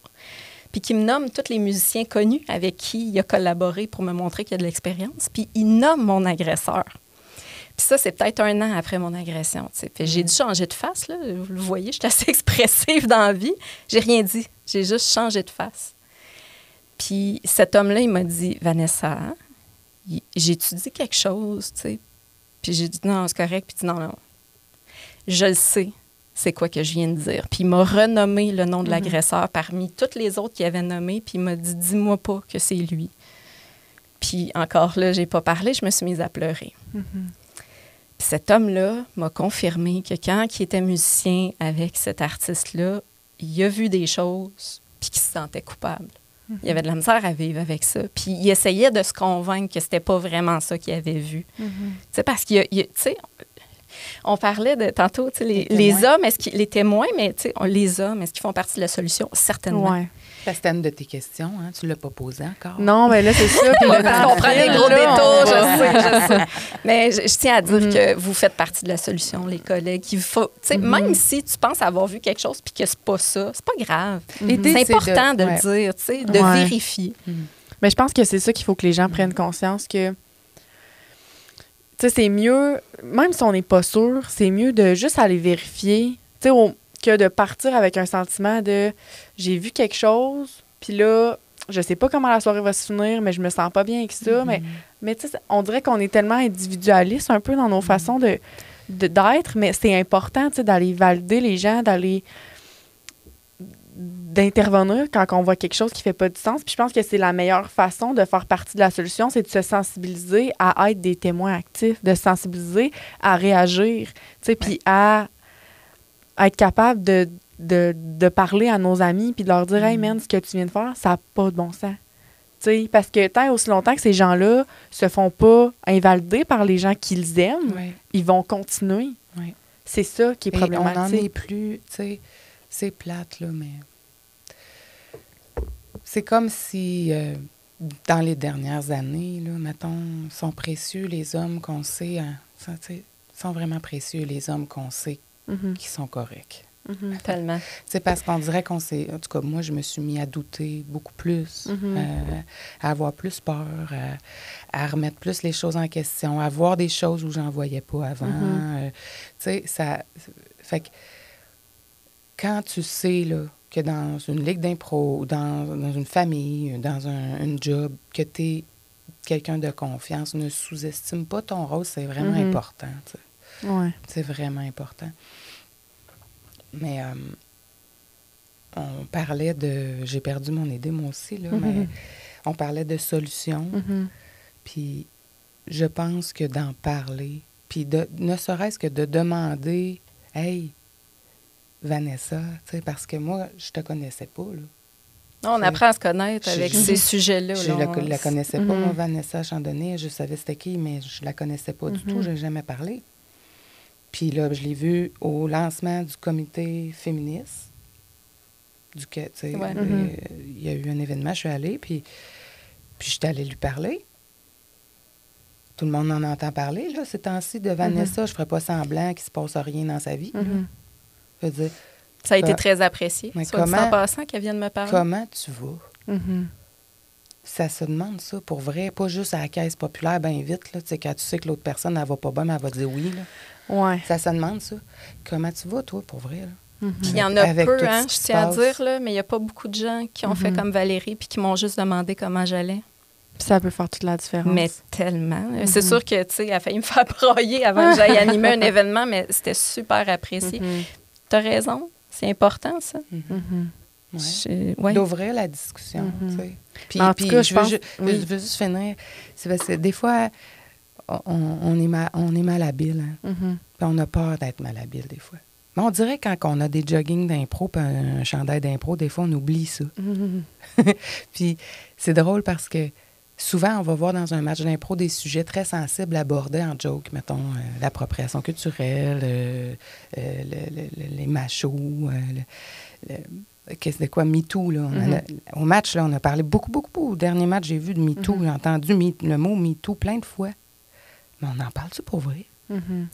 puis qui me nomme tous les musiciens connus avec qui il a collaboré pour me montrer qu'il y a de l'expérience. Puis il nomme mon agresseur. Puis ça, c'est peut-être un an après mon agression. J'ai dû changer de face. Là. Vous le voyez, je suis assez expressive dans la vie. J'ai rien dit. J'ai juste changé de face. Puis cet homme-là, il m'a dit Vanessa, dit quelque chose, tu sais? Puis j'ai dit non, c'est correct. Puis il dit non, non. Je le sais, c'est quoi que je viens de dire. Puis il m'a renommé le nom de l'agresseur parmi toutes les autres qu'il avait nommés. Puis il m'a dit dis-moi pas que c'est lui. Puis encore là, j'ai pas parlé, je me suis mise à pleurer. Puis cet homme-là m'a confirmé que quand il était musicien avec cet artiste-là, il a vu des choses puis qu'il se sentait coupable. Il avait de la misère à vivre avec ça. Puis il essayait de se convaincre que c'était pas vraiment ça qu'il avait vu. Tu sais, parce qu'il y a- y a- on parlait de tantôt, tu sais, les, Les les hommes, est-ce qu'ils, les témoins, mais tu sais, on- les hommes, est-ce qu'ils font partie de la solution? Certainement. Ouais. Ça, C'était une de tes questions, hein? Tu ne l'as pas posée encore? Non, mais là, c'est ça. Qu'on prend des gros détours, on je sais, je sais. Mais je, je tiens à dire Mhm. que vous faites partie de la solution, les collègues. Il faut, tu sais, Mhm. Même si tu penses avoir vu quelque chose puis que c'est pas ça, c'est pas grave. L'idée, C'est important de, ouais. le dire, tu sais, de Ouais. vérifier. Mais je pense que c'est ça qu'il faut que les gens prennent conscience que. Tu sais, c'est mieux, même si on n'est pas sûr, c'est mieux de juste aller vérifier, tu sais, que de partir avec un sentiment de j'ai vu quelque chose, puis là, je sais pas comment la soirée va se finir, mais je me sens pas bien avec ça. Mais, mais tu sais, on dirait qu'on est tellement individualiste un peu dans nos façons de de- d'être, mais c'est important, tu sais, d'aller valider les gens, d'aller d'intervenir quand on voit quelque chose qui fait pas du sens. Puis je pense que c'est la meilleure façon de faire partie de la solution, c'est de se sensibiliser à être des témoins actifs, de se sensibiliser à réagir, tu sais, puis à être capable de, de, de parler à nos amis puis de leur dire, hey man, ce que tu viens de faire, ça n'a pas de bon sens. Tu sais, parce que tant et aussi longtemps que ces gens-là se font pas invalider par les gens qu'ils aiment, Ouais. ils vont continuer. Ouais. C'est ça qui est Et on n'en problématique. est plus, c'est plate, là, mais c'est comme si, euh, dans les dernières années, là, mettons, sont précieux les hommes qu'on sait, hein, sont vraiment précieux les hommes qu'on sait Mhm. qui sont corrects. Mhm. Tellement. C'est parce qu'on dirait qu'on s'est. En tout cas, moi, je me suis mis à douter beaucoup plus, Mhm. euh, à avoir plus peur, à, à remettre plus les choses en question, à voir des choses où j'en voyais pas avant. Mhm. Euh, tu sais, ça. Fait que quand tu sais, là, que dans une ligue d'impro, dans, dans une famille, dans un, job, que tu es quelqu'un de confiance, ne sous-estime pas ton rôle, c'est vraiment important. tu sais. Ouais. C'est vraiment important. Mais euh, on parlait de. J'ai perdu mon idée, moi aussi, là, Mhm. mais on parlait de solutions. Mhm. Puis je pense que d'en parler, puis de, ne serait-ce que de demander Hey, Vanessa, tu sais, parce que moi, je te connaissais pas, là. Non, on apprend à se connaître avec je- ces sujets-là. Je là, la, on- la connaissais pas, moi, Vanessa Chandonnet. Je savais c'était qui, mais je la connaissais pas du tout. Je n'ai jamais parlé. Puis là, je l'ai vue au lancement du comité féministe. Du, que- tu sais, Ouais. euh, Mhm. Il y a eu un événement, je suis allée, puis, puis je suis allée lui parler. Tout le monde en entend parler, là, ces temps-ci, de Vanessa. Je ne ferais pas semblant qu'il ne se passe rien dans sa vie. là. Mhm. Je veux dire, Ça a été Co- très apprécié. Mais Soit dit comment- en passant qu'elle vienne me parler. comment tu vas? Ça se demande ça, pour vrai. Pas juste à la caisse populaire, bien vite. Là, Tu sais, quand tu sais que l'autre personne, elle va pas bien, mais elle va dire oui. Là. Ouais. Ça se demande ça. Comment tu vas, toi, pour vrai? Là? Mhm. Puis il y en a Avec peu, tout hein, je tiens à dire, là, mais il n'y a pas beaucoup de gens qui ont fait Mhm. comme Valérie puis qui m'ont juste demandé comment j'allais. Puis ça peut faire toute la différence. Mais tellement. Mhm. C'est sûr que, tu sais, elle a failli me faire broyer avant que j'aille animer un événement, mais c'était super apprécié. Tu as raison, c'est important, ça. Ouais. Ouais. D'ouvrir la discussion. Tu sais. Puis, en tout puis cas, je, je veux pense- oui. je veux juste finir. C'est parce que des fois, on, on est, mal, on est malhabile. Hein? Mhm. Puis on a peur d'être malhabile, des fois. Mais on dirait quand on a des jogging d'impro puis un chandail d'impro, des fois, on oublie ça. Mhm. Puis c'est drôle parce que souvent, on va voir dans un match d'impro des sujets très sensibles abordés en joke, mettons euh, l'appropriation culturelle, euh, euh, le- le- le- les machos, qu'est-ce de quoi, MeToo. Là. On a- au match, là, on a parlé beaucoup, beaucoup, beaucoup. Au dernier match, j'ai vu de MeToo, j'ai entendu Me- le mot MeToo plein de fois. Mais on en parle-tu pour vrai? Mhm.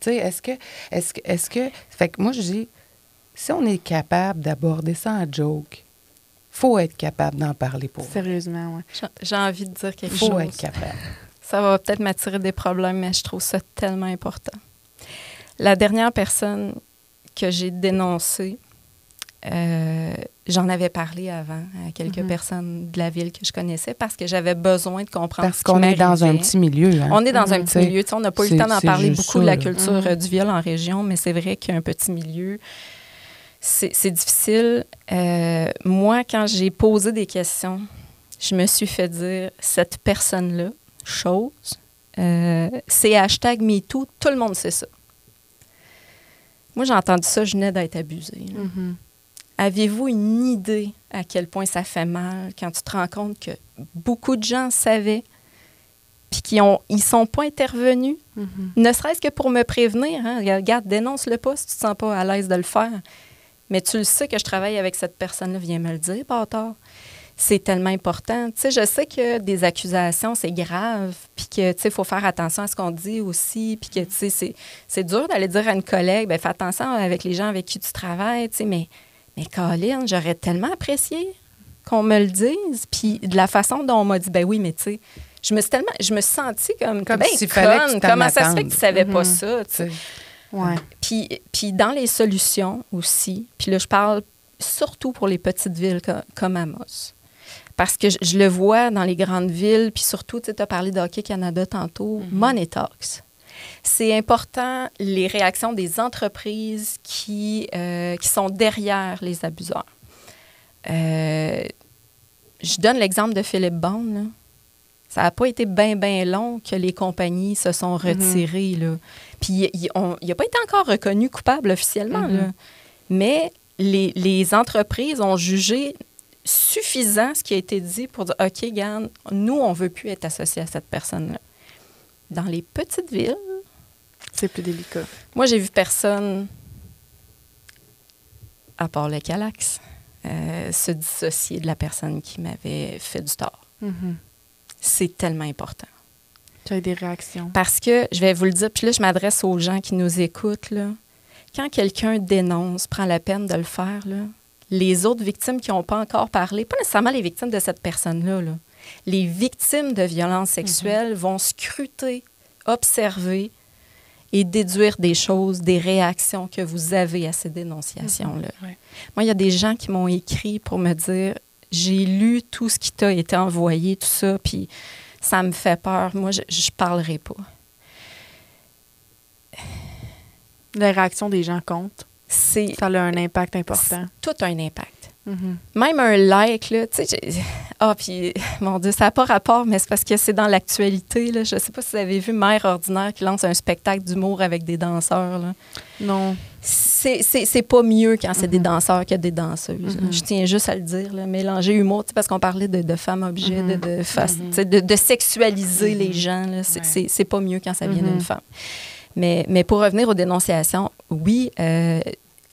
Tu sais, est-ce que, est-ce que, est-ce que, fait que moi, je dis, si on est capable d'aborder ça en joke, faut être capable d'en parler pour. Sérieusement, ouais. J'ai- envie de dire quelque faut chose. être capable. Ça va peut-être m'attirer des problèmes, mais je trouve ça tellement important. La dernière personne que j'ai dénoncée, euh, j'en avais parlé avant à quelques Mhm. personnes de la ville que je connaissais parce que j'avais besoin de comprendre Parce qu'on est dans un petit milieu. Hein? On est dans un Mhm. petit milieu. On n'a pas eu le temps d'en parler beaucoup de la culture Mhm. euh, du viol en région, mais c'est vrai qu'un petit milieu, c'est c'est difficile. Euh, moi, quand j'ai posé des questions, je me suis fait dire cette personne-là, chose, euh, c'est hashtag MeToo, tout le monde sait ça. Moi, j'ai entendu ça, je venais d'être abusée. Avez-vous une idée à quel point ça fait mal quand tu te rends compte que beaucoup de gens savaient puis qui ont ils sont pas intervenus, Mhm. ne serait-ce que pour me prévenir. Hein? Regarde, dénonce-le pas si tu te sens pas à l'aise de le faire. Mais tu le sais que je travaille avec cette personne-là, viens me le dire, bâtard. C'est tellement important. Tu sais, je sais que des accusations, c'est grave, puis que, tu sais, il faut faire attention à ce qu'on dit aussi, puis que, tu sais, c'est- c'est dur d'aller dire à une collègue, ben fais attention avec les gens avec qui tu travailles, tu sais, mais, mais Colin, j'aurais tellement apprécié qu'on me le dise, puis de la façon dont on m'a dit, ben oui, mais tu sais, je me suis tellement, je me suis sentie comme, Comme ben tu conne, comment ça se fait que tu savais pas ça, tu sais? Ouais. Puis, puis dans les solutions aussi, puis là, je parle surtout pour les petites villes co- comme Amos. Parce que je, je le vois dans les grandes villes, puis surtout, tu as parlé d'Hockey Canada tantôt, Money Talks. C'est important les réactions des entreprises qui, euh, qui sont derrière les abuseurs. Euh, je donne l'exemple de Philippe Bond. Ça n'a pas été bien, bien long que les compagnies se sont retirées. là. Puis il n'a pas été encore reconnu coupable officiellement. Mhm. là. Mais les, les entreprises ont jugé suffisant ce qui a été dit pour dire OK, Gann, nous, on ne veut plus être associés à cette personne-là. Dans les petites villes, C'est plus délicat. moi, j'ai vu personne, à part le Calax, euh, se dissocier de la personne qui m'avait fait du tort. Mhm. C'est tellement important. Tu as des réactions? Parce que, je vais vous le dire, puis là, je m'adresse aux gens qui nous écoutent, là. quand quelqu'un dénonce, prend la peine de le faire, là, les autres victimes qui n'ont pas encore parlé, pas nécessairement les victimes de cette personne-là, là, les victimes de violences sexuelles vont scruter, observer et déduire des choses, des réactions que vous avez à ces dénonciations-là. Ouais. Moi, il y a des gens qui m'ont écrit pour me dire j'ai lu tout ce qui t'a été envoyé, tout ça, puis ça me fait peur. Moi, je ne parlerai pas. La réaction des gens compte. Ça a un impact important. tout un impact. Mhm. Même un like, là, tu sais, ah, puis, mon Dieu, ça n'a pas rapport, mais c'est parce que c'est dans l'actualité, là. Je ne sais pas si vous avez vu Mère Ordinaire qui lance un spectacle d'humour avec des danseurs, là. Non. C'est pas mieux quand c'est des Mhm. danseurs que des danseuses. Mhm. Je tiens juste à le dire, là, mélanger humour, tu sais, parce qu'on parlait de, de femmes-objets, Mhm. de, de, sexualiser les gens. là. C'est Ouais. pas mieux quand ça vient d'une femme. Mais, mais pour revenir aux dénonciations, oui, euh,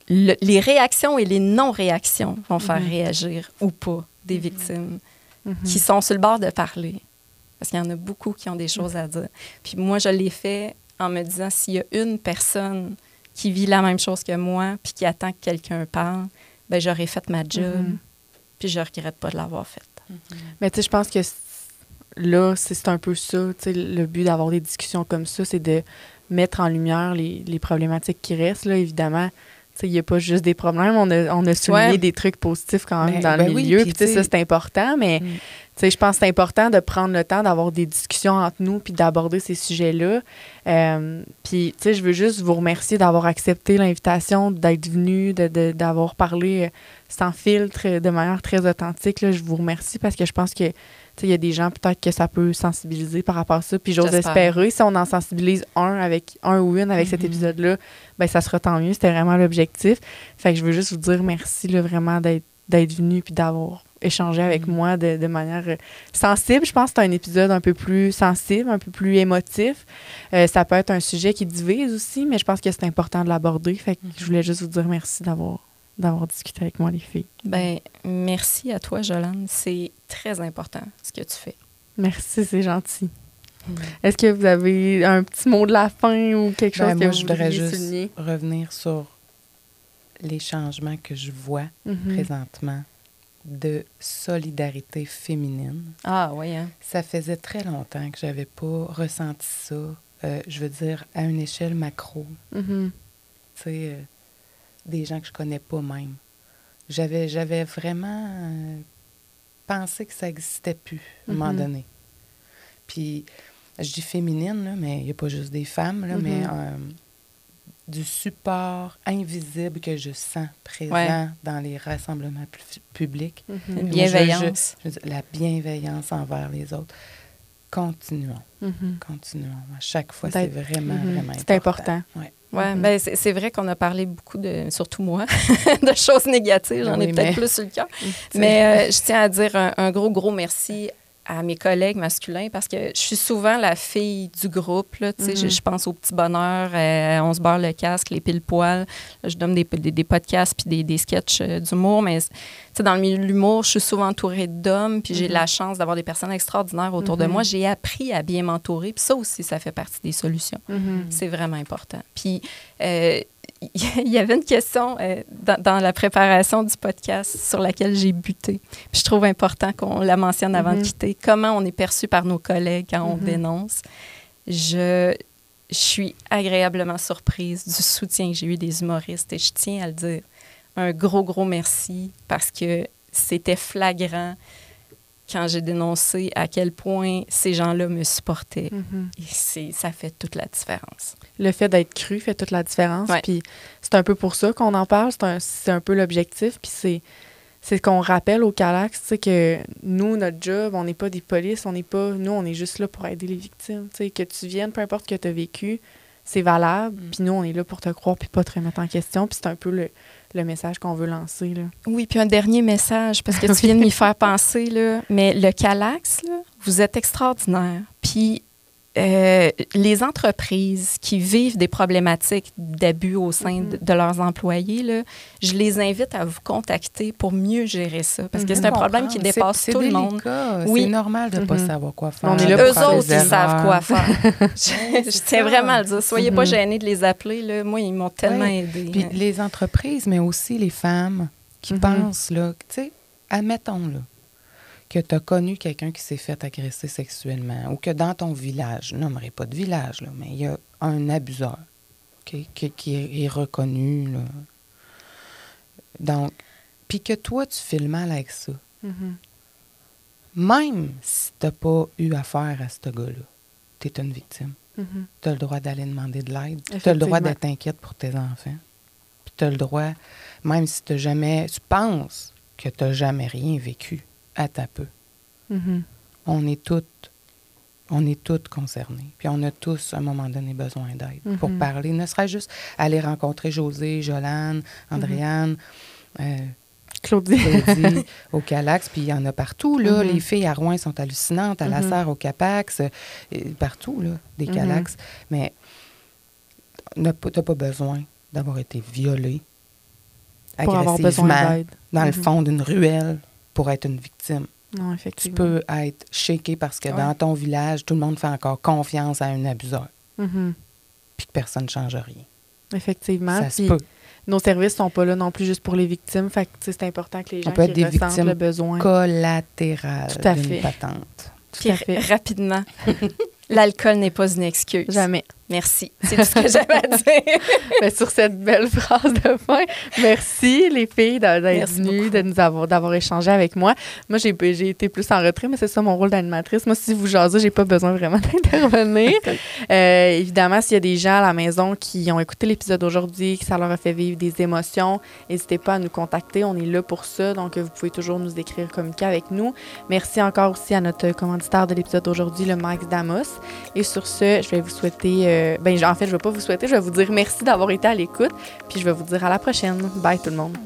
le- les réactions et les non-réactions vont faire Mhm. réagir ou pas des victimes Mhm. qui sont sur le bord de parler. Parce qu'il y en a beaucoup qui ont des choses à dire. Puis moi, je l'ai fait en me disant s'il y a une personne qui vit la même chose que moi puis qui attend que quelqu'un parle, ben j'aurais fait ma job. Mhm. Puis je regrette pas de l'avoir faite. Mais tu sais, je pense que là, c'est un peu ça. Tu sais, le but d'avoir des discussions comme ça, c'est de mettre en lumière les, les problématiques qui restent. Là, évidemment, il n'y a pas juste des problèmes. On a, on a souligné Ouais. des trucs positifs quand même Ben- dans ben le oui, milieu. Puis, ça, c'est important. Mais Mm. je pense que c'est important de prendre le temps d'avoir des discussions entre nous puis d'aborder ces sujets-là. Euh, puis, tu sais, je veux juste vous remercier d'avoir accepté l'invitation, d'être venu, de- de- d'avoir parlé euh, sans filtre, de manière très authentique. Là. Je vous remercie parce que je pense que, il y a des gens peut-être que ça peut sensibiliser par rapport à ça. Puis j'ose espérer, si on en sensibilise un avec un ou une avec cet Mhm. épisode-là, ben ça sera tant mieux. C'était vraiment l'objectif. Fait que je veux juste vous dire merci là, vraiment d'être venu puis d'avoir échangé avec Mhm. moi de, de manière euh, sensible. Je pense que c'est un épisode un peu plus sensible, un peu plus émotif. Euh, ça peut être un sujet qui divise aussi, mais je pense que c'est important de l'aborder. Fait que je voulais juste vous dire merci d'avoir d'avoir discuté avec moi, les filles. Ben merci à toi, Jolande. C'est très important ce que tu fais. Merci, c'est gentil. Mhm. Est-ce que vous avez un petit mot de la fin ou quelque chose Ben, que moi, vous je voudrais juste souligner? revenir sur les changements que je vois Mhm. présentement de solidarité féminine. Ah oui, hein? Ça faisait très longtemps que j'avais pas ressenti ça, euh, je veux dire, à une échelle macro. Mhm. tu sais, euh, des gens que je connais pas même. J'avais, j'avais vraiment euh, pensé que ça n'existait plus à un moment Mhm. donné. Puis, je dis féminine, là, mais il n'y a pas juste des femmes, là, mais Mhm. euh, du support invisible que je sens présent Ouais. dans les rassemblements pu- publics. Je- bienveillance. Je la bienveillance envers les autres. Continuons, continuons. À chaque fois, c'est vraiment, vraiment C'est important. Ouais. Ouais, Mhm. ben c'est vrai qu'on a parlé beaucoup de, surtout moi, de choses négatives. J'en ai Oui, peut-être mais- plus sur le cœur. Mais euh, je tiens à dire un, un gros, gros merci à mes collègues masculins parce que je suis souvent la fille du groupe. Là, tu sais, je, je pense au petit bonheur, euh, on se barre le casque, les pile-poils. Là, Je donne des, des, des podcasts puis des, des sketchs euh, d'humour. Mais dans le milieu de l'humour, je suis souvent entourée d'hommes puis j'ai Mhm. la chance d'avoir des personnes extraordinaires autour de Mhm. moi. J'ai appris à bien m'entourer. Puis ça aussi, ça fait partie des solutions. Mhm. C'est vraiment important. Puis, euh, il y avait une question euh, dans, dans la préparation du podcast sur laquelle j'ai buté. Puis je trouve important qu'on la mentionne avant Mhm. de quitter. Comment on est perçu par nos collègues quand on Mhm. dénonce? Je, je suis agréablement surprise du soutien que j'ai eu des humoristes et je tiens à le dire. Un gros, gros merci parce que c'était flagrant quand j'ai dénoncé à quel point ces gens-là me supportaient. Mhm. Et c'est, ça fait toute la différence. le fait d'être cru fait toute la différence. Ouais. Puis c'est un peu pour ça qu'on en parle. C'est un, peu l'objectif. Puis c'est, c'est qu'on rappelle au Calax, que nous, notre job, on n'est pas des polices, on n'est pas. Nous, on est juste là pour aider les victimes. Tu sais, que tu viennes, peu importe ce que tu as vécu, c'est valable. Mm. Puis nous, on est là pour te croire puis pas te remettre en question. Puis c'est un peu le, le message qu'on veut lancer. Là. Oui, puis un dernier message, parce que tu viens de m'y faire penser, là, mais le Calax, là, vous êtes extraordinaire. Puis euh, les entreprises qui vivent des problématiques d'abus au sein de, de leurs employés, là, je les invite à vous contacter pour mieux gérer ça. Parce que c'est un problème qui dépasse tout le monde. Oui. C'est normal de ne pas Mhm. savoir quoi faire. On est là Eux autres, ils savent quoi faire. je, je tiens vraiment à le dire. Soyez pas gênés de les appeler. Là. Moi, ils m'ont tellement Ouais. aidé. Puis les entreprises, mais aussi les femmes qui pensent, là, tu sais, admettons, là, que tu as connu quelqu'un qui s'est fait agresser sexuellement ou que dans ton village, je nommerai pas de village, là, mais il y a un abuseur qui, qui est, reconnu. Là. Donc, puis que toi, tu fais le mal avec ça. Mhm. Même si tu n'as pas eu affaire à ce gars-là, tu es une victime. Mhm. Tu as le droit d'aller demander de l'aide. Tu as le droit d'être inquiète pour tes enfants. Puis tu as le droit, même si tu jamais. Tu penses que tu n'as jamais rien vécu, à ta peu. Mhm. On est toutes. On est toutes concernées. Puis on a tous, à un moment donné, besoin d'aide pour Mhm. parler. Ne serait-ce juste aller rencontrer José, Jolane, Andréane, euh, Claudie. Claudie, au Calax, puis il y en a partout. Là. Les filles à Rouen sont hallucinantes, à la. Serre, au Capax, euh, partout, là, des. Calax. Mais tu n'as pas besoin d'avoir été violée pour avoir besoin agressivement d'aide. dans le fond d'une ruelle pour être une victime. Non, Tu effectivement. peux être shaké parce que Ouais. dans ton village, tout le monde fait encore confiance à un abuseur, Mhm. puis que personne ne change rien. Effectivement. Ça se peut. nos services sont pas là non plus juste pour les victimes. Fait que tu c'est important que les On gens peut être qui des ressentent victimes le besoin. Collatérales Tout à d'une fait. patente. Tout Puis à fait. rapidement, l'alcool n'est pas une excuse. Jamais. Merci. C'est tout ce que j'avais à dire. Ben, sur cette belle phrase de fin, merci les filles d'être venues, de nous avoir, d'avoir échangé avec moi. Moi, j'ai, j'ai été plus en retrait, mais c'est ça mon rôle d'animatrice. Moi, si vous jasez, j'ai pas besoin vraiment d'intervenir. Euh, évidemment, s'il y a des gens à la maison qui ont écouté l'épisode d'aujourd'hui, que ça leur a fait vivre des émotions, n'hésitez pas à nous contacter. On est là pour ça. Donc, vous pouvez toujours nous écrire, communiquer avec nous. Merci encore aussi à notre commanditaire de l'épisode d'aujourd'hui, le Max Damos. Et sur ce, je vais vous souhaiter. Ben, en fait, je ne vais pas vous souhaiter, je vais vous dire merci d'avoir été à l'écoute. Puis je vais vous dire à la prochaine. Bye tout le monde.